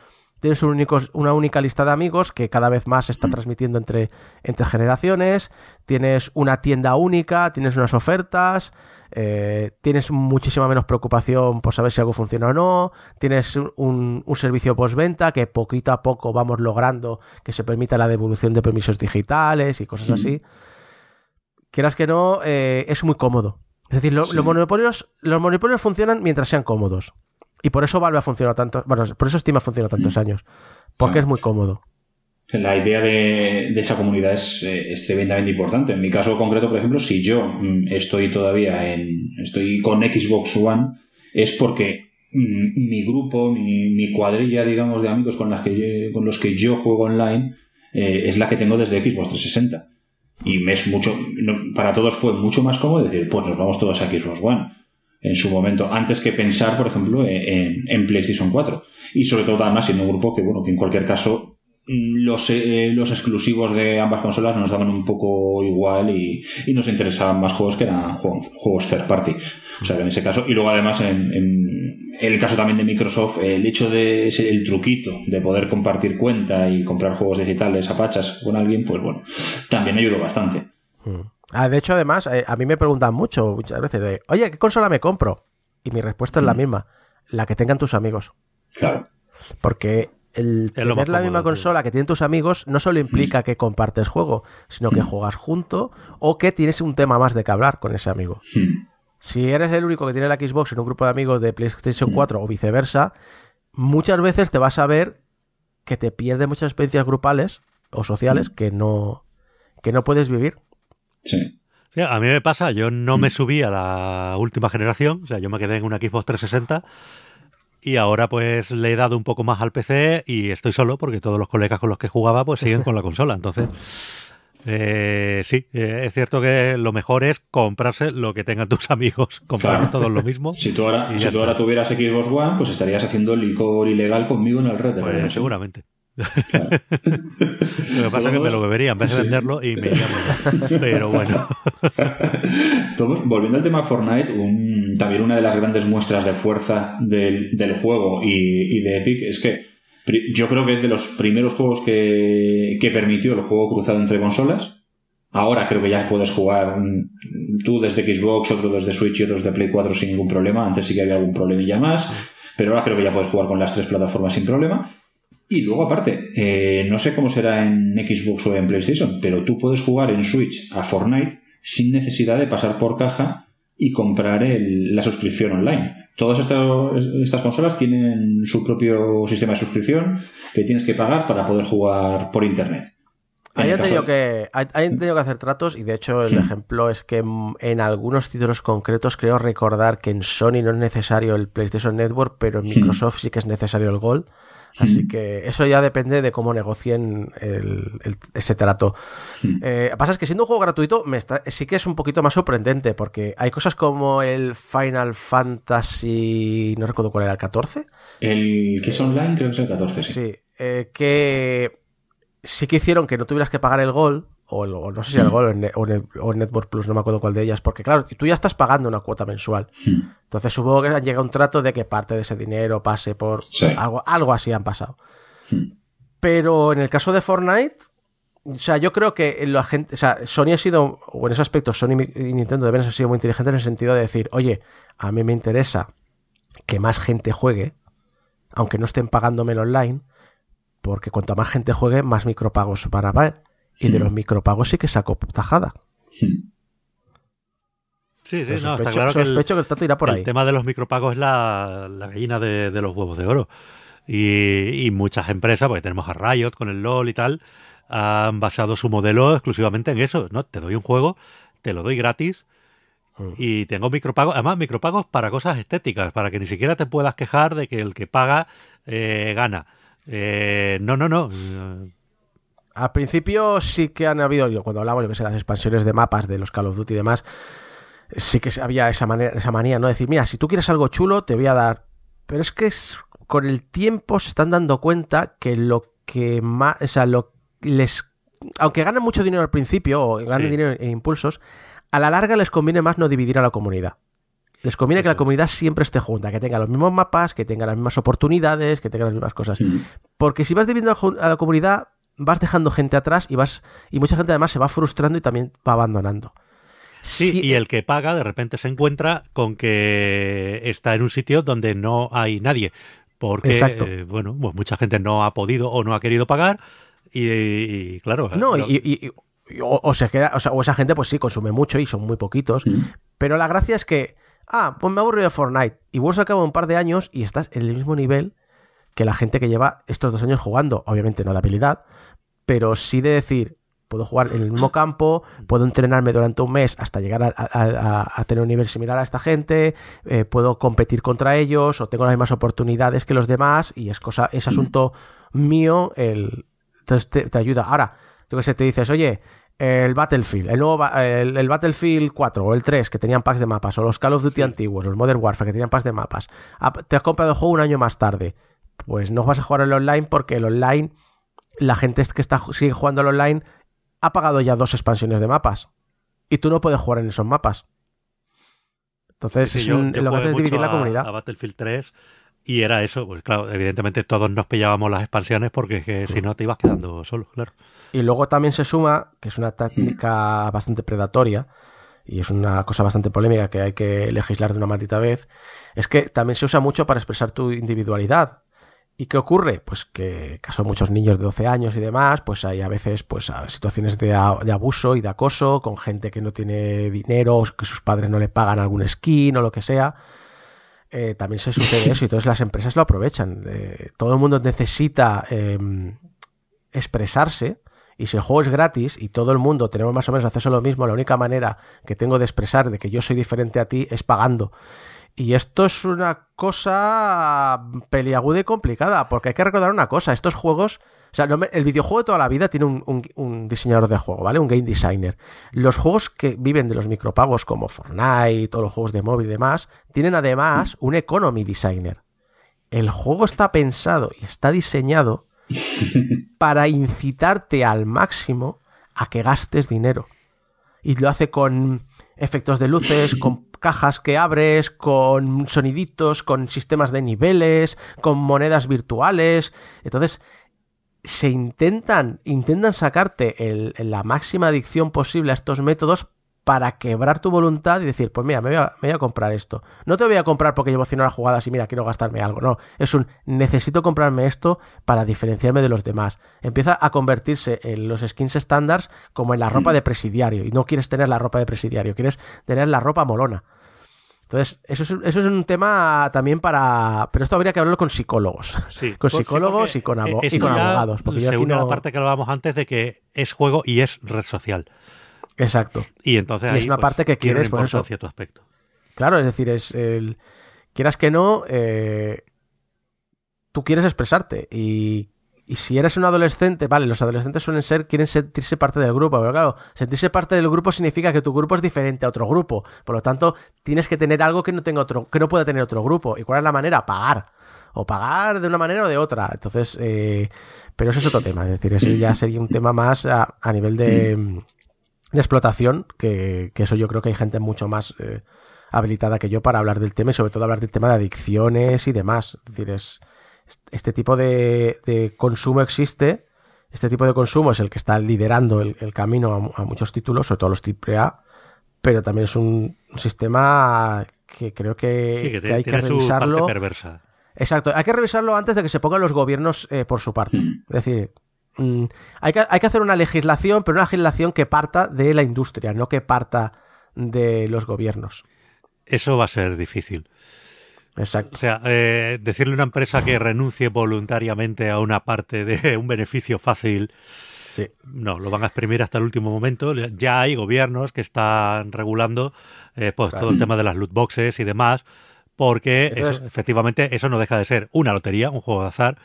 tienes una única lista de amigos que cada vez más se está transmitiendo entre, entre generaciones, tienes una tienda única, tienes unas ofertas, eh, tienes muchísima menos preocupación por saber si algo funciona o no, tienes un, un servicio postventa que poquito a poco vamos logrando que se permita la devolución de permisos digitales y cosas así. Quieras que no, eh, es muy cómodo. Es decir, los, monopolios, los monopolios funcionan mientras sean cómodos. Y por eso Valve ha funcionado tanto. Bueno, por eso Steam ha funcionado tantos mm. años. Porque es muy cómodo. La idea de, esa comunidad eh, es, tremendamente importante. En mi caso concreto, por ejemplo, si yo mm, estoy todavía en, estoy con Xbox One, es porque mm, mi grupo, mi, cuadrilla, digamos, de amigos con, que con los que yo juego online eh, es la que tengo desde Xbox 360. Y me es mucho, para todos fue mucho más cómodo decir, pues nos vamos todos a Xbox One en su momento, antes que pensar, por ejemplo, en, en PlayStation 4. Y sobre todo, además, siendo un grupo que, bueno, que en cualquier caso los, eh, los exclusivos de ambas consolas nos daban un poco igual y, nos interesaban más juegos que eran juegos, third party. O sea que en ese caso, y luego además en, el caso también de Microsoft, el hecho de el truquito de poder compartir cuenta y comprar juegos digitales a pachas con alguien, pues bueno, también ayudó bastante. Hmm. Ah, de hecho, además, eh, a mí me preguntan mucho, muchas veces, de, oye, ¿qué consola me compro? Y mi respuesta es la hmm. misma, la que tengan tus amigos. Claro. Porque el tener la misma consola que tienen tus amigos no solo implica que compartes juego, sino que juegas junto o que tienes un tema más de que hablar con ese amigo. Si eres el único que tiene la Xbox en un grupo de amigos de PlayStation 4 o viceversa, muchas veces te vas a ver que te pierdes muchas experiencias grupales o sociales que no que no puedes vivir. Sí. a mí me pasa, yo no me subí a la última generación, o sea, yo me quedé en una Xbox 360 y ahora pues le he dado un poco más al PC y estoy solo porque todos los colegas con los que jugaba pues siguen con la consola. Entonces, eh, sí, eh, es cierto que lo mejor es comprarse lo que tengan tus amigos, comprar todos lo mismo. Si tú ahora, si tú ahora tuvieras Xbox One, pues estarías haciendo licor ilegal conmigo en el red. Pues, seguramente. Lo que pasa es que me lo bebería en vez de venderlo y me iría Pero bueno. [LAUGHS] volviendo al tema Fortnite, también una de las grandes muestras de fuerza del, juego y, de Epic es que yo creo que es de los primeros juegos que, permitió el juego cruzado entre consolas. Ahora creo que ya puedes jugar tú desde Xbox, otro desde Switch y otros de Play 4 sin ningún problema. Antes sí que había algún problemilla más, pero ahora creo que ya puedes jugar con las tres plataformas sin problema. Y luego, aparte, eh, no sé cómo será en Xbox o en PlayStation, pero tú puedes jugar en Switch a Fortnite sin necesidad de pasar por caja y comprar la suscripción online. Todas estas, consolas tienen su propio sistema de suscripción que tienes que pagar para poder jugar por internet. Tenido, que, tenido que hacer tratos y de hecho el hmm. ejemplo es que en algunos títulos concretos creo recordar que en Sony no es necesario el PlayStation Network, pero en hmm. Microsoft sí que es necesario el Gold. Así que eso ya depende de cómo negocien ese trato. Eh, pasa es que siendo un juego gratuito me sí que es un poquito más sorprendente porque hay cosas como el Final Fantasy, no recuerdo cuál era, el 14. El que es online creo que es el 14, sí. Sí, eh, que sí que hicieron que no tuvieras que pagar el gol o, no sé si el Gol o, en, o, Network Plus, no me acuerdo cuál de ellas, porque claro, tú ya estás pagando una cuota mensual. Hmm. Entonces supongo que llega un trato de que parte de ese dinero pase por algo, algo así han pasado. Hmm. Pero en el caso de Fortnite, o sea, yo creo que la gente, o sea, Sony ha sido, o en ese aspecto, Sony y Nintendo deben haber sido muy inteligentes en el sentido de decir, oye, a mí me interesa que más gente juegue, aunque no estén pagándome el online, porque cuanto más gente juegue, más micropagos van a haber. Y de los micropagos sí que sacó tajada. Sí, sí, no, está claro que el, tema de los micropagos es la, gallina de, los huevos de oro. Y, muchas empresas, porque tenemos a Riot con el LOL y tal, han basado su modelo exclusivamente en eso. ¿no? Te doy un juego, te lo doy gratis mm. y tengo micropagos, además micropagos para cosas estéticas, para que ni siquiera te puedas quejar de que el que paga eh, gana. Eh, no, no, no. Al principio sí que han habido, yo cuando hablamos, yo que sé, las expansiones de mapas de los Call of Duty y demás, sí que había esa, manera, esa manía, ¿no? Decir, mira, si tú quieres algo chulo, te voy a dar. Pero es que con el tiempo se están dando cuenta que lo que más. O sea, lo les. Aunque ganan mucho dinero al principio, o ganan dinero en impulsos, a la larga les conviene más no dividir a la comunidad. Les conviene que la comunidad siempre esté junta, que tenga los mismos mapas, que tenga las mismas oportunidades, que tenga las mismas cosas. Porque si vas dividiendo a la comunidad, vas dejando gente atrás y vas y mucha gente además se va frustrando y también va abandonando. Sí, y el que paga de repente se encuentra con que está en un sitio donde no hay nadie, porque eh, bueno, pues mucha gente no ha podido o no ha querido pagar y, claro. No, y, o, se queda, o, esa gente pues sí consume mucho y son muy poquitos, mm. pero la gracia es que ah, pues me aburro de Fortnite y vuelves a cabo un par de años y estás en el mismo nivel que la gente que lleva estos dos años jugando, obviamente no de habilidad, pero sí de decir, puedo jugar en el mismo campo, puedo entrenarme durante un mes hasta llegar a, tener un nivel similar a esta gente, eh, puedo competir contra ellos o tengo las mismas oportunidades que los demás y es cosa, es asunto mío el... Entonces te, ayuda. Ahora, tú que sé, te dices, oye, el Battlefield, el nuevo el, Battlefield 4 o el 3 que tenían packs de mapas, o los Call of Duty antiguos, los Modern Warfare que tenían packs de mapas, te has comprado el juego un año más tarde, pues no vas a jugar el online porque el online, la gente que está, sigue jugando el online ha pagado ya dos expansiones de mapas y tú no puedes jugar en esos mapas. Entonces, lo que hace es dividir la comunidad. A Battlefield 3 y era eso, pues claro, evidentemente todos nos pillábamos las expansiones porque si no te ibas quedando solo, claro. Y luego también se suma, que es una técnica bastante predatoria, y es una cosa bastante polémica que hay que legislar de una maldita vez, es que también se usa mucho para expresar tu individualidad. ¿Y qué ocurre? Pues que caso de muchos niños de 12 años y demás, pues hay a veces pues situaciones de, abuso y de acoso con gente que no tiene dinero, o que sus padres no le pagan algún skin o lo que sea. Eh, también se sucede [LAUGHS] eso y entonces las empresas lo aprovechan. Eh, todo el mundo necesita em, expresarse y si el juego es gratis y todo el mundo tenemos más o menos acceso a lo mismo, la única manera que tengo de expresar de que yo soy diferente a ti es pagando. Y esto es una cosa peliaguda y complicada, porque hay que recordar una cosa, estos juegos, o sea, el videojuego de toda la vida tiene un, diseñador de juego, ¿vale? Un game designer. Los juegos que viven de los micropagos como Fortnite, todos los juegos de móvil y demás, tienen además un economy designer. El juego está pensado y está diseñado [LAUGHS] para incitarte al máximo a que gastes dinero. Y lo hace con efectos de luces, con cajas que abres, con soniditos, con sistemas de niveles, con monedas virtuales. Entonces, se intentan, intentan sacarte la máxima adicción posible a estos métodos para quebrar tu voluntad y decir, pues mira, me voy, a, comprar esto. No te voy a comprar porque llevo 100 horas jugadas y mira, quiero gastarme algo. No, es un necesito comprarme esto para diferenciarme de los demás. Empieza a convertirse en los skins estándares como en la ropa de presidiario. Y no quieres tener la ropa de presidiario, quieres tener la ropa molona. Entonces, eso es, eso es un tema también para... Pero esto habría que hablarlo con psicólogos. Sí, [LAUGHS] con psicólogos y con, y con abogados. Porque según la parte que hablábamos antes de que es juego y es red social. Exacto. Y entonces es una pues, parte que quieres por eso. cierto aspecto. Claro, es decir, es el quieras que no, eh, tú quieres expresarte y, y, si eres un adolescente, vale, los adolescentes suelen ser quieren sentirse parte del grupo, pero claro, sentirse parte del grupo significa que tu grupo es diferente a otro grupo, por lo tanto tienes que tener algo que no tenga otro, que no pueda tener otro grupo. ¿Y cuál es la manera? Pagar o pagar de una manera o de otra. Entonces, eh, pero eso es otro tema, es decir, ese ya sería un tema más a, a nivel de de explotación, que, eso yo creo que hay gente mucho más eh, habilitada que yo para hablar del tema y sobre todo hablar del tema de adicciones y demás. Es decir, es, este tipo de, consumo existe, este tipo de consumo es el que está liderando el, camino a, muchos títulos, sobre todo los AAA, pero también es un, sistema que creo que, hay que revisarlo. Exacto, hay que revisarlo antes de que se pongan los gobiernos eh, por su parte. Mm. Es decir, Mm, hay, que, hay que hacer una legislación, pero una legislación que parta de la industria, no que parta de los gobiernos. Eso va a ser difícil. Exacto. O sea, eh, decirle a una empresa que renuncie voluntariamente a una parte de [LAUGHS] un beneficio fácil, sí. no, lo van a exprimir hasta el último momento. Ya hay gobiernos que están regulando eh, pues, todo el tema de las loot boxes y demás, porque efectivamente eso no deja de ser una lotería, un juego de azar,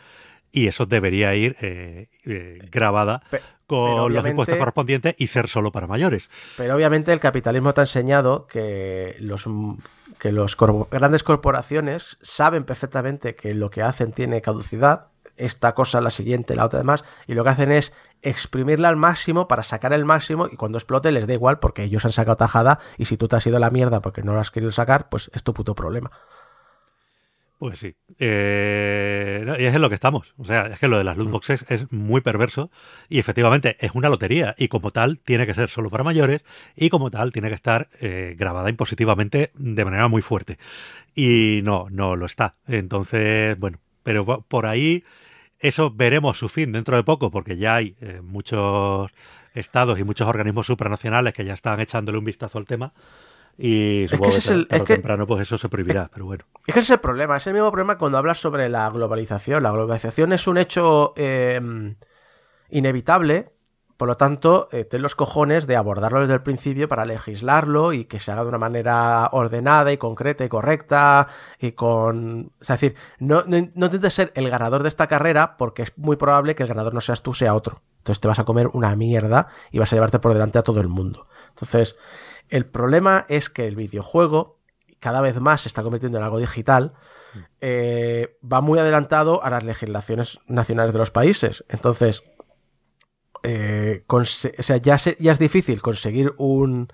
y eso debería ir eh, eh, grabada con los impuestos correspondientes y ser solo para mayores. Pero obviamente el capitalismo te ha enseñado que los, que los grandes corporaciones saben perfectamente que lo que hacen tiene caducidad, esta cosa, la siguiente, la otra demás, y lo que hacen es exprimirla al máximo para sacar el máximo y cuando explote les da igual porque ellos han sacado tajada y si tú te has ido a la mierda porque no lo has querido sacar, pues es tu puto problema. Pues sí. Eh, y es en lo que estamos. O sea, es que lo de las loot boxes es muy perverso y efectivamente es una lotería y como tal tiene que ser solo para mayores y como tal tiene que estar eh, grabada impositivamente de manera muy fuerte. Y no, no lo está. Entonces, bueno, pero por ahí eso veremos su fin dentro de poco porque ya hay eh, muchos estados y muchos organismos supranacionales que ya están echándole un vistazo al tema y es que, es el, es que, temprano pues eso se prohibirá, pero bueno. Es que ese es el problema, es el mismo problema cuando hablas sobre la globalización. La globalización es un hecho em, inevitable, por lo tanto, eh, ten los cojones de abordarlo desde el principio para legislarlo y que se haga de una manera ordenada y concreta y correcta y con... Es decir, no, no, intentes ser el ganador de esta carrera porque es muy probable que el ganador no seas tú, sea otro. Entonces te vas a comer una mierda y vas a llevarte por delante a todo el mundo. Entonces, el problema es que el videojuego cada vez más se está convirtiendo en algo digital, eh, va muy adelantado a las legislaciones nacionales de los países. Entonces, eh, o sea, ya, ya, es difícil conseguir un,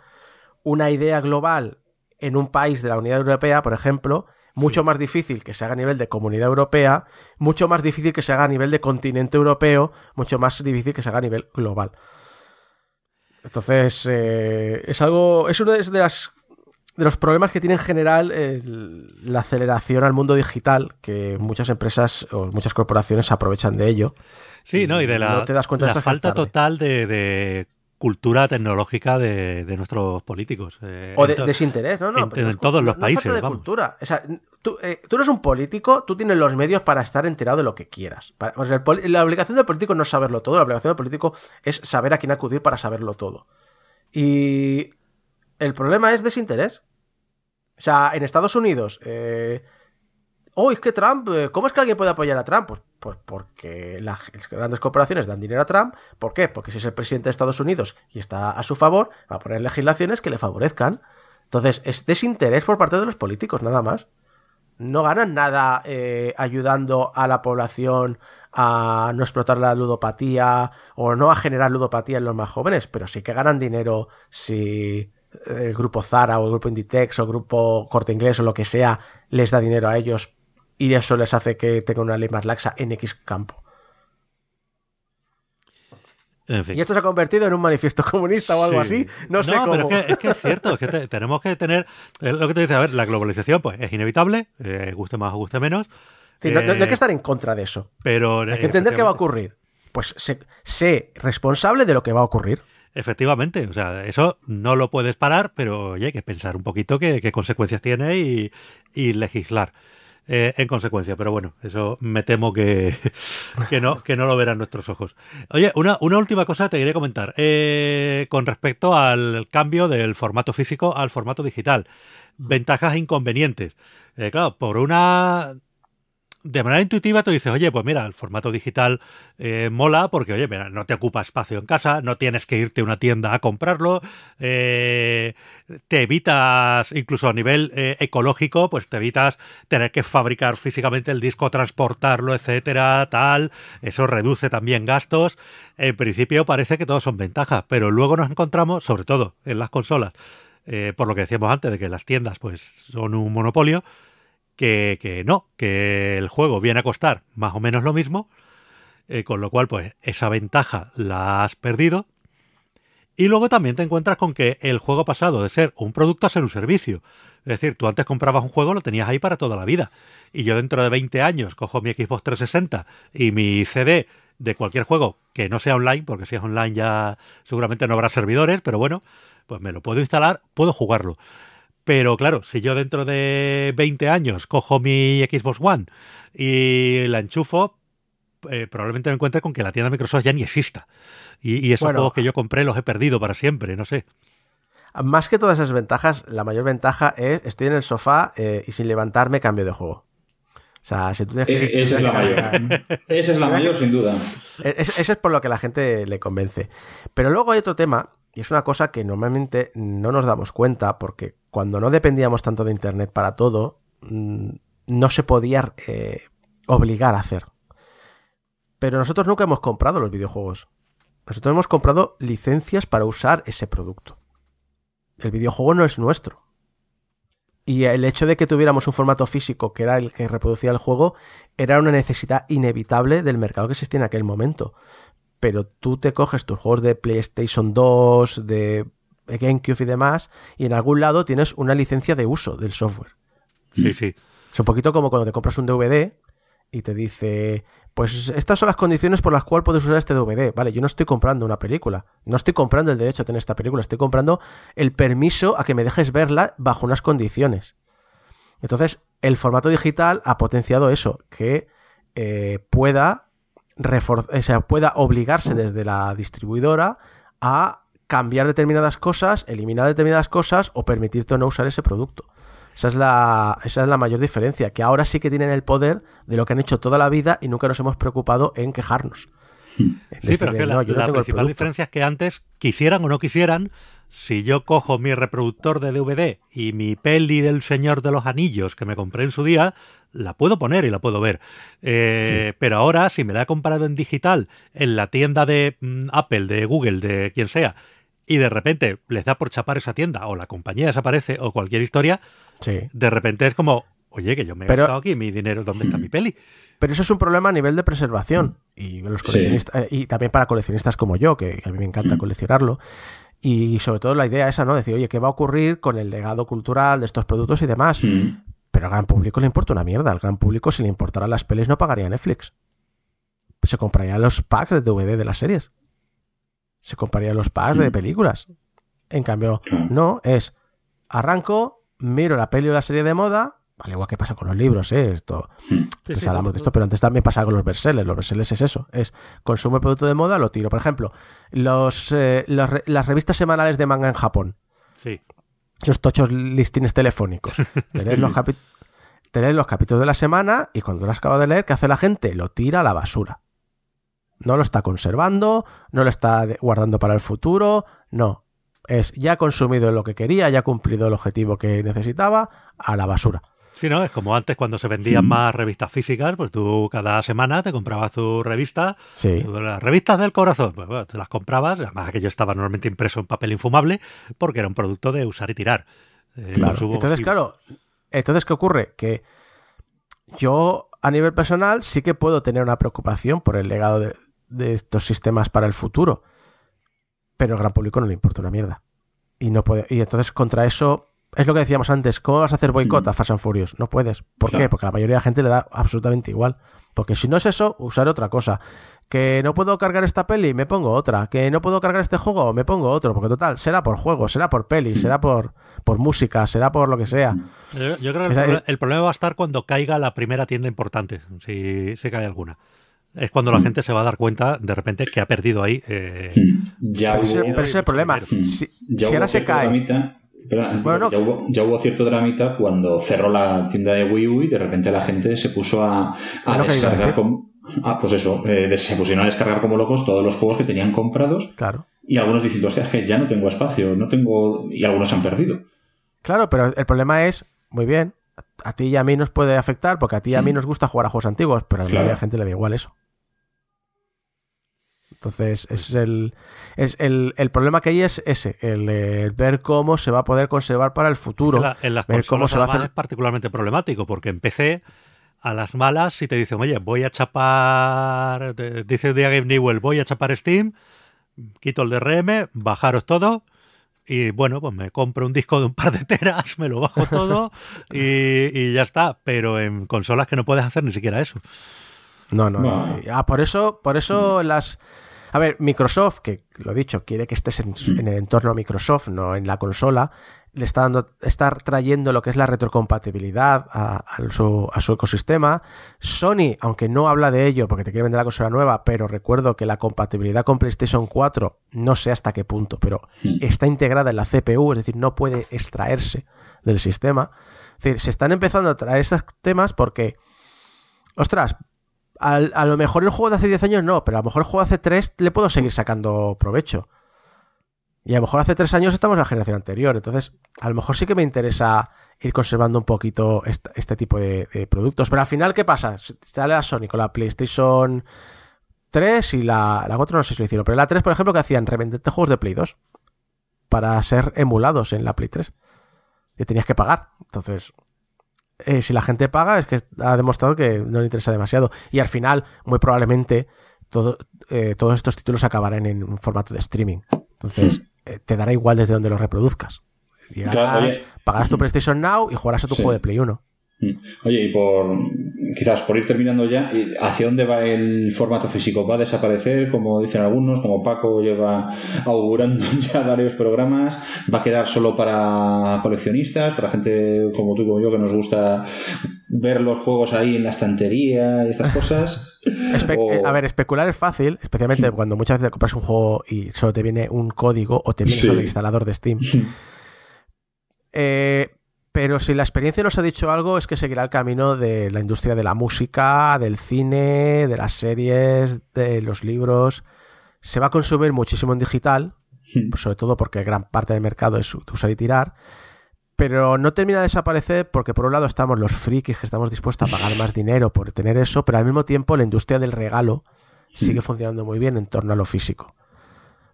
una idea global en un país de la Unión Europea, por ejemplo, mucho más difícil que se haga a nivel de comunidad europea, mucho más difícil que se haga a nivel de continente europeo, mucho más difícil que se haga a nivel global. Entonces, eh, es algo, es uno de, las, de los problemas que tiene en general la aceleración al mundo digital, que muchas empresas o muchas corporaciones aprovechan de ello. Sí, ¿no? Y de la, falta total de, cultura tecnológica de, nuestros políticos. Eh, o de desinterés, ¿no? no en, todos los países. de cultura. O sea, tú, eh, tú, eres un político, tú tienes los medios para estar enterado de lo que quieras. la obligación del político no es saberlo todo, la obligación del político es saber a quién acudir para saberlo todo. Y el problema es desinterés. O sea, en Estados Unidos, eh, oh, es que Trump, eh, ¿cómo es que alguien puede apoyar a Trump? Pues, pues porque las grandes corporaciones dan dinero a Trump. ¿Por qué? Porque si es el presidente de Estados Unidos y está a su favor, va a poner legislaciones que le favorezcan. Entonces, es desinterés por parte de los políticos, nada más. No ganan nada eh, ayudando a la población a no explotar la ludopatía o no a generar ludopatía en los más jóvenes, pero sí que ganan dinero si el grupo Zara o el grupo Inditex o el grupo Corte Inglés o lo que sea les da dinero a ellos y eso les hace que tengan una ley más laxa en X campo. Y esto se ha convertido en un manifiesto comunista o algo así. No, sé cómo. Pero es que, es, cierto, es que tenemos que tener. lo que te dice, a ver, la globalización pues es inevitable, eh, guste más o guste menos. no, hay que eh, estar en contra de eso. Pero, hay que entender qué va a ocurrir. Pues sé, responsable de lo que va a ocurrir. Efectivamente, o sea, eso no lo puedes parar, pero oye, hay que pensar un poquito qué, consecuencias tiene y legislar. Eh, en consecuencia. Pero bueno, eso me temo que, [LAUGHS] que, no, que no lo verán nuestros ojos. Oye, una, una última cosa te quería comentar. Eh, con respecto al cambio del formato físico al formato digital. Ventajas e inconvenientes. Eh, claro, por una de manera intuitiva tú dices, oye, pues mira, el formato digital eh, mola porque, oye, mira, no te ocupa espacio en casa, no tienes que irte a una tienda a comprarlo, eh, te evitas, incluso a nivel eh, ecológico, pues te evitas tener que fabricar físicamente el disco, transportarlo, etcétera, tal, eso reduce también gastos. En principio parece que todos son ventajas, pero luego nos encontramos, sobre todo en las consolas, por lo que decíamos antes de que las tiendas pues son un monopolio, que, no, que el juego viene a costar más o menos lo mismo, eh, con lo cual pues esa ventaja la has perdido. Y luego también te encuentras con que el juego ha pasado de ser un producto a ser un servicio. Es decir, tú antes comprabas un juego, lo tenías ahí para toda la vida. Y yo dentro de 20 años cojo mi Xbox 360 y mi CD de cualquier juego que no sea online, porque si es online ya seguramente no habrá servidores, pero bueno, pues me lo puedo instalar, puedo jugarlo. Pero claro, si yo dentro de 20 años cojo mi Xbox One y la enchufo, eh, probablemente me encuentre con que la tienda Microsoft ya ni exista. Y, esos juegos que yo compré los he perdido para siempre, no sé. Más que todas esas ventajas, la mayor ventaja es estoy en el sofá eh, y sin levantarme cambio de juego. O sea, si tú tienes Esa es la mayor. [LAUGHS] Esa es la mayor, sin duda. Ese es por lo que la gente le convence. Pero luego hay otro tema, y es una cosa que normalmente no nos damos cuenta porque cuando no dependíamos tanto de Internet para todo, mm, no se podía eh, obligar a hacer. Pero nosotros nunca hemos comprado los videojuegos. Nosotros hemos comprado licencias para usar ese producto. El videojuego no es nuestro. Y el hecho de que tuviéramos un formato físico que era el que reproducía el juego era una necesidad inevitable del mercado que existía en aquel momento. Pero tú te coges tus juegos de PlayStation 2, de GameCube y demás, y en algún lado tienes una licencia de uso del software. Sí, sí. Es un poquito como cuando te compras un DVD y te dice, pues estas son las condiciones por las cuales puedes usar este DVD. Vale, yo no estoy comprando una película, no estoy comprando el derecho a tener esta película, estoy comprando el permiso a que me dejes verla bajo unas condiciones. Entonces, el formato digital ha potenciado eso, que eh, pueda pueda obligarse desde la distribuidora a cambiar determinadas cosas, eliminar determinadas cosas o permitirte no usar ese producto. Esa es, la, esa es la mayor diferencia, que ahora sí que tienen el poder de lo que han hecho toda la vida y nunca nos hemos preocupado en quejarnos. Sí, pero es que la, la principal diferencia es que antes, quisieran o no quisieran, si yo cojo mi reproductor de DVD y mi peli del Señor de los Anillos que me compré en su día, la puedo poner y la puedo ver. Eh, pero ahora, si me la he comprado en digital en la tienda de mm, Apple, de Google, de quien sea, y de repente les da por chapar esa tienda, o la compañía desaparece, o cualquier historia, de repente es como, oye, que yo me he gastado aquí mi dinero, ¿dónde está mi peli? Pero eso es un problema a nivel de preservación. Y, los coleccionistas, eh, y también para coleccionistas como yo, que, a mí me encanta coleccionarlo. Y sobre todo la idea esa, ¿no? Decir, oye, ¿qué va a ocurrir con el legado cultural de estos productos y demás? Pero al gran público le importa una mierda. Al gran público, si le importaran las pelis, no pagaría Netflix. Se compraría los packs de DVD de las series. Se compraría los packs de películas. En cambio, no, es arranco, miro la peli o la serie de moda, al igual que pasa con los libros, ¿eh? Esto, hablamos de esto, pero antes también pasaba con los bestsellers. Los bestsellers es eso, es consumo el producto de moda, lo tiro. Por ejemplo, los, eh, las revistas semanales de manga en Japón. Sí. Esos tochos listines telefónicos. [LAUGHS] Tenéis los, los capítulos de la semana y cuando lo has acabado de leer, ¿qué hace la gente? Lo tira a la basura. No lo está conservando, no lo está guardando para el futuro, no. Es ya ha consumido lo que quería, ya ha cumplido el objetivo que necesitaba, a la basura. Sí, ¿no? Es como antes cuando se vendían más revistas físicas, pues tú cada semana te comprabas tu revista. Sí. Las revistas del corazón, pues bueno, te las comprabas, además aquello estaba normalmente impreso en papel infumable, porque era un producto de usar y tirar. Eh, claro. Entonces, claro, entonces, ¿qué ocurre? Que yo, a nivel personal, sí que puedo tener una preocupación por el legado de, de estos sistemas para el futuro. Pero al gran público no le importa una mierda. Y no puede. Y entonces, contra eso es lo que decíamos antes, ¿cómo vas a hacer boicot a Fast and Furious? No puedes. ¿Por qué? Porque a la mayoría de la gente le da absolutamente igual. Porque si no es eso, usar otra cosa. Que no puedo cargar esta peli, me pongo otra. Que no puedo cargar este juego, me pongo otro. Porque total, será por juego, será por peli, será por, por música, será por lo que sea. Yo, creo que el, problema va a estar cuando caiga la primera tienda importante, si, se cae alguna es cuando la gente se va a dar cuenta de repente que ha perdido ahí. Eh, ya pero, ese, es el problema. Si, ahora se cae. bueno, ya, hubo, cierto dramita cuando cerró la tienda de Wii U y de repente la gente se puso a, descargar como. Ah, pues eso, eh, se pusieron a descargar como locos todos los juegos que tenían comprados. Claro. Y algunos diciendo, o sea, que ya no tengo espacio, no tengo. Y algunos han perdido. Claro, pero el problema es, muy bien, a ti y a mí nos puede afectar porque a ti y a mí nos gusta jugar a juegos antiguos, pero a la gente le da igual eso. Entonces, es el, es el, problema que hay es ese, el, ver cómo se va a poder conservar para el futuro. En, las ver cómo se va a hacer... es particularmente problemático, porque en PC, a las malas, si te dicen, oye, voy a chapar, dice Diego Newell, voy a chapar Steam, quito el DRM, bajaros todo, y bueno, pues me compro un disco de un par de teras, me lo bajo todo [LAUGHS] y, y ya está. Pero en consolas que no puedes hacer ni siquiera eso. No, no, no. Ah, por eso, por eso las a ver, Microsoft, que lo he dicho, quiere que estés en, el entorno Microsoft, no en la consola, le está dando, está trayendo lo que es la retrocompatibilidad a, su, ecosistema. Sony, aunque no habla de ello porque te quiere vender la consola nueva, pero recuerdo que la compatibilidad con PlayStation 4, no sé hasta qué punto, pero está integrada en la CPU, es decir, no puede extraerse del sistema. Es decir, se están empezando a traer estos temas porque, ostras, a lo mejor el juego de hace 10 años no, pero a lo mejor el juego de hace 3 le puedo seguir sacando provecho. Y a lo mejor hace 3 años estamos en la generación anterior. Entonces, a lo mejor sí que me interesa ir conservando un poquito este, tipo de, productos. Pero al final, ¿qué pasa? Sale la Sony con la PlayStation 3 y la, la 4 no sé si lo hicieron. Pero la 3, por ejemplo, que hacían revenderte juegos de Play 2 para ser emulados en la Play 3. Y tenías que pagar. Entonces, eh, si la gente paga es que ha demostrado que no le interesa demasiado. Y al final, muy probablemente, todo, eh, todos estos títulos acabarán en un formato de streaming. Entonces, hmm. eh, te dará igual desde donde los reproduzcas. pagarás tu PlayStation Now y jugarás a tu juego de Play 1. Hmm. Oye, y por quizás por ir terminando ya, ¿hacia dónde va el formato físico? ¿Va a desaparecer, como dicen algunos, como Paco lleva augurando [LAUGHS] ya varios programas? ¿Va a quedar solo para coleccionistas, para gente como tú y como yo que nos gusta ver los juegos ahí en la estantería y estas cosas. [LAUGHS] A ver, especular es fácil, especialmente cuando muchas veces compras un juego y solo te viene un código o te viene solo el instalador de Steam. Eh, pero si la experiencia nos ha dicho algo es que seguirá el camino de la industria de la música, del cine, de las series, de los libros. Se va a consumir muchísimo en digital, pues sobre todo porque gran parte del mercado es usar y tirar. Pero no termina de desaparecer porque por un lado estamos los frikis que estamos dispuestos a pagar más dinero por tener eso, pero al mismo tiempo la industria del regalo sigue funcionando muy bien en torno a lo físico.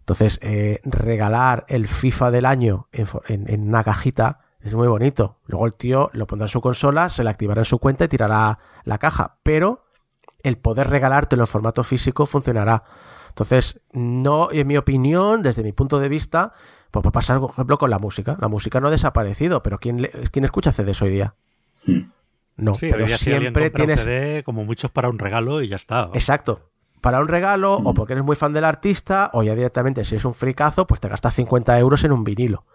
Entonces, eh, regalar el FIFA del año en, una cajita es muy bonito. Luego el tío lo pondrá en su consola, se le activará en su cuenta y tirará la caja. Pero el poder regalártelo en formato físico funcionará. Entonces, no, en mi opinión, desde mi punto de vista, pues va a pasar, por ejemplo, con la música. La música no ha desaparecido, pero ¿quién, ¿quién escucha CDs hoy día? No, pero siempre tienes. CD, como muchos para un regalo y ya está. Exacto. Para un regalo, o hmm. porque eres muy fan del artista, o ya directamente, si es un fricazo, pues te gastas 50 euros en un vinilo.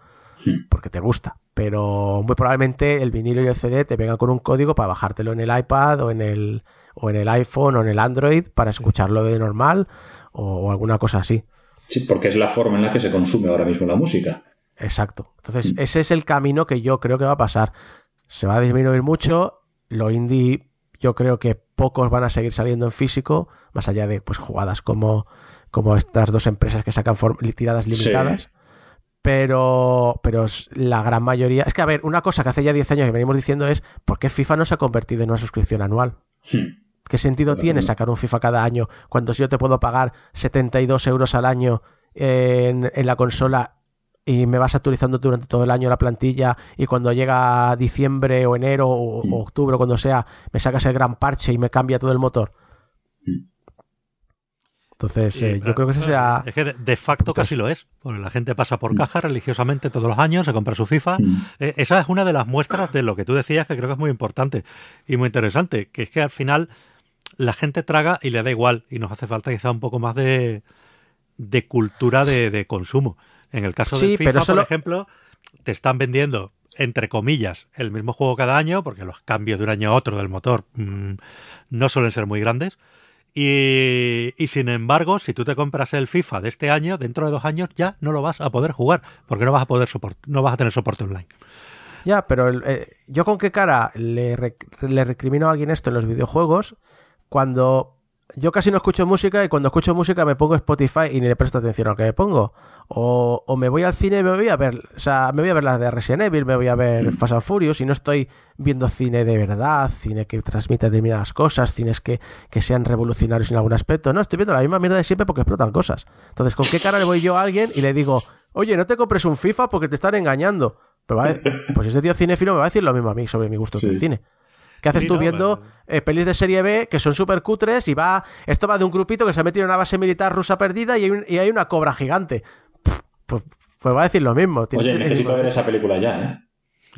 Porque te gusta. Pero muy probablemente el vinilo y el CD te vengan con un código para bajártelo en el iPad o en el, o en el iPhone o en el Android para escucharlo de normal o, alguna cosa así. Sí, porque es la forma en la que se consume ahora mismo la música. Exacto. Entonces, mm. ese es el camino que yo creo que va a pasar. Se va a disminuir mucho. Lo indie, yo creo que pocos van a seguir saliendo en físico, más allá de pues jugadas como, como estas dos empresas que sacan tiradas limitadas. Pero, pero la gran mayoría. Es que, a ver, una cosa que hace ya 10 años que venimos diciendo es: ¿por qué FIFA no se ha convertido en una suscripción anual? Hmm. ¿Qué sentido tiene sacar un FIFA cada año cuando si yo te puedo pagar 72 euros al año en, la consola y me vas actualizando durante todo el año la plantilla y cuando llega diciembre o enero o, mm. octubre o cuando sea, me sacas el gran parche y me cambia todo el motor? Entonces, eh, yo creo que ese sea... Es que de facto casi lo es, porque la gente pasa por caja religiosamente todos los años, se compra su FIFA. Eh, esa es una de las muestras de lo que tú decías, que creo que es muy importante y muy interesante, que es que al final la gente traga y le da igual y nos hace falta quizá un poco más de, de cultura de, consumo. En el caso de FIFA, por ejemplo, te están vendiendo, entre comillas, el mismo juego cada año, porque los cambios de un año a otro del motor mm, no suelen ser muy grandes. Y, sin embargo, si tú te compras el FIFA de este año, dentro de dos años ya no lo vas a poder jugar, porque no vas a poder no vas a tener soporte online. Ya, pero eh, yo con qué cara le, le recrimino a alguien esto en los videojuegos cuando yo casi no escucho música y cuando escucho música me pongo Spotify y ni le presto atención a lo que me pongo. O, me voy al cine y me voy a ver, o sea, me voy a ver las de Resident Evil, me voy a ver Fast and Furious y no estoy viendo cine de verdad, cine que transmite determinadas cosas, cines que, que sean revolucionarios en algún aspecto. No, estoy viendo la misma mierda de siempre porque explotan cosas. Entonces, ¿con qué cara le voy yo a alguien y le digo, oye, no te compres un FIFA porque te están engañando? pues ese tío cinéfilo me va a decir lo mismo a mí sobre mi gusto del cine. ¿Qué haces tú viendo eh, pelis de serie B que son súper cutres y va. Esto va de un grupito que se ha metido en una base militar rusa perdida y hay, una cobra gigante. Pues, pues, va a decir lo mismo. Oye, necesito ver esa película ya, ¿eh?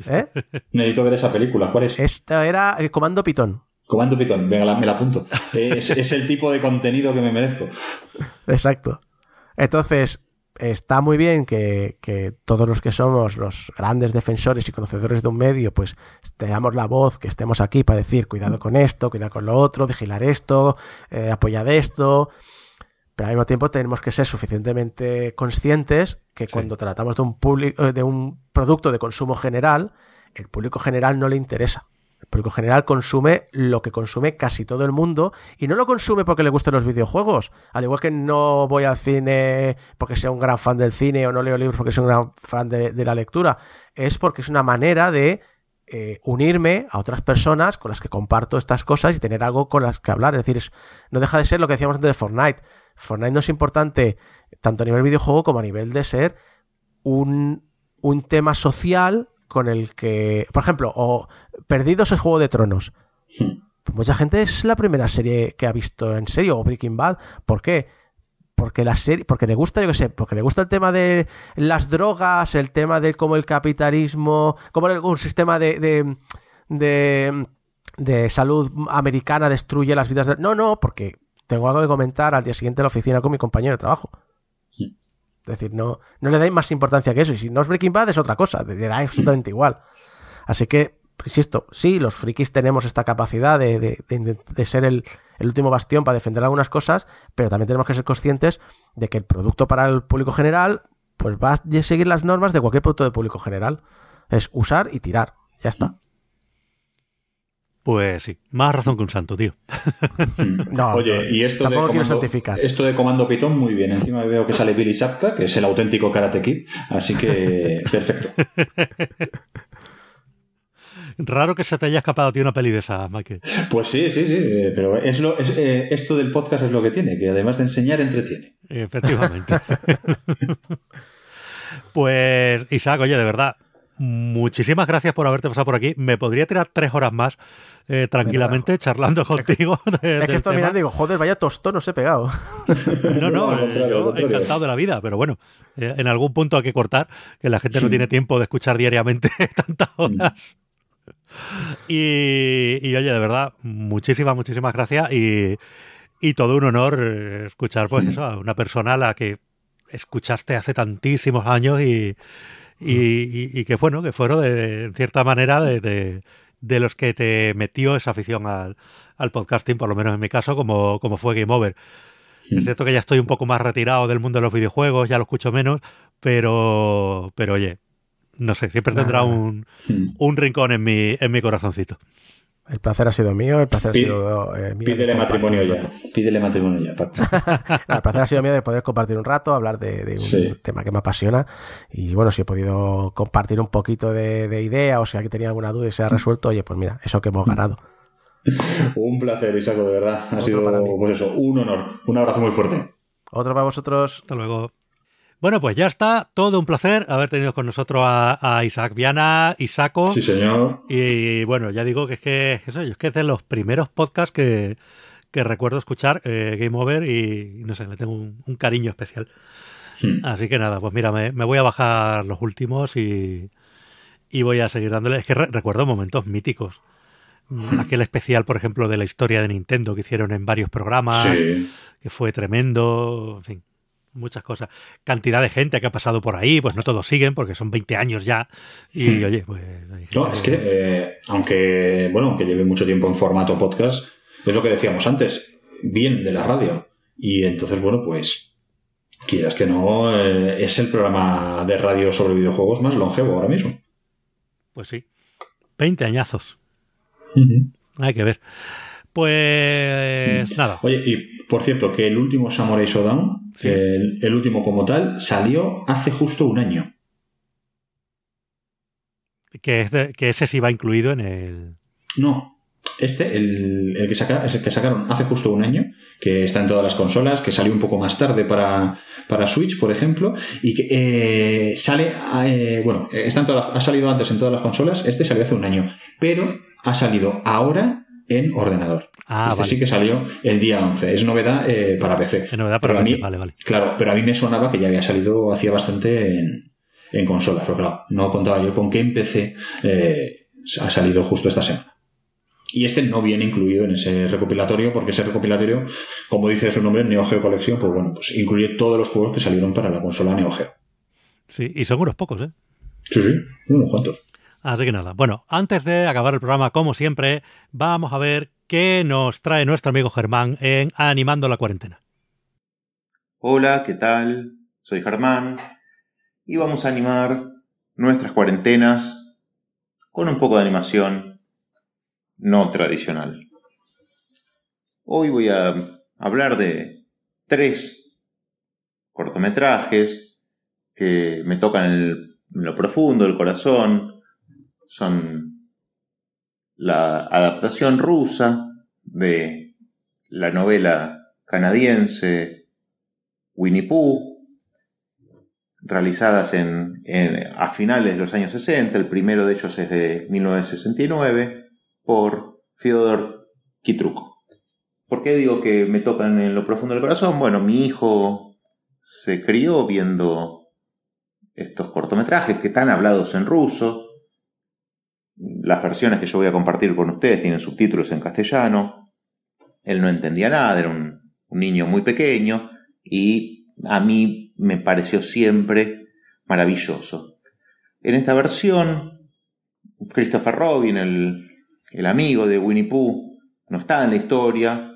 ¿Eh? [LAUGHS] Necesito ver esa película. ¿Cuál es? Esta era el Comando Pitón. Comando Pitón, venga, me la apunto. [LAUGHS] es, es el tipo de contenido que me merezco. Exacto. Entonces, está muy bien que, todos los que somos los grandes defensores y conocedores de un medio, pues tengamos la voz, que estemos aquí para decir cuidado con esto, cuidado con lo otro, vigilar esto, eh, apoyar esto. Pero al mismo tiempo tenemos que ser suficientemente conscientes que cuando tratamos de un, eh, de un producto de consumo general, el público general no le interesa. Público general consume lo que consume casi todo el mundo y no lo consume porque le gusten los videojuegos. Al igual que no voy al cine porque sea un gran fan del cine o no leo libros porque sea un gran fan de, la lectura. Es porque es una manera de eh, unirme a otras personas con las que comparto estas cosas y tener algo con las que hablar. Es decir, no deja de ser lo que decíamos antes de Fortnite. Fortnite no es importante tanto a nivel videojuego como a nivel de ser un, un tema social con el que, por ejemplo, o Perdidos el Juego de Tronos. Hmm. Pues mucha gente es la primera serie que ha visto en serio, o Breaking Bad. ¿Por qué? Porque la serie, porque le gusta, yo qué sé, porque le gusta el tema de las drogas, el tema de cómo el capitalismo, cómo un sistema de, de, de, salud americana destruye las vidas de... No, no, porque tengo algo que comentar al día siguiente en la oficina con mi compañero de trabajo. Es decir, no, no le dais más importancia que eso. Y si no es Breaking Bad es otra cosa, le da absolutamente igual. Así que insisto, sí, los frikis tenemos esta capacidad de, ser el, último bastión para defender algunas cosas, pero también tenemos que ser conscientes de que el producto para el público general pues va a seguir las normas de cualquier producto de público general. Es usar y tirar. Ya está. Pues sí, más razón que un santo, tío. [LAUGHS] no, Oye, y esto de, comando, esto de Comando Python, muy bien. Encima veo que sale Billy Sapka, que es el auténtico Karate Kid, así que [LAUGHS] perfecto. Raro que se te haya escapado a ti una peli de esa, Michael. Pues sí, sí, sí. Pero es lo, eh, esto del podcast es lo que tiene, que además de enseñar, entretiene. Efectivamente. [LAUGHS] pues, Isaac, oye, de verdad, muchísimas gracias por haberte pasado por aquí. Me podría tirar tres horas más eh, tranquilamente charlando contigo. es que estoy mirando y digo, joder, vaya tostón os he pegado. no, no, [LAUGHS] encantado de la vida, pero bueno, eh, en algún punto hay que cortar, que la gente no tiene tiempo de escuchar diariamente [LAUGHS] tantas horas. Y, oye, de verdad, muchísimas, muchísimas gracias y, todo un honor eh, escuchar pues eso, a una persona a la que escuchaste hace tantísimos años y, y, que bueno, que fueron de, en cierta manera de, de, los que te metió esa afición al, al, podcasting, por lo menos en mi caso, como, como fue Game Over. Es cierto que ya estoy un poco más retirado del mundo de los videojuegos, ya lo escucho menos, pero, pero oye, no sé, siempre tendrá un, un rincón en mi, en mi corazoncito. El placer ha sido mío, el placer ha sido eh, mío. Pídele matrimonio ya. Pídele matrimonio ya, El placer ha sido mío de poder compartir un rato, hablar de, un tema que me apasiona. Y bueno, si he podido compartir un poquito de, idea o si alguien tenía alguna duda y se ha resuelto, oye, pues mira, eso que hemos ganado. [LAUGHS] un placer, Isaco, de verdad. Ha sido pues eso, un honor. Un abrazo muy fuerte. Otro para vosotros. Hasta luego. Bueno, pues ya está. Todo un placer haber tenido con nosotros a, Isaac Viana, Isaco. Sí, señor. Y, bueno, ya digo que es que, es que es de los primeros podcasts que, recuerdo escuchar, eh, Game Over, y no sé, le tengo un, cariño especial. Hmm. Así que nada, pues mira, me, voy a bajar los últimos y, voy a seguir dándole. Es que recuerdo momentos míticos. Hmm. Aquel especial, por ejemplo, de la historia de Nintendo que hicieron en varios programas, que fue tremendo. En fin muchas cosas. Cantidad de gente que ha pasado por ahí, pues no todos siguen porque son 20 años ya. Y hmm. oye, pues... No, es que, eh, aunque, bueno, aunque lleve mucho tiempo en formato podcast, es lo que decíamos antes, bien de la radio. Y entonces, bueno, pues, quieras que no, eh, es el programa de radio sobre videojuegos más longevo ahora mismo. Pues sí. 20 añazos. Hay que ver. Pues nada. Oye, y por cierto, que el último Samurai El, último como tal, salió hace justo un año. Que, es que ese sí va incluido en el. No. Este, el, que, que sacaron hace justo un año, que está en todas las consolas, que salió un poco más tarde para, para Switch, por ejemplo, y que eh, sale, eh, bueno, está ha salido antes en todas las consolas, este salió hace un año, pero ha salido ahora en ordenador. Ah, este sí que salió el día 11. Es novedad eh, para PC. Es novedad para PC, vale, vale. Claro, pero a mí me sonaba que ya había salido hacía bastante en, consolas. Pero claro, no contaba yo con que en PC eh, ha salido justo esta semana. Y este no viene incluido en ese recopilatorio, porque ese recopilatorio, como dice su nombre, Neo Geo Collection, pues bueno, pues incluye todos los juegos que salieron para la consola Neo Geo. Sí, y son unos pocos, ¿eh? Sí, sí, unos cuantos. Así que nada, bueno, antes de acabar el programa, como siempre, vamos a ver qué nos trae nuestro amigo Germán en Animando la Cuarentena. Hola, ¿qué tal? Soy Germán y vamos a animar nuestras cuarentenas con un poco de animación no tradicional. Hoy voy a hablar de tres cortometrajes que me tocan en, lo profundo del corazón, son la adaptación rusa de la novela canadiense Winnie Pooh, realizadas en, a finales de los años 60, el primero de ellos es de 1969, por Fyodor Kitruko. ¿Por qué digo que me tocan en lo profundo del corazón? Bueno, mi hijo se crió viendo estos cortometrajes que están hablados en ruso, las versiones que yo voy a compartir con ustedes tienen subtítulos en castellano. Él no entendía nada, era un, niño muy pequeño y a mí me pareció siempre maravilloso. En esta versión Christopher Robin, el, amigo de Winnie Pooh, no está en la historia.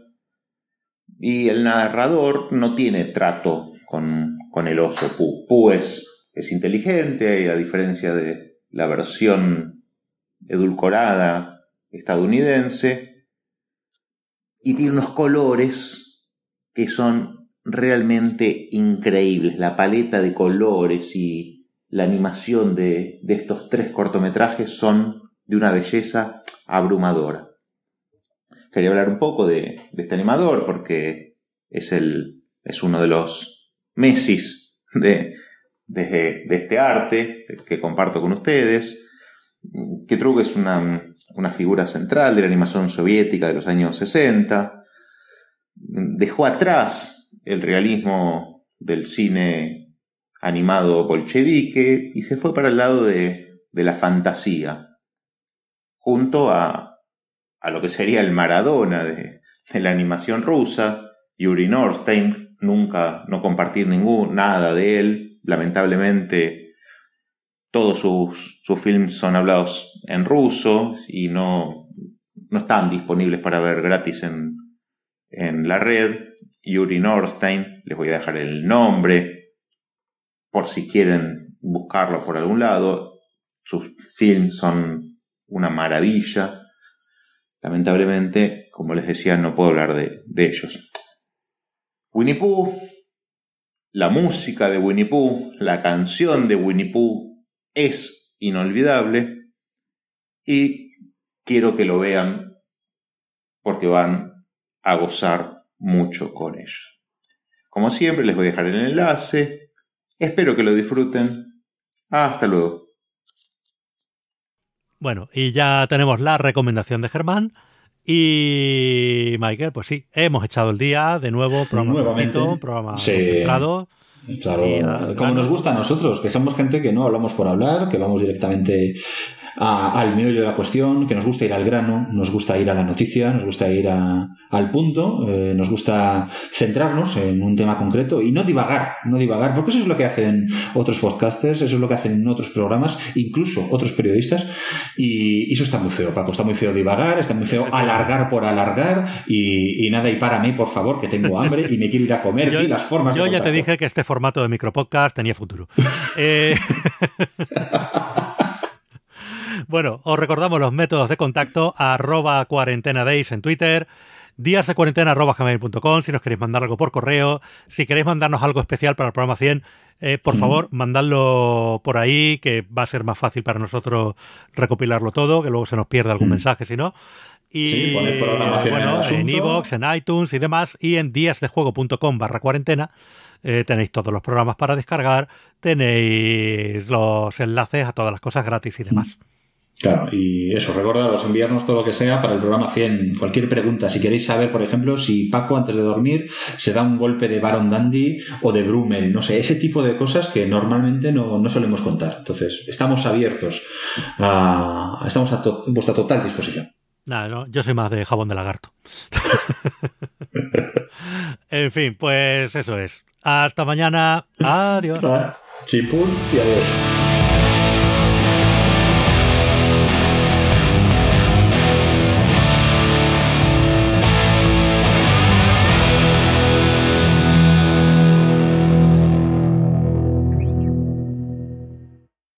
Y el narrador no tiene trato con, con el oso Pooh. Pooh es, es inteligente, y a diferencia de la versión edulcorada estadounidense, y tiene unos colores que son realmente increíbles. La paleta de colores y la animación de, de estos tres cortometrajes son de una belleza abrumadora. Quería hablar un poco de, este animador porque es, el, es uno de los Messis de, de, este arte que comparto con ustedes. Ketrug es una, una figura central de la animación soviética de los años 60. Dejó atrás el realismo del cine animado bolchevique y se fue para el lado de, de la fantasía, junto a a lo que sería el Maradona de, la animación rusa, Yuri Norstein, nunca no compartir ningún, nada de él, lamentablemente todos sus, sus films son hablados en ruso y no, no están disponibles para ver gratis en, en la red. Yuri Norstein, les voy a dejar el nombre por si quieren buscarlo por algún lado. Sus films son una maravilla. Lamentablemente, como les decía, no puedo hablar de, ellos. Winnie Pooh, la música de Winnie Pooh, la canción de Winnie Pooh es inolvidable y quiero que lo vean porque van a gozar mucho con ello. Como siempre, les voy a dejar el enlace. Espero que lo disfruten. Hasta luego. Bueno, y ya tenemos la recomendación de Germán. Y Michael, pues sí, hemos echado el día de nuevo, programa Nuevamente. programa centrado. Claro, como nos gusta a nosotros, que somos gente que no hablamos por hablar, que vamos directamente al meollo de la cuestión, que nos gusta ir al grano, nos gusta ir a la noticia, nos gusta ir al punto, eh, nos gusta centrarnos en un tema concreto y no divagar, no divagar, porque eso es lo que hacen otros podcasters, eso es lo que hacen otros programas, incluso otros periodistas, y, eso está muy feo, Paco, está muy feo divagar, está muy feo [LAUGHS] alargar por alargar, y, nada, y para mí, por favor, que tengo hambre y me quiero ir a comer, y las formas Yo ya te dije que este formato de micropodcast tenía futuro. [LAUGHS] eh... [LAUGHS] Bueno, os recordamos los métodos de contacto arroba cuarentena days en Twitter, días de cuarentena arroba gmail.com si nos queréis mandar algo por correo, si queréis mandarnos algo especial para el programa 100, eh, por favor, mandadlo por ahí, que va a ser más fácil para nosotros recopilarlo todo, que luego se nos pierde algún mensaje si no. Y sí, poner bueno, en iVoox, en, iTunes y demás, y en díasdejuego.com barra cuarentena. Eh, tenéis todos los programas para descargar, tenéis los enlaces a todas las cosas gratis y demás. Claro, y eso, recordaros, enviarnos todo lo que sea para el programa 100. Cualquier pregunta, si queréis saber, por ejemplo, si Paco antes de dormir se da un golpe de Baron Dandy o de Brummel, no sé, ese tipo de cosas que normalmente no, no solemos contar. Entonces, estamos abiertos, a, estamos a vuestra total disposición. Nada, no, yo soy más de jabón de lagarto. [LAUGHS] en fin, pues eso es. Hasta mañana. Adiós. Chipul y adiós.